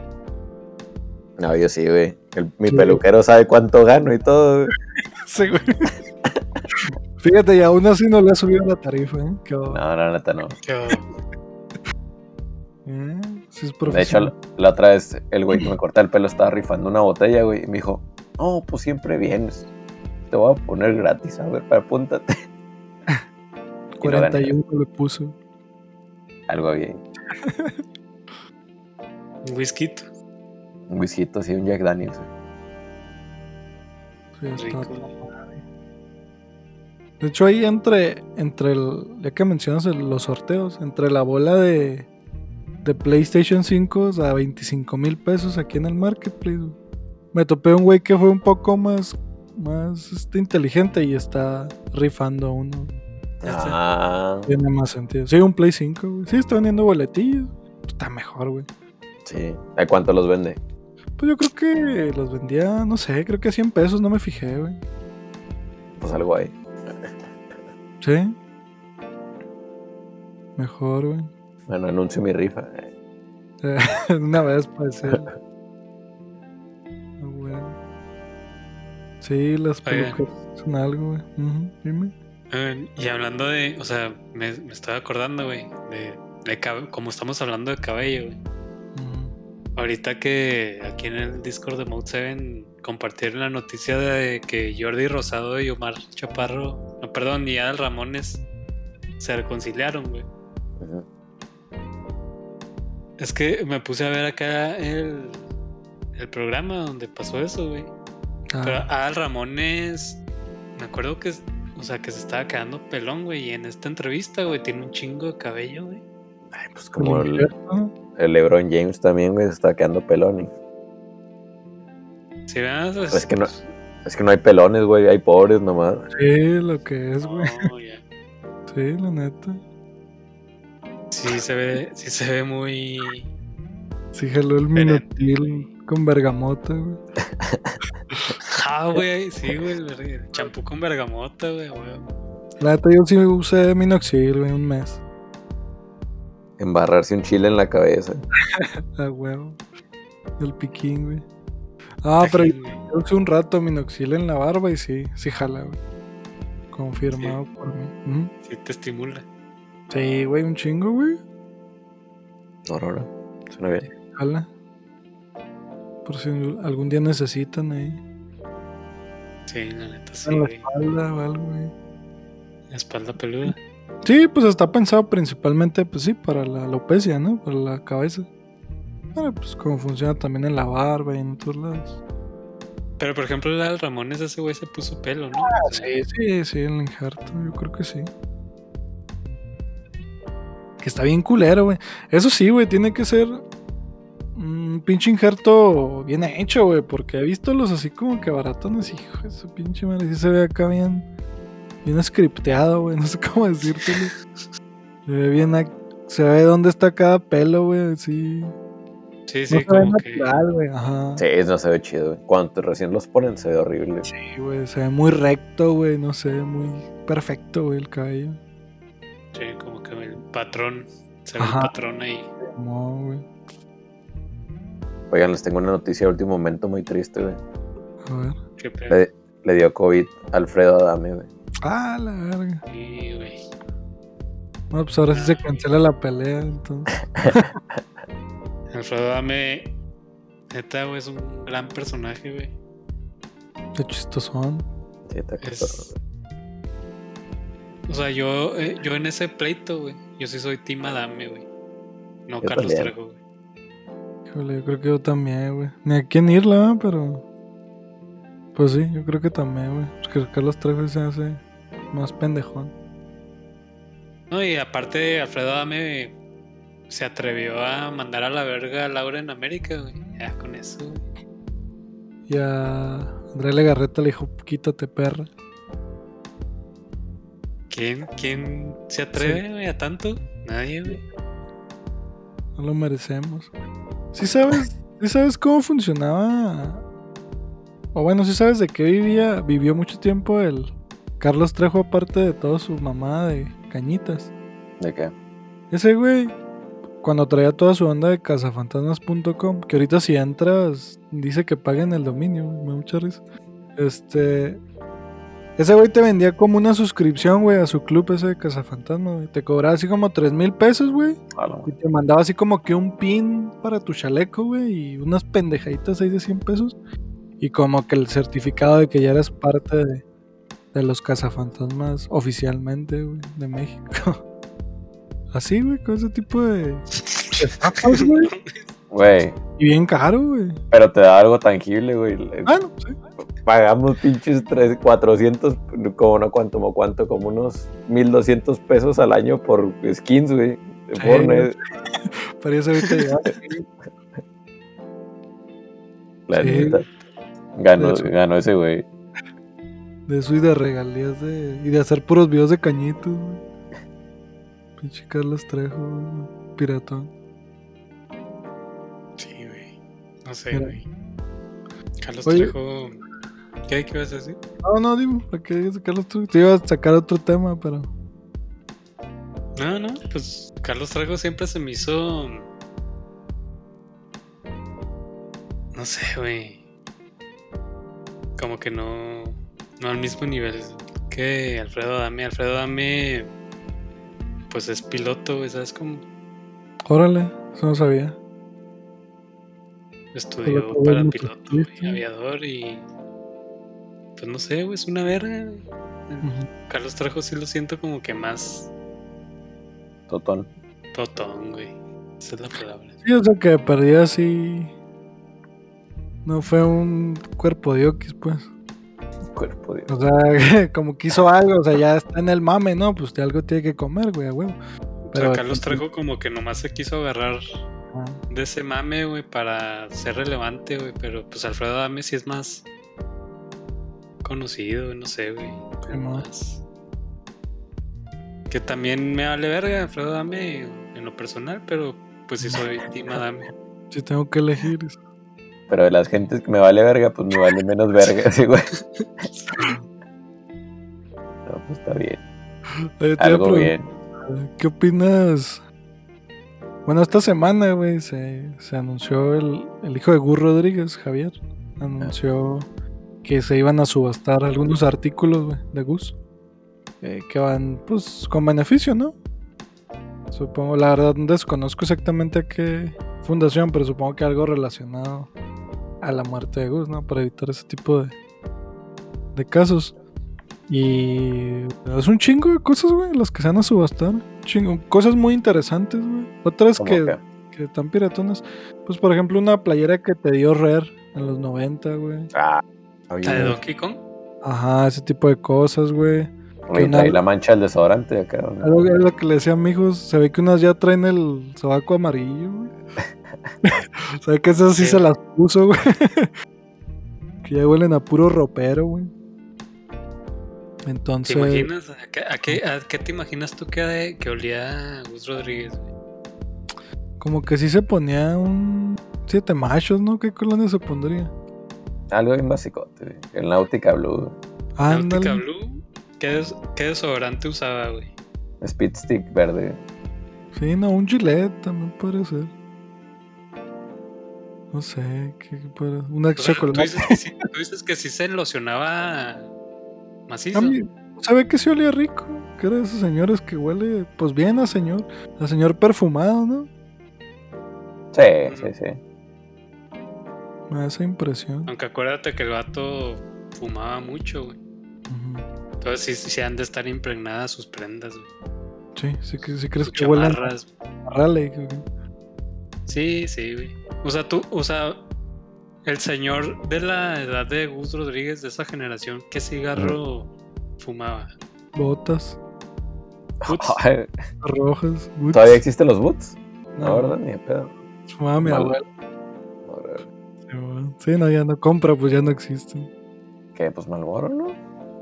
No, yo sí, güey. El- mi Sí. peluquero sabe cuánto gano y todo, güey. <laughs> Sí, güey. Fíjate, y aún así no le ha subido la tarifa, ¿eh? Qué No, no, neta no. Yo, ¿Eh? Sí es De hecho, la, la otra vez el güey que me corta el pelo estaba rifando una botella, güey, y me dijo, no, pues siempre vienes. Te voy a poner gratis, a ver, para apúntate. <laughs> Y no gané. 41 le puso. Algo bien. un whisky. Un whisky así, un Jack Daniels. Sí, Rico. De hecho, ahí entre, entre el, ya que mencionas el- los sorteos, entre la bola de, de PlayStation 5 a 25 mil pesos aquí en el Marketplace, güey, me topé un güey que fue un poco más, más este, inteligente y está rifando a uno. Ah, Tiene más sentido. Sí, un Play 5, güey. Sí, está vendiendo boletillos. Está mejor, güey. sí. ¿A cuánto los vende? Pues yo creo que los vendía, no sé, creo que a 100 pesos, no me fijé, güey. Pues algo ahí. Sí. Mejor, güey. Bueno, anuncio mi rifa. <laughs> Una vez puede ser. Sí, las Oigan. pelucas son algo, güey. Ujú, Dime. Y hablando de. O sea, me, me estaba acordando, güey. De, de como estamos hablando de cabello, güey. Ahorita que aquí en el Discord de Mode 7 compartieron la noticia de que Jordi Rosado y Omar Chaparro, no, perdón, y Adal Ramones se reconciliaron, güey. Ujú. Es que me puse a ver acá el, el programa donde pasó eso, güey. Pero Ah, Adal Ramones, me acuerdo que, o sea, que se estaba quedando pelón, güey. Y en esta entrevista, güey, tiene un chingo de cabello, güey. Ay, pues como el LeBron James también, güey, se está quedando pelón. y- ¿Sí, verdad? Pues Es que no- Es que no hay pelones, güey, hay pobres nomás. Sí, lo que es, güey. Sí, la neta. Sí se ve, sí se ve muy. Sí, jaló el Pero- minotil con bergamota, güey. <laughs> Ah, güey, sí, güey, el champú con bergamota, güey, güey. La neta, yo sí usé minoxidil, güey, un mes. Embarrarse un chile en la cabeza. <laughs> A huevo. El piquín, güey. Ah, pero yo usé un rato minoxidil en la barba y sí, sí jala, güey. Confirmado por mí. Ujú. Sí te estimula. Sí, güey, un chingo, güey. No, no, no. Suena bien. Jala. Por si algún día necesitan ahí. Sí, la neta, sí, en la espalda o algo, güey. La espalda peluda. Sí, pues está pensado principalmente, pues sí, para la alopecia, ¿no? Para la cabeza. Bueno, pues como funciona también en la barba y en otros lados. Pero por ejemplo, el Al Ramones, ese güey se puso pelo, ¿no? Ah, O sea, Sí, sí, sí, el injerto, yo creo que sí. Que está bien culero, güey. Eso sí, güey, tiene que ser un pinche injerto bien hecho, güey. Porque he visto los así como que baratones, hijo de su pinche madre. Sí se ve acá bien, bien scripteado, güey. <laughs> No sé cómo decírtelo. Se ve bien, se ve dónde está cada pelo, güey. Sí. Sí, No sí, se ve como que. natural, güey. Ajá. Sí, no se ve chido, güey. Cuando recién los ponen se ve horrible. Sí, güey. Se ve muy recto, güey. No sé, muy perfecto, güey, el cabello. Sí, como que el patrón. Se ve Ajá. el patrón ahí. No, güey. Oigan, les tengo una noticia de último momento muy triste, güey. A ver. Qué pedo. Le, le dio COVID a Alfredo Adame, güey. Ah, la verga. Sí, güey. No, pues ahora sí se cancela la pelea, entonces. <laughs> Alfredo Dame. Neta, güey, es un gran personaje, güey. Qué chistosón. Sí, está Es- O sea, yo, eh, yo en ese pleito, güey. Yo sí soy Team Adame, güey. No Yo Carlos también. Trejo, güey. Híjole, yo creo que yo también, güey. Ni a quién irla, pero. Pues sí, yo creo que también, güey. Porque Carlos Trejo se hace más pendejón. No, y aparte, Alfredo Adame se atrevió a mandar a la verga a Laura en América, güey. Ya con eso, güey. Y a André Legarreta le dijo, quítate, perra. ¿Quién, ¿Quién se atreve, güey, a tanto? Nadie, güey. No lo merecemos. ¿Sí sabes, ¿sí sabes cómo funcionaba? O bueno, ¿sí sabes de qué vivía? Vivió mucho tiempo el Carlos Trejo, aparte de toda su mamá de cañitas. ¿De qué? Ese güey, cuando traía toda su onda de cazafantasmas.com, que ahorita si entras, dice que paguen el dominio, me da mucha risa. Este. Ese güey te vendía como una suscripción, güey, a su club ese de cazafantasmas, güey. Te cobraba así como 3 mil pesos, güey. Y te mandaba así como que un pin para tu chaleco, güey, y unas pendejaditas ahí de 100 pesos. Y como que el certificado de que ya eres parte de, de los cazafantasmas oficialmente, güey, de México. <laughs> Así, güey, con ese tipo de... estafas, <laughs> güey. Güey, Y bien caro, güey. pero te da algo tangible, güey. Bueno, sí. Pagamos pinches 3, 400, como no cuánto, como cuánto, como unos 1200 pesos al año por skins, güey. De Fortnite. <laughs> Pero eso ahorita ya... La Sí. neta. Ganó, hecho. ganó ese güey. De eso y de regalías de... Y de hacer puros videos de cañitos, güey. Pinche Carlos Trejo, piratón. Sí, güey. No sé, güey. Carlos Oye. Trejo. ¿Qué, ¿Qué ibas a decir? No, no, dime, ¿para qué Carlos Trejo? Te iba a sacar otro tema, pero... No, no, pues Carlos Trejo siempre se me hizo. No sé, güey. Como que no. No al mismo nivel que Alfredo Dame. Alfredo Dame. Pues es piloto, güey, ¿sabes cómo? Órale, eso no sabía. estudió para piloto y aviador y. Pues no sé, güey, es una verga. güey. Ujú. Carlos Trejo sí lo siento como que más Totón. totón, güey. Esa es la palabra. Sí, o sea que perdí así. No fue un cuerpo de Oquis, pues. Cuerpo de O sea, <laughs> como que hizo algo, o sea, ya está en el mame, ¿no? Pues de algo tiene que comer, güey, a huevo. o Pero- sea, Carlos Trejo como que nomás se quiso agarrar Ah, de ese mame, güey, para ser relevante, güey. Pero pues Alfredo Adame sí es más conocido, no sé, güey. Sí, mo. más. Que también me vale verga Alfredo Adame en lo personal, pero pues sí soy <laughs> Team Adame. Si tengo que elegir. Pero de las gentes que me vale verga, pues me vale menos verga, sí, güey. <laughs> No, pues está bien. Oye, Algo bien. ¿Qué opinas? Bueno, esta semana, güey, se, se anunció el, el hijo de Gus Rodríguez, Javier. Anunció que se iban a subastar algunos artículos, de Gus. eh, que van, pues, con beneficio, ¿no? Supongo, la verdad, desconozco exactamente a qué fundación, pero supongo que algo relacionado a la muerte de Gus, ¿no? Para evitar ese tipo de, de casos. Y es un chingo de cosas, güey, las que se van a subastar. Chingo, cosas muy interesantes, güey. Otras que, que, que están piratonas. Pues, por ejemplo, una playera que te dio Rare en los 90, güey. ah, ¿La de Donkey Kong? Ajá, ese tipo de cosas, güey. oye, una- trae la mancha del desodorante acá. ¿no? Es lo, es lo que le decía a mi hijo. Se ve que unas ya traen el sobaco amarillo, güey. <laughs> se ve que esas sí Sí. se las puso, güey. <laughs> que ya huelen a puro ropero, güey. ¿Te Entonces. imaginas? ¿A qué, a qué- a qué te imaginas tú que, que olía a Gus Rodríguez? güey? Como que sí se ponía un. Siete machos, ¿no? ¿Qué colonia se pondría? Algo bien basicote, güey. El Nautica Blue. Ándale. Nautica Blue. ¿Qué, des- qué desodorante usaba, güey? Speed Stick verde. Sí, no, un gilet también puede ser. No sé, ¿qué qué puede sea, tú, chocolate. dices que sí, tú dices que sí se locionaba macizo. A mí se ve que sí olía rico. Que era de esos señores que huele, pues bien a señor. A señor perfumado, ¿no? Sí, sí, sí. Me da esa impresión. Aunque acuérdate que el vato fumaba mucho, güey. Entonces sí, sí han de estar impregnadas sus prendas, güey. Sí, sí, sí crees Sus que a Raleigh. güey. Sí, sí, güey. O sea, tú, o sea, el señor de la edad de Gus Rodríguez, de esa generación, ¿qué cigarro fumaba? Botas Boots. <laughs> Rojas. boots. ¿Todavía existen los boots? No, No, ¿verdad? Ni de pedo. Fumaba mi. Sí, no, ya no compra, pues ya no existen. ¿Qué? Pues Malboro, ¿no?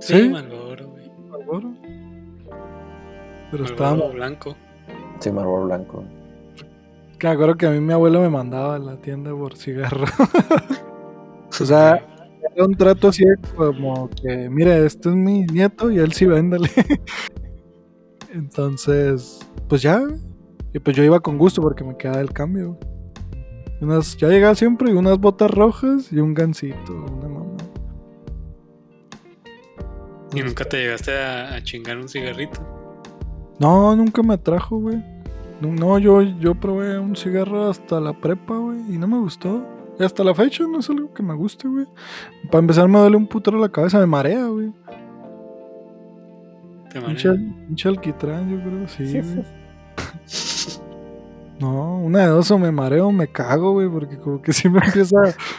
Sí, ¿Sí? Malboro, güey. Malboro. Pero Malboro estaba. blanco. Sí, Malboro blanco. Que me acuerdo que a mí mi abuelo me mandaba a la tienda por cigarro. <laughs> o sea, era un trato así como que, mire, este es mi nieto y él sí véndale. <laughs> Entonces, pues ya. Y pues yo iba con gusto porque me quedaba el cambio. Unas, ya llegaba siempre y unas botas rojas y un gancito, una mamá. y nunca te llegaste a, a chingar un cigarrito. No, nunca me atrajo, güey. No, no, yo, yo probé un cigarro hasta la prepa, güey, y no me gustó. Y hasta la fecha no es algo que me guste, güey. Para empezar me duele un putero la cabeza, me marea, güey. Te Pinche, marea. pinche alquitrán, yo creo, sí, güey. <laughs> No, una de dos o me mareo o me cago, güey, porque como que <laughs> sí me empieza...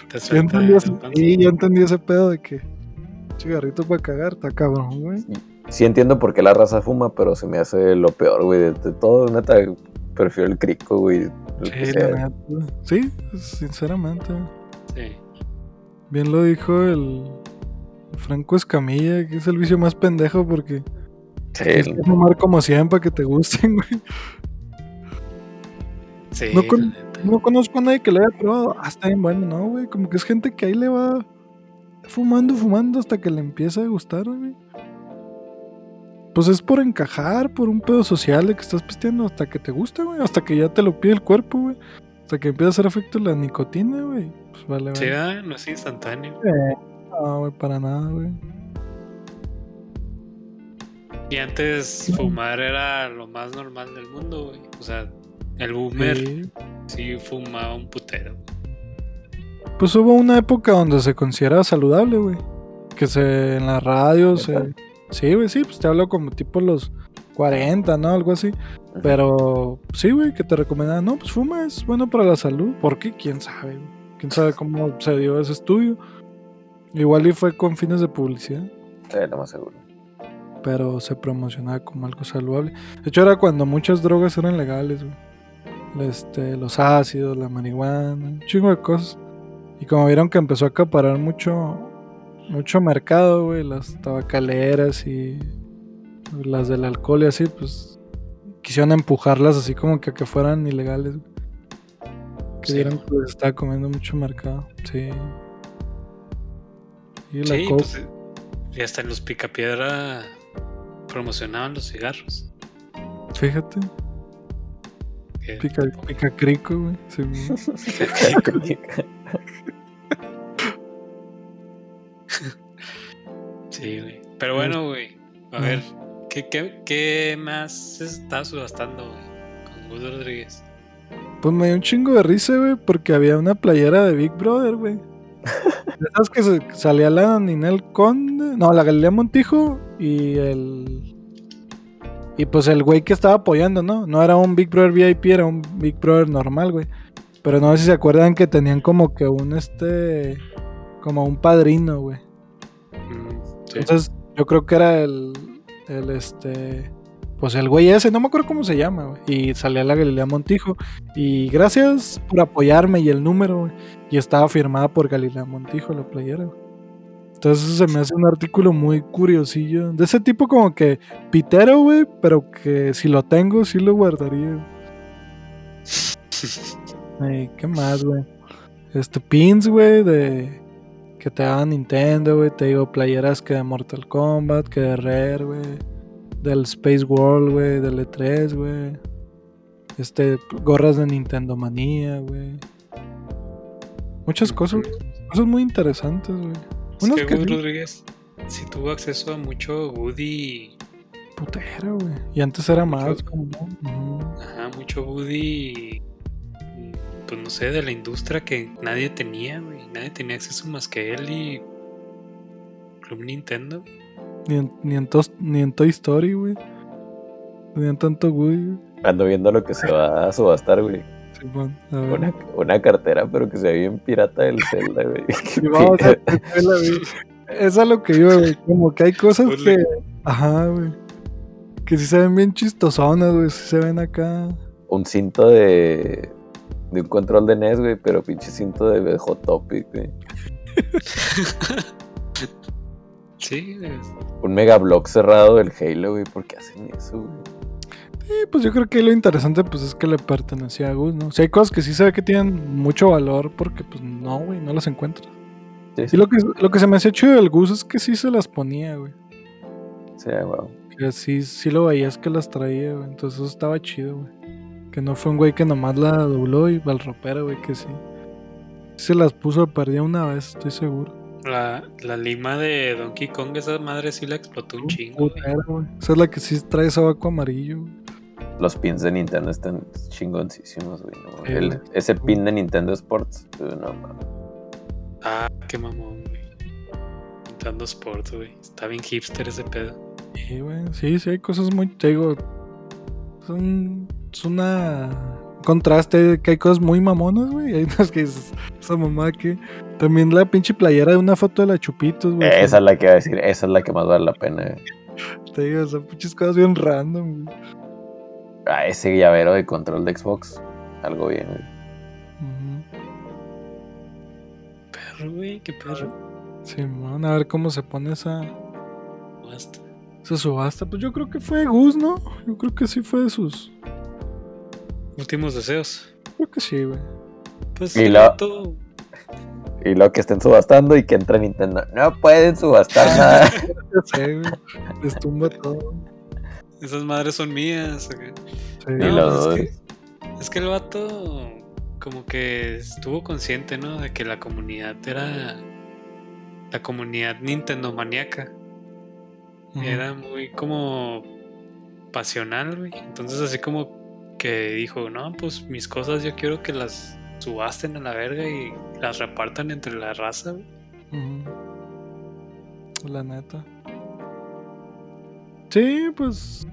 Te Yo entendí, ese, sí, yo entendí ese pedo de que cigarrito para cagar, está cabrón, güey. Sí entiendo por qué la raza fuma, pero se me hace lo peor, güey. De, de todo, neta, prefiero el crico, güey. Sí, la. Sí, sinceramente. Sí. Bien lo dijo el Franco Escamilla, que es el vicio más pendejo porque Sí, tienes que fumar como 100 para que te gusten, <laughs> güey. Sí, No con-. No conozco a nadie que lo haya probado. Ah, está bien bueno, no, güey. Como que es gente que ahí le va fumando, fumando hasta que le empieza a gustar, güey. Pues es por encajar, por un pedo social de que estás pisteando hasta que te gusta, güey. Hasta que ya te lo pide el cuerpo, güey. Hasta que empieza a hacer efecto la nicotina, güey. Pues vale, Sí, vale. no es instantáneo. No, güey, para nada, güey. Y antes fumar era lo más normal del mundo, güey. O sea, el boomer Sí. sí fumaba un putero. Pues hubo una época donde se consideraba saludable, güey. Que se en la radio se. ¿Neta? Sí, güey, sí, pues te hablo como tipo los 40, ¿no? Algo así. Pero sí, güey, que te recomendaban, no, pues fuma, es bueno para la salud. ¿Por qué? ¿Quién sabe? ¿Quién sabe cómo se dio ese estudio? Igual y fue con fines de publicidad, Eh, lo más seguro. pero se promocionaba como algo saludable. De hecho, era cuando muchas drogas eran legales, güey. Este, los ácidos, la marihuana, un chingo de cosas. Y como vieron que empezó a acaparar mucho, mucho mercado, güey, las tabacaleras y las del alcohol y así, pues quisieron empujarlas así como que a que fueran ilegales. güey. Que Sí. vieron que les estaba comiendo mucho mercado. Sí. Y Sí, pues, y hasta en los picapiedra promocionaban los cigarros. fíjate, que- pica, pica crico, güey. Sí, güey. <laughs> Sí, güey. Pero bueno, güey. A ver, ¿qué, qué, qué más se está subastando, güey? Con Gus Rodríguez. Pues me dio un chingo de risa, güey, porque había una playera de Big Brother, güey. Esas que salía la Ninel Conde, no, la Galilea Montijo y el... Y pues el güey que estaba apoyando, ¿no? No era un Big Brother VIP, era un Big Brother normal, güey. Pero no sé si se acuerdan que tenían como que un, este... Como un padrino, güey. Mm, sí. Entonces, yo creo que era el, el este, pues el güey ese, no me acuerdo cómo se llama, güey. Y salía la Galilea Montijo. Y gracias por apoyarme y el número, güey. Y estaba firmada por Galilea Montijo la playera, güey. Entonces eso se me hace un artículo muy curiosillo. De ese tipo como que pitero, güey, pero que si lo tengo, sí lo guardaría. Ey, ¿Qué más, güey? Este, pins, güey, de... Que te daban Nintendo, güey. Te digo, playeras que de Mortal Kombat, que de Rare, güey. Del Space World, güey. Del E3, güey. Este, gorras de Nintendo Manía, güey. Muchas cosas, cosas muy interesantes, güey. Es Unas que Rodríguez sí tuvo acceso a mucho Woody. putera, güey. Y antes era más como... ujú. Ajá, mucho Woody. Pues no sé, de la industria que nadie tenía, güey. Nadie tenía acceso más que él y. Club Nintendo. Ni en, ni, en tos- ni en Toy Story, güey. Tenían tanto Woody, güey. Ando viendo lo que se va a subastar, güey. Una, una cartera, pero que se ve bien pirata del Zelda, güey. <laughs> Vamos a escuela, güey. Es a lo que yo, güey. Como que hay cosas que. Ajá, güey. Que sí se ven bien chistosonas, güey. Sí se ven acá. Un cinto de. De un control de NES, güey, pero pinche cinto de Hot Topic, güey. <laughs> Sí, güey. Un mega block cerrado del Halo, güey. ¿Por qué hacen eso, güey? Y pues yo creo que lo interesante, pues es que le pertenecía a Gus, ¿no? O sea, hay cosas que sí se ve que tienen mucho valor porque, pues no, güey, no las encuentras. Sí, Y lo que, lo que se me hacía chido del Gus es que sí se las ponía, güey. Sí, wow. Que sí, sí lo veías que las traía, güey. Entonces eso estaba chido, güey. Que no fue un güey que nomás la dobló y va al ropero, güey, que sí. Se las puso de perdida una vez, estoy seguro. La, la lima de Donkey Kong, esa madre sí la explotó un chingo. güey. Esa es la que sí trae sobaco amarillo, güey. Los pins de Nintendo están chingoncísimos, güey. no El- ese pin de Nintendo Sports, güey, no mames. Ah, qué mamón, güey. Nintendo Sports, güey. Está bien hipster ese pedo. Sí, güey. Sí, sí, hay cosas muy. Te digo. Son. Es una. un contraste que hay cosas muy mamonas, güey. Hay unas que esa mamá que. También la pinche playera de una foto de la Chupitos, güey. Esa es la que iba a decir, esa es la que más vale la pena, güey. Te digo, son pinches cosas bien random, güey. Ah, ese llavero de control de Xbox. Algo bien, güey. Perro, güey, qué perro. Sí, man, a ver cómo se pone esa, Basta. esa subasta. Pues yo creo que fue Gus, ¿no? Yo creo que sí fue de sus. Últimos deseos. Creo que sí, güey. Pues Y vato- Y lo que estén subastando y que entra Nintendo. No pueden subastar <laughs> nada. Sé, güey. Les tumba todo. Esas madres son mías. acá. Sí. Y No, los pues dos. es, que, es que el vato como que estuvo consciente, ¿no? De que la comunidad era la comunidad Nintendo maníaca. Era muy como pasional, güey. Entonces así como que dijo, no, pues mis cosas yo quiero que las subasten a la verga y las repartan entre la raza, güey. La neta. Sí, pues.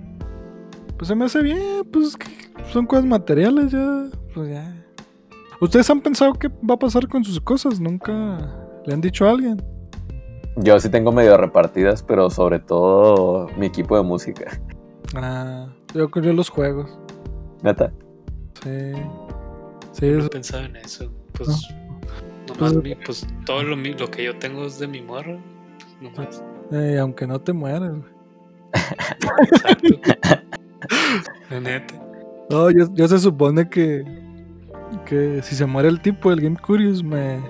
Pues se me hace bien, pues que son cosas materiales ya. Pues ya. ¿Ustedes han pensado qué va a pasar con sus cosas? ¿Nunca le han dicho a alguien? Yo sí tengo medio repartidas, pero sobre todo mi equipo de música. Ah, yo creo los juegos. Neta. Sí. Sí, No es- pensaba en eso. Pues, nomás mi- pues todo lo, mi- lo que yo tengo es de mi morro. Pues, nomás. eh, aunque no te mueras. güey. Exacto. <laughs> La neta. No, yo, yo se supone que. Que si se muere el tipo del Game Curious, me.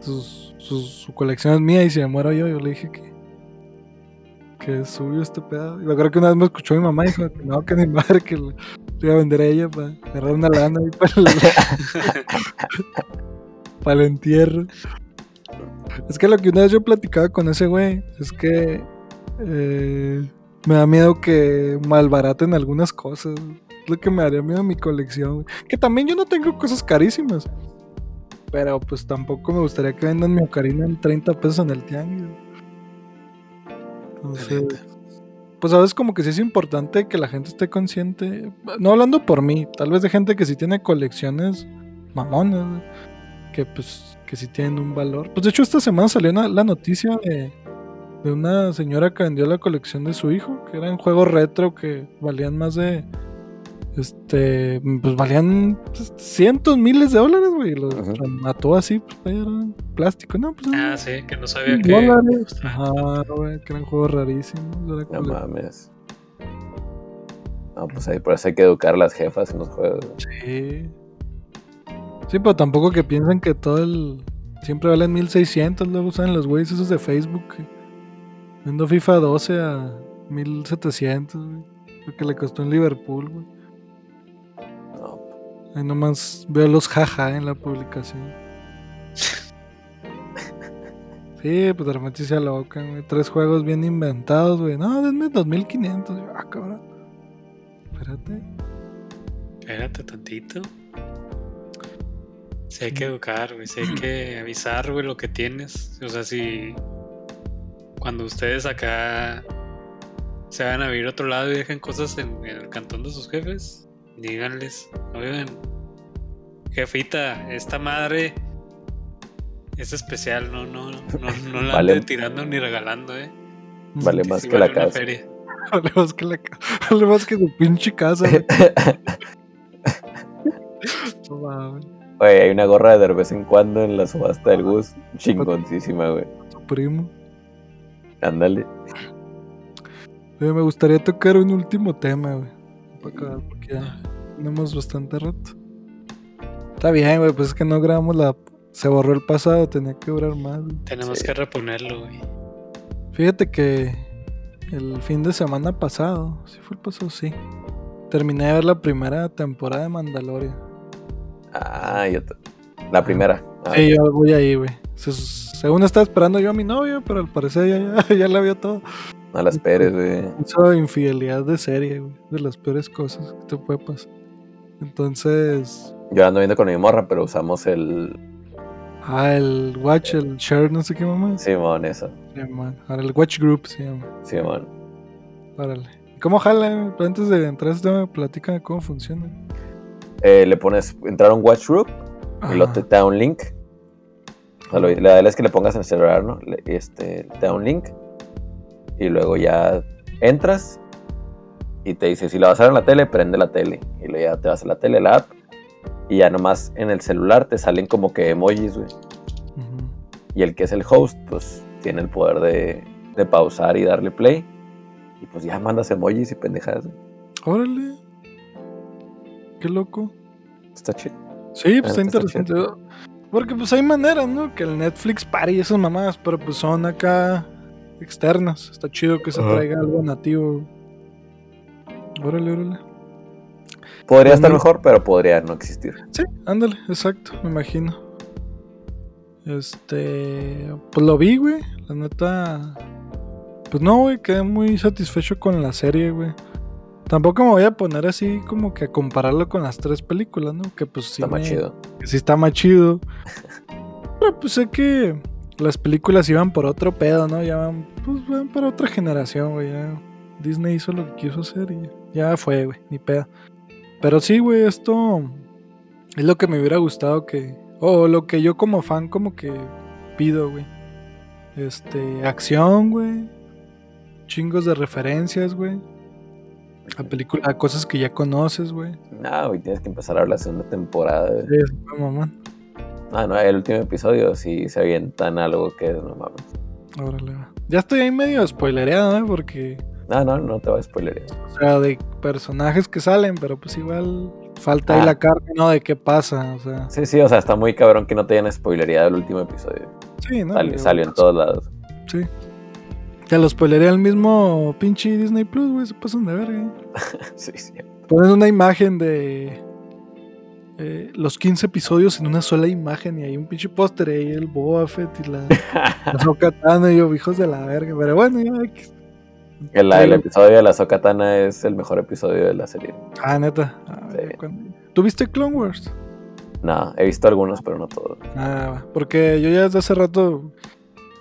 sus- sus- su colección es mía y si me muero yo, yo le dije que. Que es suyo este pedo. Y me acuerdo que una vez me escuchó mi mamá y dijo que no, que mi madre que le le iba a vender a ella para agarrar una lana y para el, <laughs> para el entierro. Es que lo que una vez yo platicaba con ese güey es que eh, me da miedo que malbaraten algunas cosas. Es lo que me daría miedo a mi colección. Que también yo no tengo cosas carísimas. Pero pues tampoco me gustaría que vendan mi ocarina en 30 pesos en el tianguis. Entonces, neta. pues sabes como que sí es importante que la gente esté consciente. No hablando por mí, tal vez de gente que sí tiene colecciones mamonas, que pues que sí tienen un valor. Pues de hecho esta semana salió una- la noticia de, de una señora que vendió la colección de su hijo, que eran juegos retro que valían más de este pues valían pues, cientos miles de dólares, güey, los Ajá. mató así, pues eran plástico, no, pues Ah, sí, que no sabía que. dólares. Ajá. Güey, que eran juegos rarísimos. era No mames. No, pues ahí por eso hay que educar a las jefas en los juegos. Sí. Sí, pero tampoco que piensen que todo el. Siempre valen 1600, luego usan los güeyes esos de Facebook. que Vendo FIFA 12 a 1700, güey. Lo que le costó en Liverpool, güey. No, Ahí nomás veo los jaja en la publicación. <laughs> Sí, pues de repente se alocan, güey. Tres juegos bien inventados, güey. No, denme 2500. Yo, Ah, cabrón. Espérate. Espérate tantito. Sí hay que educar, güey. Sí hay que avisar, güey, lo que tienes. O sea, si cuando ustedes acá se van a vivir a otro lado y dejen cosas en, en el cantón de sus jefes, díganles, oigan, jefita, esta madre es especial, no, no, no, no la <laughs> Vale. ande tirando ni regalando, eh. vale más sí que vale la casa. feria. <laughs> Vale más que la vale más que su pinche casa, güey. <laughs> Oye, hay una gorra de de vez en cuando en la subasta del Gus. Chingoncísima, güey. su primo. Ándale. Me gustaría tocar un último tema, güey. Para acabar, porque ya tenemos bastante rato. Está bien, güey, pues es que no grabamos la. Se borró el pasado, tenía que durar más. güey. Tenemos Sí. que reponerlo, güey. Fíjate que el fin de semana pasado, si fue el pasado, sí. Terminé de ver la primera temporada de Mandalorian. Ah, yo te- La primera. Ah, Sí, yo voy ahí, güey. Se- según estaba esperando yo a mi novia, pero al parecer ya, ya, <laughs> ya la vio todo. No las esperes, güey. Hizo infidelidad de serie, güey. De las peores cosas que te puede pasar. Entonces. Yo ando viendo con mi morra, pero usamos el Ah, el Watch, el Share, no sé qué mamá. Simón, eso. man. Ahora el Watch Group se llama. Simón. Órale. ¿Cómo jala? Pero antes de entrar este tema, platícame cómo funciona. Eh, le pones entrar a un watch group y luego te, Ajá. te da un link. O sea, lo la idea es que le pongas en el celular, ¿no? Le- este, te da un link y luego ya entras y te dice, si lo vas a ver en la tele, prende la tele. Y luego ya te vas a la tele, la app, y ya nomás en el celular te salen como que emojis, güey. Y el que es el host, pues tiene el poder de, de pausar y darle play. Y pues ya mandas emojis y pendejadas. güey. Órale. Qué loco. Está chido. Sí, pues está está interesante. Porque pues hay maneras, ¿no? Que el Netflix pare y esas mamadas, pero pues son acá externas. Está chido que se traiga algo nativo. Órale, órale. Podría Pues estar mejor, pero podría no existir. Sí, ándale, exacto, me imagino. Este, pues lo vi, güey. La neta, pues no, güey, quedé muy satisfecho con la serie, güey. Tampoco me voy a poner así como que a compararlo con las tres películas, ¿no? Que pues sí. Está más chido. que sí está más chido. Pero pues sé que las películas iban por otro pedo, ¿no? Ya van, pues van para otra generación, güey. Disney hizo lo que quiso hacer y ya, ya fue, güey, ni pedo. Pero sí, güey, esto es lo que me hubiera gustado que... O lo que yo como fan como que pido, güey. Este, acción, güey. Chingos de referencias, güey. A película, a cosas que ya conoces, güey. No, güey, tienes que empezar a ver la segunda temporada. güey. Sí, fue mamón. Ah, no, el último episodio sí se avientan algo que no mames. Órale. Ya estoy ahí medio spoilereado, ¿eh? Porque, No, no, no te voy a spoiler. o sea, de personajes que salen, pero pues igual falta ahí Ah. la carne, ¿no? De qué pasa, o sea. Sí, sí, o sea, está muy cabrón que no te hayan spoilería del último episodio. Sí, ¿no? Salió en todos lados. Sí. Te lo spoilería el mismo pinche Disney Plus, güey. Se pasan de verga. <laughs> sí, sí. Ponen una imagen de eh, los 15 episodios en una sola imagen y hay un pinche póster y ahí el Boba Fett y la, <laughs> Tano y yo, hijos de la verga. Pero bueno, ya. El, el episodio de la Sokatana es el mejor episodio de la serie. Ah, neta. Ver, Sí. ¿cuándo? ¿Tú viste Clone Wars? No, he visto algunos, pero no todos. Ah, va. porque yo ya desde hace rato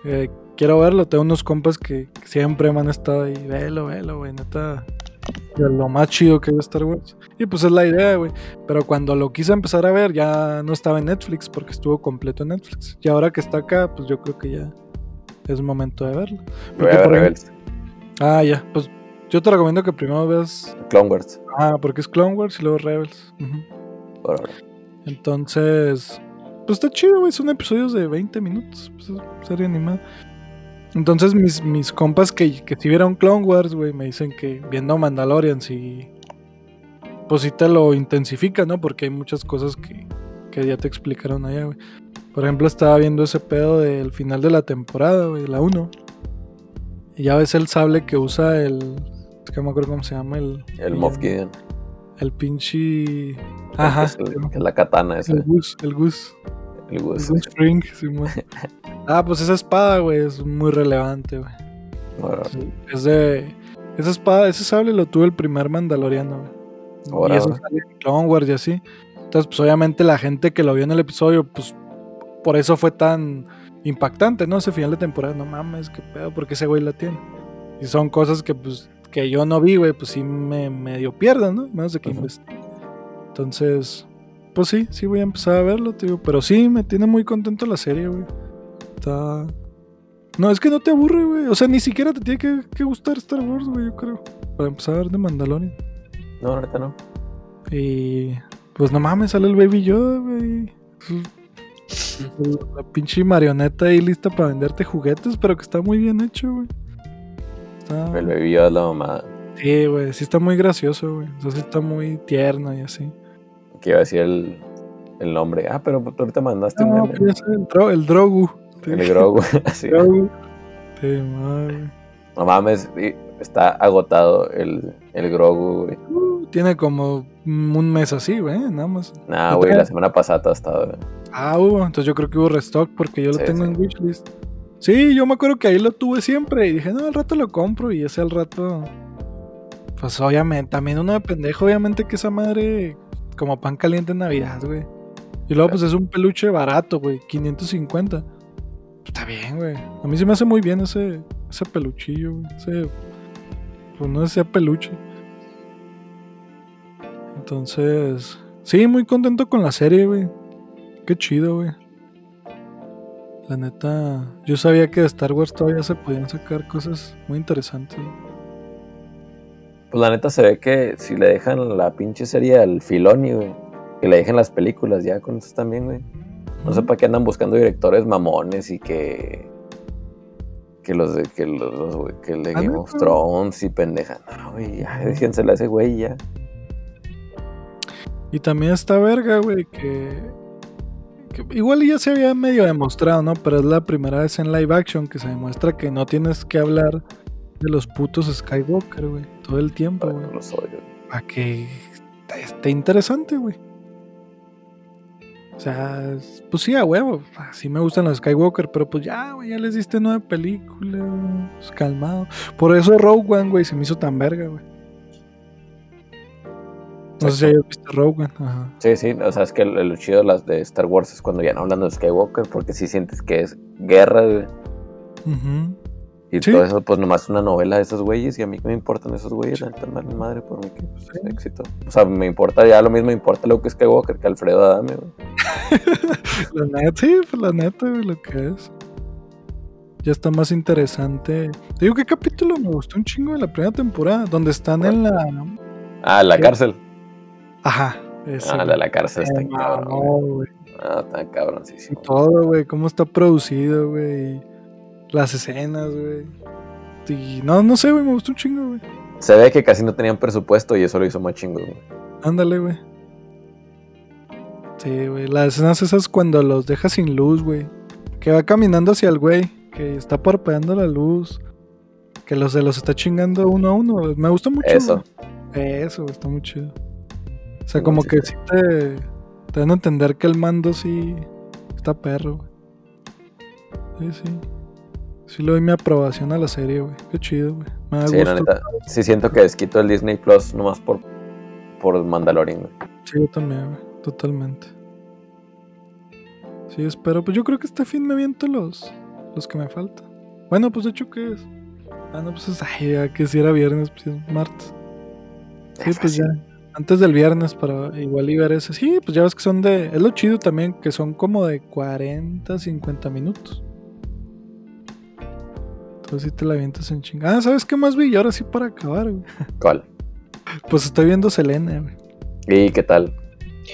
eh, quiero verlo. Tengo unos compas que, siempre me han estado ahí. Velo, velo, güey, neta. Lo más chido que es Star Wars. Y pues es la idea, güey. Pero cuando lo quise empezar a ver, ya no estaba en Netflix porque estuvo completo en Netflix. Y ahora que está acá, pues yo creo que ya es momento de verlo. Voy a ver ejemplo- Ah, ya. Pues yo te recomiendo que primero veas. Clone Wars. Ah, porque es Clone Wars y luego Rebels. Por ahora. Entonces, pues está chido, güey. Son episodios de 20 minutos. Pues es serie animada. Entonces, mis, mis compas que, que si vieron Clone Wars, güey, me dicen que viendo Mandalorian, sí. Pues sí te lo intensifica, ¿no? Porque hay muchas cosas que, que ya te explicaron allá, güey. Por ejemplo, estaba viendo ese pedo del final de la temporada, güey, la 1. Y ya ves el sable que usa el. Es que no me acuerdo cómo se llama el. El Moff Gideon. El pinche. Ajá. Es, el- la katana esa. El Gus, el Gus. El Gus. Un string, Simón. <laughs> ah, pues esa espada, güey, es muy relevante, güey. Es de. Esa espada, ese sable lo tuvo el primer Mandaloriano, güey. Y eso sale en Clone Wars y así. Entonces, pues obviamente la gente que lo vio en el episodio, pues por eso fue tan impactante, ¿no? Ese final de temporada, no mames, qué pedo, porque ese güey la tiene. Y son cosas que, pues, que yo no vi, güey, pues sí me medio pierdo, ¿no? Menos de que investigue. Entonces, pues sí, sí voy a empezar a verlo, tío. Pero sí, me tiene muy contento la serie, güey. Está. No, es que no te aburre, güey. O sea, ni siquiera te tiene que, que gustar Star Wars, güey, yo creo. Para empezar a ver de Mandalorian. No, ahorita no. Y. Pues no mames, sale el Baby Yoda, güey. La pinche marioneta ahí lista para venderte juguetes, pero que está muy bien hecho, güey. Está... El Baby Yoda es la mamada. Sí, güey, sí está muy gracioso, güey. Sí está muy tierno y así. Que iba a decir el, el nombre. Ah, pero tú ahorita mandaste un meme. el, Dro- el Drogu. El Grogu. Así. <laughs> Drogu. Sí, madre. No mames, está agotado el, el Grogu, güey. Uh, tiene como un mes así, güey, nada más. Nah, ¿No güey, la semana pasada estaba. Ah, hubo. Entonces yo creo que hubo restock porque yo lo Sí, tengo sí. en wishlist. Sí, yo me acuerdo que ahí lo tuve siempre y dije, no, al rato lo compro y ese al rato. Pues obviamente, también uno de pendejo, obviamente que esa madre como pan caliente en Navidad, güey. Y luego pues es un peluche barato, güey, 550. Está bien, güey. A mí se me hace muy bien ese, ese peluchillo, güey. Ese, pues no sea peluche. Entonces, sí, muy contento con la serie, güey. Qué chido, güey. La neta, yo sabía que de Star Wars todavía se podían sacar cosas muy interesantes. güey. Pues la neta se ve que si le dejan la pinche serie al Filoni, güey. Que le dejen las películas ya con eso también, güey. No sé para qué andan buscando directores mamones y que. Que los de, que los, güey, que el de Ah, Game of Thrones y pendeja. No, güey, ya, déjensela a ese güey ya. Y también está verga, güey, que, que igual ya se había medio demostrado, ¿no? Pero es la primera vez en live action que se demuestra que no tienes que hablar de los putos Skywalker, güey, todo el tiempo, güey. no los odio. Para que esté- esté interesante, güey. O sea, es- pues sí, a huevo. Sí me gustan los Skywalker, pero pues ya, güey, ya les diste nueve películas, güey, pues calmado. Por eso Rogue One, güey, se me hizo tan verga, güey. No sé si hayas visto Rogue One. Ajá. Sí, sí, o sea, es que lo chido de las de Star Wars es cuando ya no hablan de Skywalker, porque sí sientes que es guerra, güey. Y Sí. todo eso, pues nomás una novela de esos güeyes, y a mí que me importan esos güeyes, la vale madre por mí que pues, Sí. éxito. O sea, me importa ya lo mismo, me importa lo que es Skywalker que Alfredo Adame, güey. <laughs> La neta, sí, pues la neta, güey, lo que es. Ya está más interesante. Te digo, ¿qué capítulo me gustó un chingo de la primera temporada? Donde están en la. Ah, la Sí. cárcel. Ajá. ese, Ah, la de la cárcel está cabrón, No, güey. güey. Ah, está Y cabroncísimo. todo, güey. Cómo está producido, güey. Las escenas, güey. Y no, no sé, güey. Me gustó un chingo, güey. Se ve que casi no tenían presupuesto y eso lo hizo más chingo, güey. Ándale, güey. Sí, güey. Las escenas esas cuando los deja sin luz, güey. Que va caminando hacia el güey. Que está parpadeando la luz. Que los de los está chingando uno a uno. Me gustó mucho. Eso. güey. Eso, está muy chido. O sea, como que sí. sí te, te dan a entender que el mando sí está perro, güey. Sí, sí. Sí le doy mi aprobación a la serie, güey. Qué chido, güey. Me da Sí, gusto. la neta. Sí siento que desquito el Disney Plus nomás por, por Mandalorian, güey. Sí, yo también, güey. Totalmente. Sí, espero. Pues yo creo que este fin me aviento los, los que me faltan. Bueno, pues de hecho, ¿qué es? Ah, no, pues es. Ay, ya que si era viernes, pues es martes. Sí, pues ya. Antes del viernes para igual y ver ese. Sí, pues ya ves que son de. Es lo chido también, que son como de 40, 50 minutos. Entonces sí te la avientas en chingada. Ah, ¿sabes qué más vi? Y ahora sí para acabar, güey. ¿Cuál? Pues estoy viendo Selena, güey. ¿Y qué tal?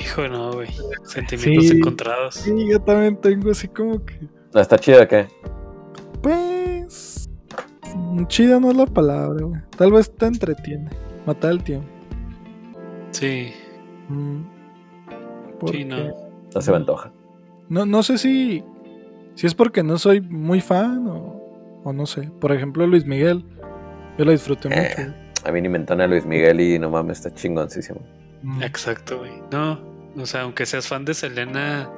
Hijo, no, güey. Sentimientos Sí. encontrados. Sí, yo también tengo así como que. ¿No ¿Está chida qué? Pues. Chida no es la palabra, güey. Tal vez te entretiene. Matar el tiempo. Sí, Mm. sí, no. No se me antoja. No, no sé si. Si es porque no soy muy fan o, o no sé. Por ejemplo, Luis Miguel. Yo lo disfruté Eh. mucho. A mí ni me entona Luis Miguel y no mames, está chingoncísimo. Mm. Exacto, güey. No, o sea, aunque seas fan de Selena,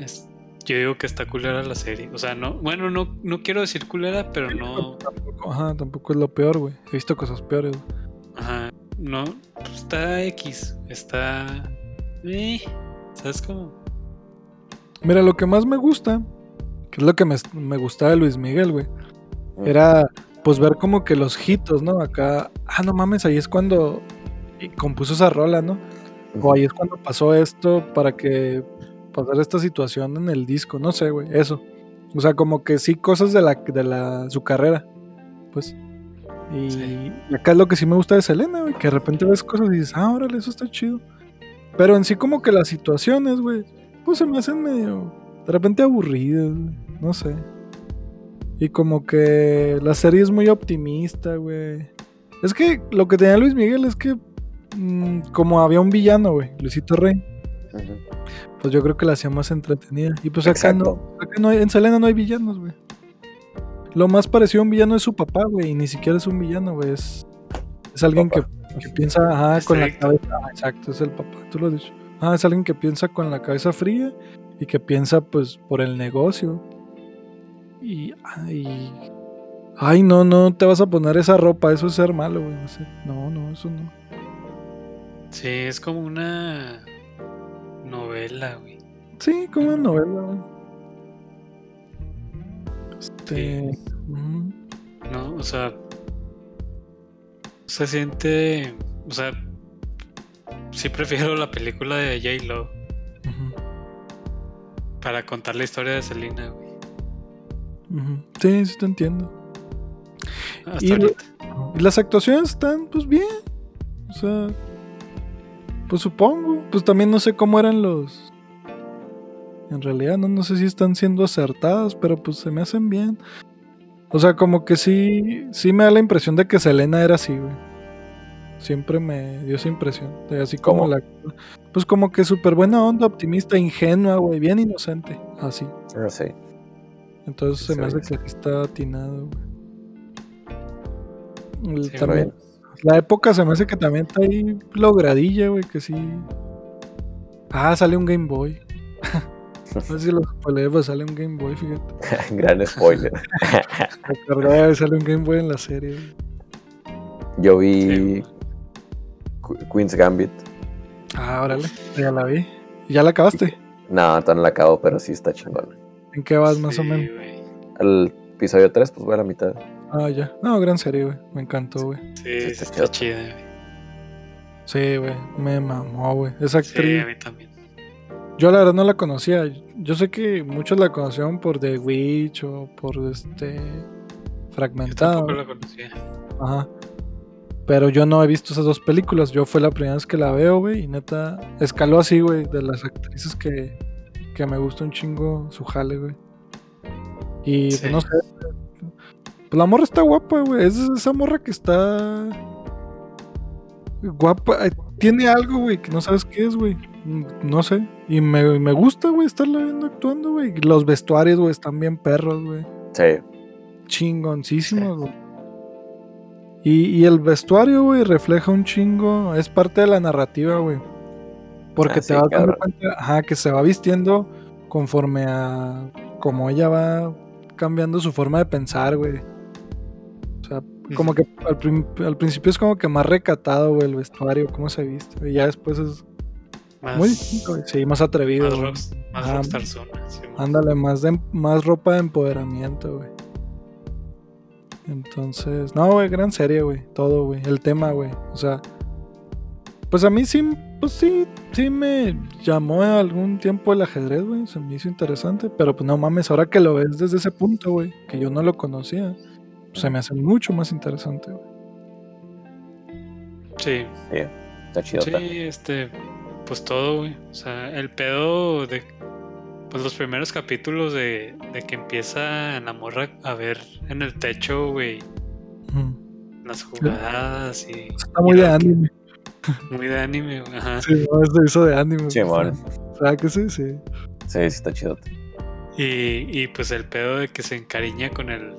es- yo digo que está culera la serie. O sea, no, bueno, no, no quiero decir culera, pero no, Tampoco, ajá, tampoco es lo peor, güey. He visto cosas peores. güey. ajá, no, pues está X, está, eh, ¿sabes cómo? Mira, lo que más me gusta, que es lo que me, me gustaba de Luis Miguel, güey, era pues ver como que los hitos, ¿no? Acá, ah, no mames, ahí es cuando compuso esa rola, ¿no? O ahí es cuando pasó esto para que pasara esta situación en el disco, no sé, güey, eso. O sea, como que sí, cosas de la de la su carrera, pues. Y Sí. y acá es lo que sí me gusta de Selena, güey, que de repente ves cosas y dices, ah, órale, eso está chido. Pero en sí como que las situaciones, güey, pues se me hacen medio, de repente aburridas, güey, no sé. Y como que la serie es muy optimista, güey. Es que lo que tenía Luis Miguel es que mm, como había un villano, güey, Luisito Rey, pues yo creo que la hacía más entretenida. Y pues acá no, acá no hay- en Selena no hay villanos, güey. Lo más parecido a un villano es su papá, güey, y ni siquiera es un villano, güey, es, es alguien que, piensa ajá, con la cabeza. ah, exacto, es el papá, tú lo has dicho. Ah, es alguien que piensa con la cabeza fría y que piensa pues por el negocio. Y, ay, ay, no, no te vas a poner esa ropa, eso es ser malo, güey. No, sé. no, no, eso no. Sí, es como una novela, güey. Sí, como una novela, güey. Este. No, o sea, se siente, o sea, sí prefiero la película de J Lo Ujú, para contar la historia de Selena, güey. Sí, sí te entiendo. Hasta Y lo- ahorita. Y las actuaciones están, pues bien. O sea, pues supongo. Pues también no sé cómo eran los. En realidad, no, no sé si están siendo acertadas, pero pues se me hacen bien. O sea, como que sí, sí me da la impresión de que Selena era así, güey. Siempre me dio esa impresión. de así como ¿Cómo? la. Pues como que súper buena onda, optimista, ingenua, güey. Bien inocente. Así. No sé. Entonces se me hace que aquí está atinado, güey. El- Sí, Pero también, la época se me hace que también está ahí logradilla, güey, que sí. Ah, sale un Game Boy. <laughs> no sé si lo spoileé, pero sale un Game Boy, fíjate. <laughs> Gran spoiler. <laughs> Me acordé, sale un Game Boy en la serie. güey. Yo vi. Qu- Queen's Gambit. Ah, órale, ya la vi. ¿Ya la acabaste? No, todavía no la acabo, pero sí está chingona. ¿En qué vas más o Sí, menos? El episodio 3, pues voy a la mitad. Ah, ya. No, gran serie, güey. Me encantó, güey. Sí, Sí, sí está está chido. chida, güey. Sí, güey. Me mamó, güey. Esa Sí, actriz. a mí también. Yo la verdad no la conocía. Yo sé que muchos la conocieron por The Witch o por este. Yo Fragmentado. tampoco la conocía. Ajá. Pero yo no he visto esas dos películas. Yo fue la primera vez que la veo, güey. Y neta, escaló así, güey. De las actrices que, que me gusta un chingo su jale, güey. Y Sí. pues, no sé. Pues la morra está guapa, güey. Es esa morra que está. Guapa. Tiene algo, güey, que no sabes qué es, güey. No sé. Y me, me gusta, güey, estarla viendo actuando, güey. Los vestuarios, güey, están bien perros, güey Sí. chingoncísimos, güey. Y, y el vestuario, güey, refleja un chingo, es parte de la narrativa, güey. Porque Ah, te sí, vas dando cuenta, ajá, que se va vistiendo conforme a como ella va cambiando su forma de pensar, güey. O sea, como que al, principio es como que más recatado, güey, el vestuario, cómo se viste, güey. Ya después es Más, muy distinto, güey. Sí, más atrevido, más, güey. rocks- más Ah, rockstar zona. sí. Ándale, más, de, más ropa de empoderamiento, güey. Entonces, no, güey, gran serie, güey. Todo, güey. El tema, güey. O sea, pues a mí sí, pues sí, sí me llamó algún tiempo el ajedrez, güey. Se me hizo interesante. Pero pues no mames, ahora que lo ves desde ese punto, güey, que yo no lo conocía, pues, se me hace mucho más interesante, güey. Sí, Está chido. sí, este, pues todo, güey. O sea, el pedo de, pues los primeros capítulos de, de que empieza la morra a ver en el techo, güey, las jugadas y... Está muy y de anime. Muy de anime, güey, ajá. Sí, no, eso hizo de anime. Sí, mon. ¿Sabes que sí? Sí. Sí, sí, está chido. Y, y pues el pedo de que se encariña con el...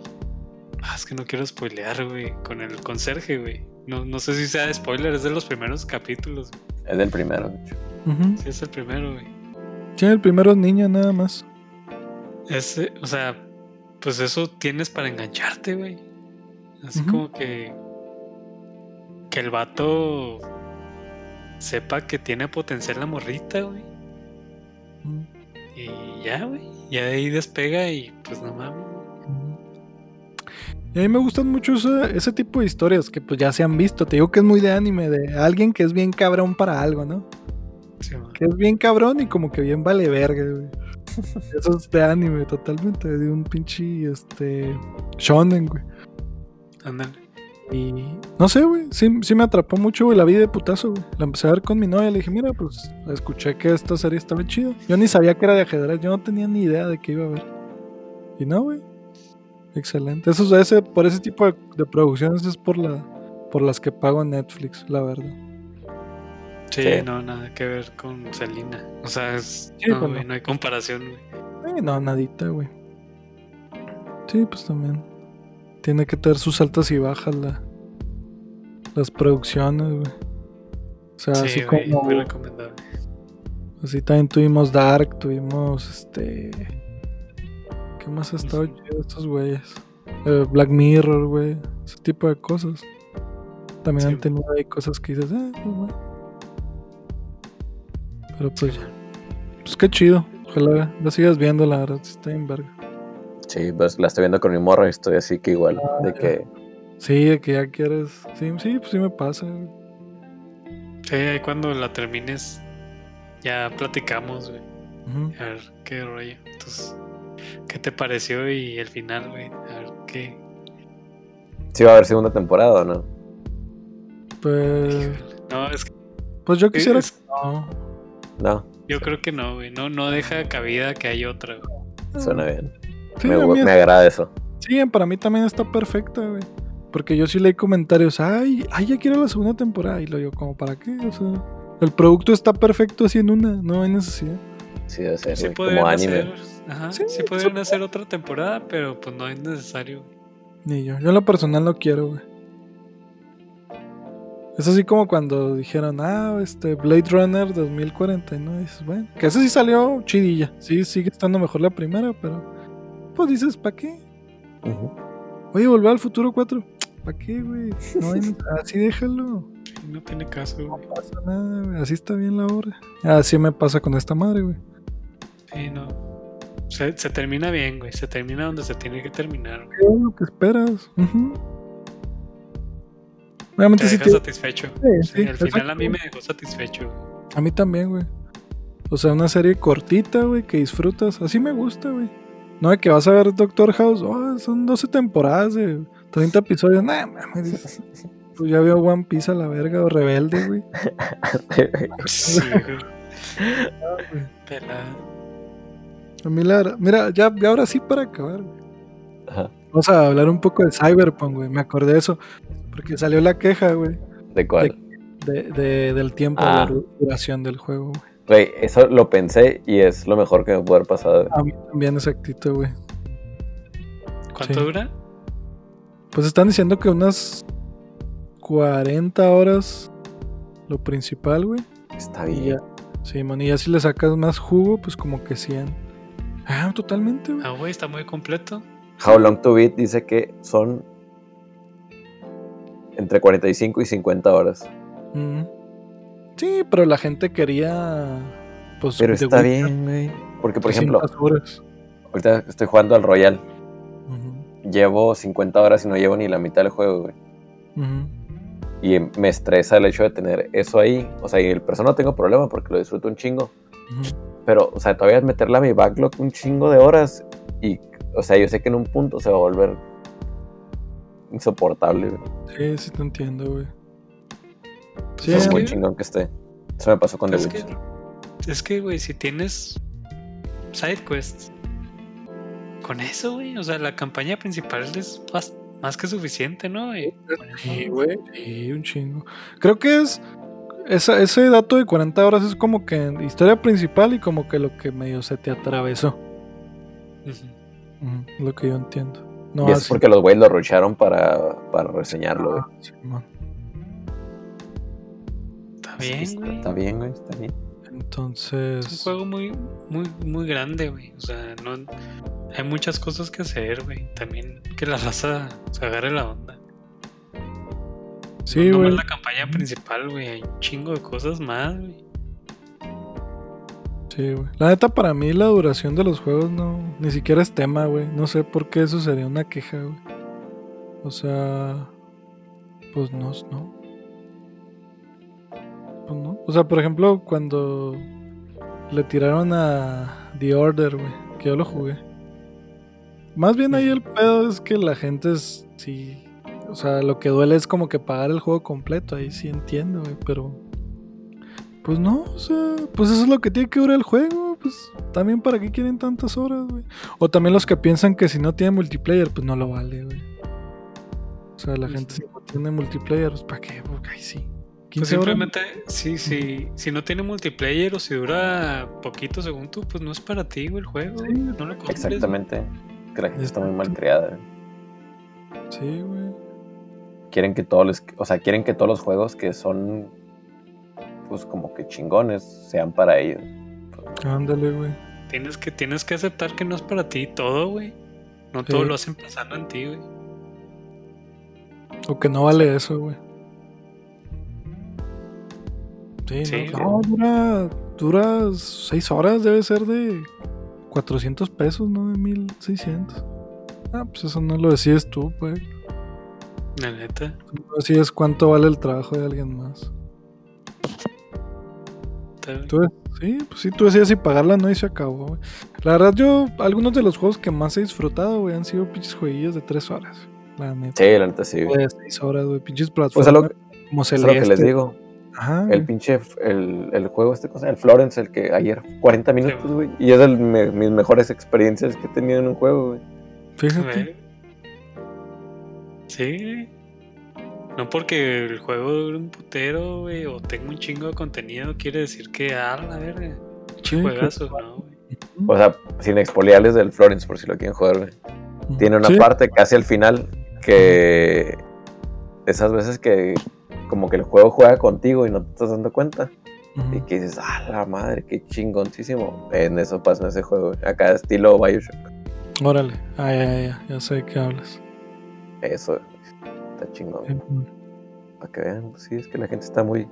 Ah, es que no quiero spoilear, güey, con el conserje, güey. No, no sé si sea spoiler, es de los primeros capítulos. Es del primero, de hecho. Sí, es el primero, güey. Sí, el primero es niña nada más. Ese, o sea, pues eso tienes para engancharte, güey. Así como que. Que el vato sepa que tiene potencial la morrita, güey. Y ya, güey. Ya de ahí despega y pues no mames. Y a mí me gustan mucho ese, ese tipo de historias que pues ya se han visto. Te digo que es muy de anime, de alguien que es bien cabrón para algo, ¿no? Sí. Que es bien cabrón y como que bien vale verga, güey. <laughs> Eso es de anime totalmente, de un pinche este shonen, güey. Ándale. Y no sé, güey, sí, sí me atrapó mucho, güey, la vi de putazo, güey. La empecé a ver con mi novia, le dije, mira, pues escuché que esta serie estaba chida. Yo ni sabía que era de ajedrez, yo no tenía ni idea de qué iba a ver. Y no, güey. Excelente. Eso, ese, por ese tipo de, de producciones es por la por las que pago Netflix, la verdad. Sí, Sí. no, nada que ver con Selina. O sea, es- Sí, no, pues güey, no. no hay comparación, güey. Eh, no, nadita, güey. Sí, pues también. Tiene que tener sus altas y bajas la, las producciones, güey. O sea, así Sí, güey, como muy recomendable. Así también tuvimos Dark, tuvimos este. ¿Qué más ha estado chido estos güeyes? Eh, Black Mirror, güey. Ese tipo de cosas. También han tenido ahí cosas que dices, eh, bueno. Pero pues ya. Pues qué chido. Ojalá la sigas viendo, la verdad. Está en verga. Sí, pues la estoy viendo con mi morro y estoy así que igual. Ah, de ya. que. Sí, de que ya quieres. Sí, sí, pues sí me pasa. Sí, ahí cuando la termines, ya platicamos, güey. A ver qué rollo. Entonces, ¿qué te pareció y el final, güey? A ver qué. Sí, va a haber segunda temporada, ¿o no? Pues. No, es que Pues yo quisiera. es- que no. No, yo creo que no, güey. No, no deja cabida que hay otra, güey. suena bien. Sí, me, a mí me agrada eso. Sí, para mí también está perfecta, güey. Porque yo sí leí comentarios, ay, ay, ya quiero la segunda temporada. Y lo digo, como, ¿para qué? O sea, el producto está perfecto así en una, no hay necesidad. Sí, debe ser, Sí como anime. hacer, ajá, Sí, sí, podrían hacer otra temporada, pero pues no es necesario. Ni yo. Yo en lo personal no quiero, güey. Es así como cuando dijeron, ah, este Blade Runner 2049. Dices, bueno, que ese sí salió chidilla. Sí, sigue estando mejor la primera, pero. Pues dices, ¿para qué? Ujú. Oye, volver al futuro 4. ¿Para qué, güey? No hay- <laughs> así déjalo. no tiene caso, güey. No pasa nada, güey. Así está bien la obra. Así me pasa con esta madre, güey. Sí, no. Se, se termina bien, güey. Se termina donde se tiene que terminar, güey. ¿Qué es lo que esperas? Ujú. Obviamente Te sí deja te- satisfecho. Sí, Sí, sí, al final a mí me dejó satisfecho. A mí también, güey. O sea, una serie cortita, güey, que disfrutas. Así me gusta, güey. No de que vas a ver Doctor House. Oh, son 12 temporadas de 30 episodios. Nah, mames. Pues ya veo One Piece a la verga o Rebelde, güey. Sí, güey. Pelada. A mí la verdad- Mira, ya, ya ahora sí para acabar, güey. Ajá. Vamos a hablar un poco de Cyberpunk, güey. Me acordé de eso. Porque salió la queja, güey. ¿De cuál? de- de- del tiempo Ah. de la duración del juego, güey. Güey, eso lo pensé y es lo mejor que me puede haber pasado. A mí también exactito, güey. ¿Cuánto Sí. dura? Pues están diciendo que unas 40 horas lo principal, güey. Está Y bien. ya. Sí, man, y ya si le sacas más jugo, pues como que 100. Ah, totalmente, güey. Ah, güey, está muy completo. How Long to Beat dice que son entre 45 y 50 horas. Mm. Sí, pero la gente quería. Pues, Pero está bien, güey. Porque, por ejemplo, 300 horas. ahorita estoy jugando al Royal. Llevo 50 horas y no llevo ni la mitad del juego, güey. Y me estresa el hecho de tener eso ahí. O sea, y el persona no tengo problema porque lo disfruto un chingo. Pero, o sea, todavía meterle a mi backlog un chingo de horas. Y, o sea, yo sé que en un punto se va a volver insoportable, güey. Sí, sí te entiendo, güey. Sí, es muy que- chingón que esté. Eso me pasó con The Es que, Witcher. es que, güey, si tienes side quests, con eso, güey, o sea, la campaña principal es más, más que suficiente, ¿no? Sí, güey. Sí, un chingo. Creo que es. esa- ese dato de 40 horas es como que historia principal y como que lo que medio se te atravesó. Lo que yo entiendo. No, y es así- porque los güeyes lo rusharon para, para reseñarlo, güey. Ah, Simón. Está Sí, bien, está, güey. está bien, güey, está bien. Es un Entonces. juego muy, muy, muy grande, güey. O sea, no hay muchas cosas que hacer, güey. También que la raza se agarre la onda. Sí, no güey. nomás la campaña principal, güey. Hay un chingo de cosas más, güey. Sí, güey. La neta, para mí, la duración de los juegos no. Ni siquiera es tema, güey. No sé por qué eso sería una queja, güey. O sea. Pues no, no. Pues no. O sea, por ejemplo, cuando le tiraron a The Order, güey. Que yo lo jugué. Más bien ahí el pedo es que la gente es. Sí. O sea, lo que duele es como que pagar el juego completo. Ahí sí entiendo, güey. Pero. Pues no, o sea, pues eso es lo que tiene que durar el juego. Pues también para qué quieren tantas horas, güey. O también los que piensan que si no tiene multiplayer, pues no lo vale, güey. O sea, la gente sí. si no tiene multiplayer, pues ¿para qué? Porque ahí sí. Pues 15 horas. simplemente, sí, sí, si no tiene multiplayer o si dura poquito según tú, pues no es para ti, güey, el juego. Sí, no lo compres. Exactamente. Que la gente está muy mal criada. güey. Sí, güey. Quieren que todos les, o sea, quieren que todos los juegos que son pues como que chingones sean para ellos. Ándale, güey. Tienes que, tienes que aceptar que no es para ti todo, güey. No Sí. todo lo hacen pensando en ti, güey. O que no vale eso, güey. Sí, Sí, no, no, dura, dura 6 horas, debe ser de 400 pesos, no de 1600. Ah, pues eso no lo decides tú, güey. La neta. No decides cuánto vale el trabajo de alguien más. Tú, sí, pues sí, tú decides si pagarla o no y se acabó, güey. La verdad, yo, algunos de los juegos que más he disfrutado, güey, han sido pinches jueguillos de 3 horas. La neta. Sí, la neta sí. O güey. de 6 horas, güey. Pinches Pues es plataformas lo, como es lo que les Celeste. digo. Ajá, El pinche, el, el juego este cosa, el Florence, el que ayer 40 minutos, güey. Y es de me- mis mejores experiencias que he tenido en un juego, güey. Fíjate. Sí. No porque el juego dure un putero, güey, o tenga un chingo de contenido, quiere decir que, ah, la verga. Juegazo, ¿no, güey? O sea, sin expoliarles del Florence, por si lo quieren jugar, güey. Tiene una Sí, parte casi al final que esas veces que como que el juego juega contigo y no te estás dando cuenta y que dices, ah, la madre, qué chingoncísimo. En eso pasa en ese juego, güey. acá estilo Bioshock. Órale. Ah, ya, ya, ya, ya sé de qué hablas. Eso está chingón. Sí. Para que vean, sí, es que la gente está muy,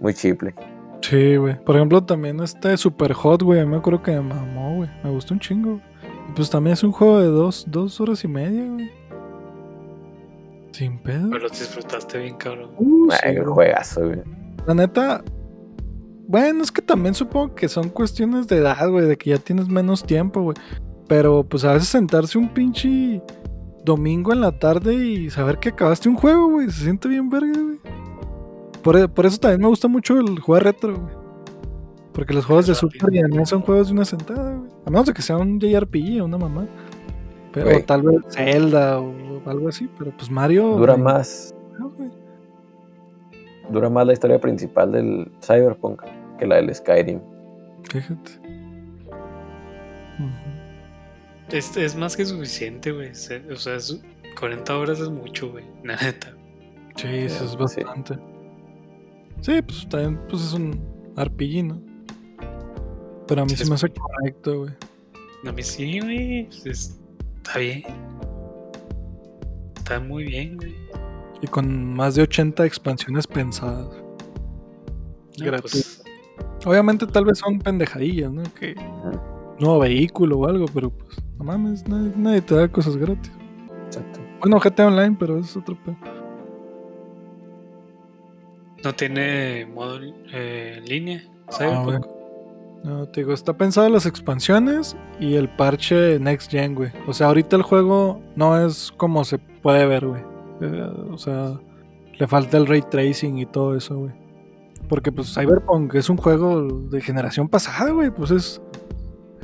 muy chiple. Sí, güey. Por ejemplo, también este Super Hot, güey. a mí Me acuerdo que me mamó, güey. Me gustó un chingo. Y pues también es un juego de dos, dos horas y media, güey. Sin pedo. Pero los disfrutaste bien, cabrón. Uh, Ay, sí, juegazo, güey. La neta. Bueno, es que también supongo que son cuestiones de edad, güey. De que ya tienes menos tiempo, güey. Pero pues a veces sentarse un pinche domingo en la tarde y saber que acabaste un juego, güey. Se siente bien verga, güey. Por, e- por eso también me gusta mucho el jugar retro, güey. Porque los juegos de. Super Nintendo son juegos de una sentada, güey. A menos de que sea un JRPG o una mamá. Pero tal vez Zelda o algo así. Pero pues Mario. Dura más, no, dura más la historia principal del Cyberpunk que la del Skyrim. Fíjate. Es, es más que suficiente, güey. O sea, es- 40 horas es mucho, güey. <laughs> La neta. Sí, eso es bastante. Sí, pues también pues es un RPG, ¿no? Pero a mí Sí, se es me hace correcto, güey. A mí sí, güey. es- Está bien. Está muy bien, güey. Y con más de 80 expansiones pensadas. No, Gratis. pues, Obviamente tal vez son pendejadillas, ¿no? Que nuevo vehículo o algo, pero pues no mames, nadie, nadie te da cosas gratis. Exacto. Bueno, GTA Online, pero es otro pedo. no tiene modo eh, en línea. Ah, Cyberpunk. No, te digo, está pensado las expansiones y el parche Next Gen, güey. O sea, ahorita el juego no es como se puede ver, güey. Eh, o sea, le falta el ray tracing y todo eso, güey. Porque pues Cyberpunk es un juego de generación pasada, güey. Pues es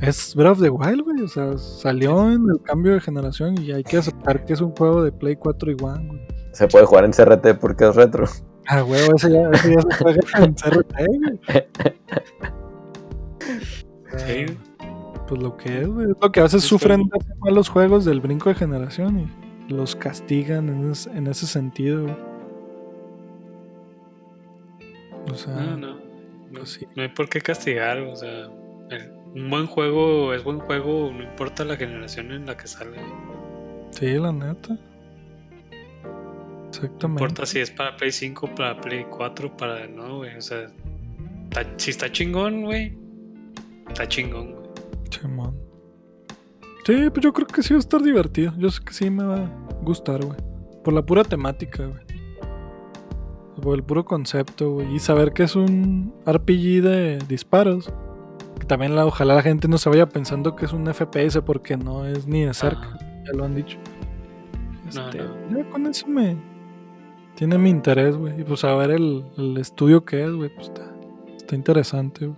es Breath of the Wild, güey. O sea, salió en el cambio de generación y hay que aceptar que es un juego de Play 4 y One, güey. Se puede jugar en CRT porque es retro. Ah, güey, ese ya, ese ya se juega en <laughs> CRT, güey. Sí. Pues lo que es, güey. Es lo que a veces Es sufren como- de hacer mal los juegos del brinco de generación y los castigan en, es- en ese sentido, güey. O sea, No, no. No, pues sí. no hay por qué castigar. O sea, el- un buen juego es buen juego, no importa la generación en la que sale. No sí, la neta. Exactamente. importa si es para Play 5, para Play 4, para. No, güey. O sea, está- si está chingón, güey. Está chingón, güey. Simón. Sí, pues yo creo que sí va a estar divertido. Yo sé que sí me va a gustar, güey. Por la pura temática, güey. Por el puro concepto, güey. Y saber que es un RPG de disparos. También la, ojalá la gente no se vaya pensando que es un FPS porque no es ni de cerca. Ajá. Ya lo han dicho. No, Este, no. Ya con eso me... Tiene mi interés, güey. Y pues saber el, el estudio que es, güey. Pues está, está interesante, güey.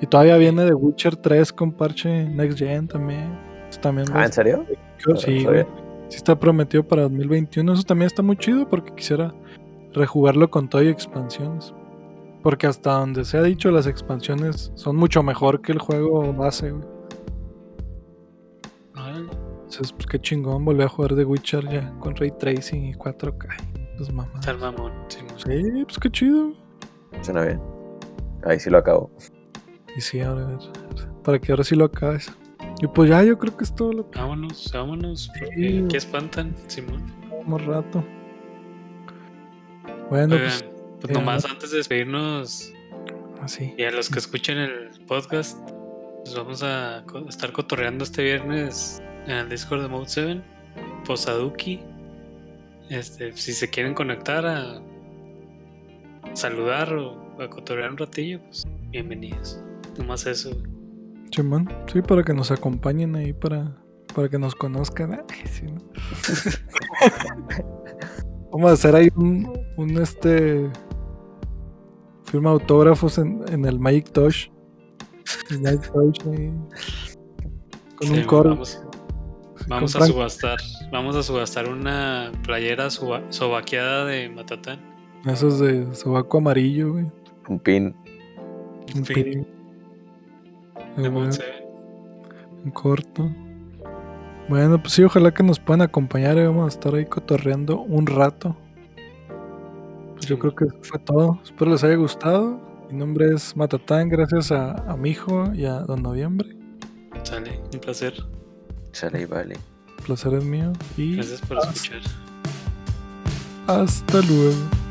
Y todavía viene de Witcher 3 con parche Next Gen también. Eso también Ah, a ¿en serio? Creo- sí, no güey. sabía. Sí está prometido para 2021. Eso también está muy chido porque quisiera rejugarlo con todo y expansiones. Porque hasta donde se ha dicho, las expansiones son mucho mejor que el juego base, güey. Entonces, pues qué chingón volver a jugar de Witcher ya con Ray Tracing y 4K. Pues mamá. Mamón. sí, Sí, pues qué chido. Suena bien. Ahí sí lo acabo. Y sí, ahora a ver, Para que ahora sí lo acabes. Y pues ya, yo creo que es todo lo que Vámonos, vámonos. Porque Sí. aquí espantan, Simón. vamos rato. Bueno, Oigan, pues pues eh, nomás antes de despedirnos así. y a los que escuchen el podcast, pues vamos a estar cotorreando este viernes en el Discord de Mode 7, Posaduki. Este, si se quieren conectar a saludar o a cotorrear un ratillo, pues bienvenidos. Nomás eso. Simón, sí, para que nos acompañen ahí, para, para que nos conozcan. <laughs> Ay, sí, ¿no? <laughs> Vamos a hacer ahí un, un este firma autógrafos en, en el Magic Touch. El Magic <laughs> Touch ahí, con Sí, un coro. Vamos, a subastar. Vamos a subastar una playera suba- sobaqueada de Matatán. Esos de sobaco amarillo, güey. Un pin. Un fin. pin. De Mode güey, 7. en corto. Bueno, pues sí, ojalá que nos puedan acompañar y vamos a estar ahí cotorreando un rato. Pues yo creo que eso fue todo. Espero les haya gustado. Mi nombre es Matatán, gracias a, a mi hijo y a Don Noviembre. Sale, un placer. Sale y vale. El placer es mío. Y Gracias por escuchar. Hasta luego.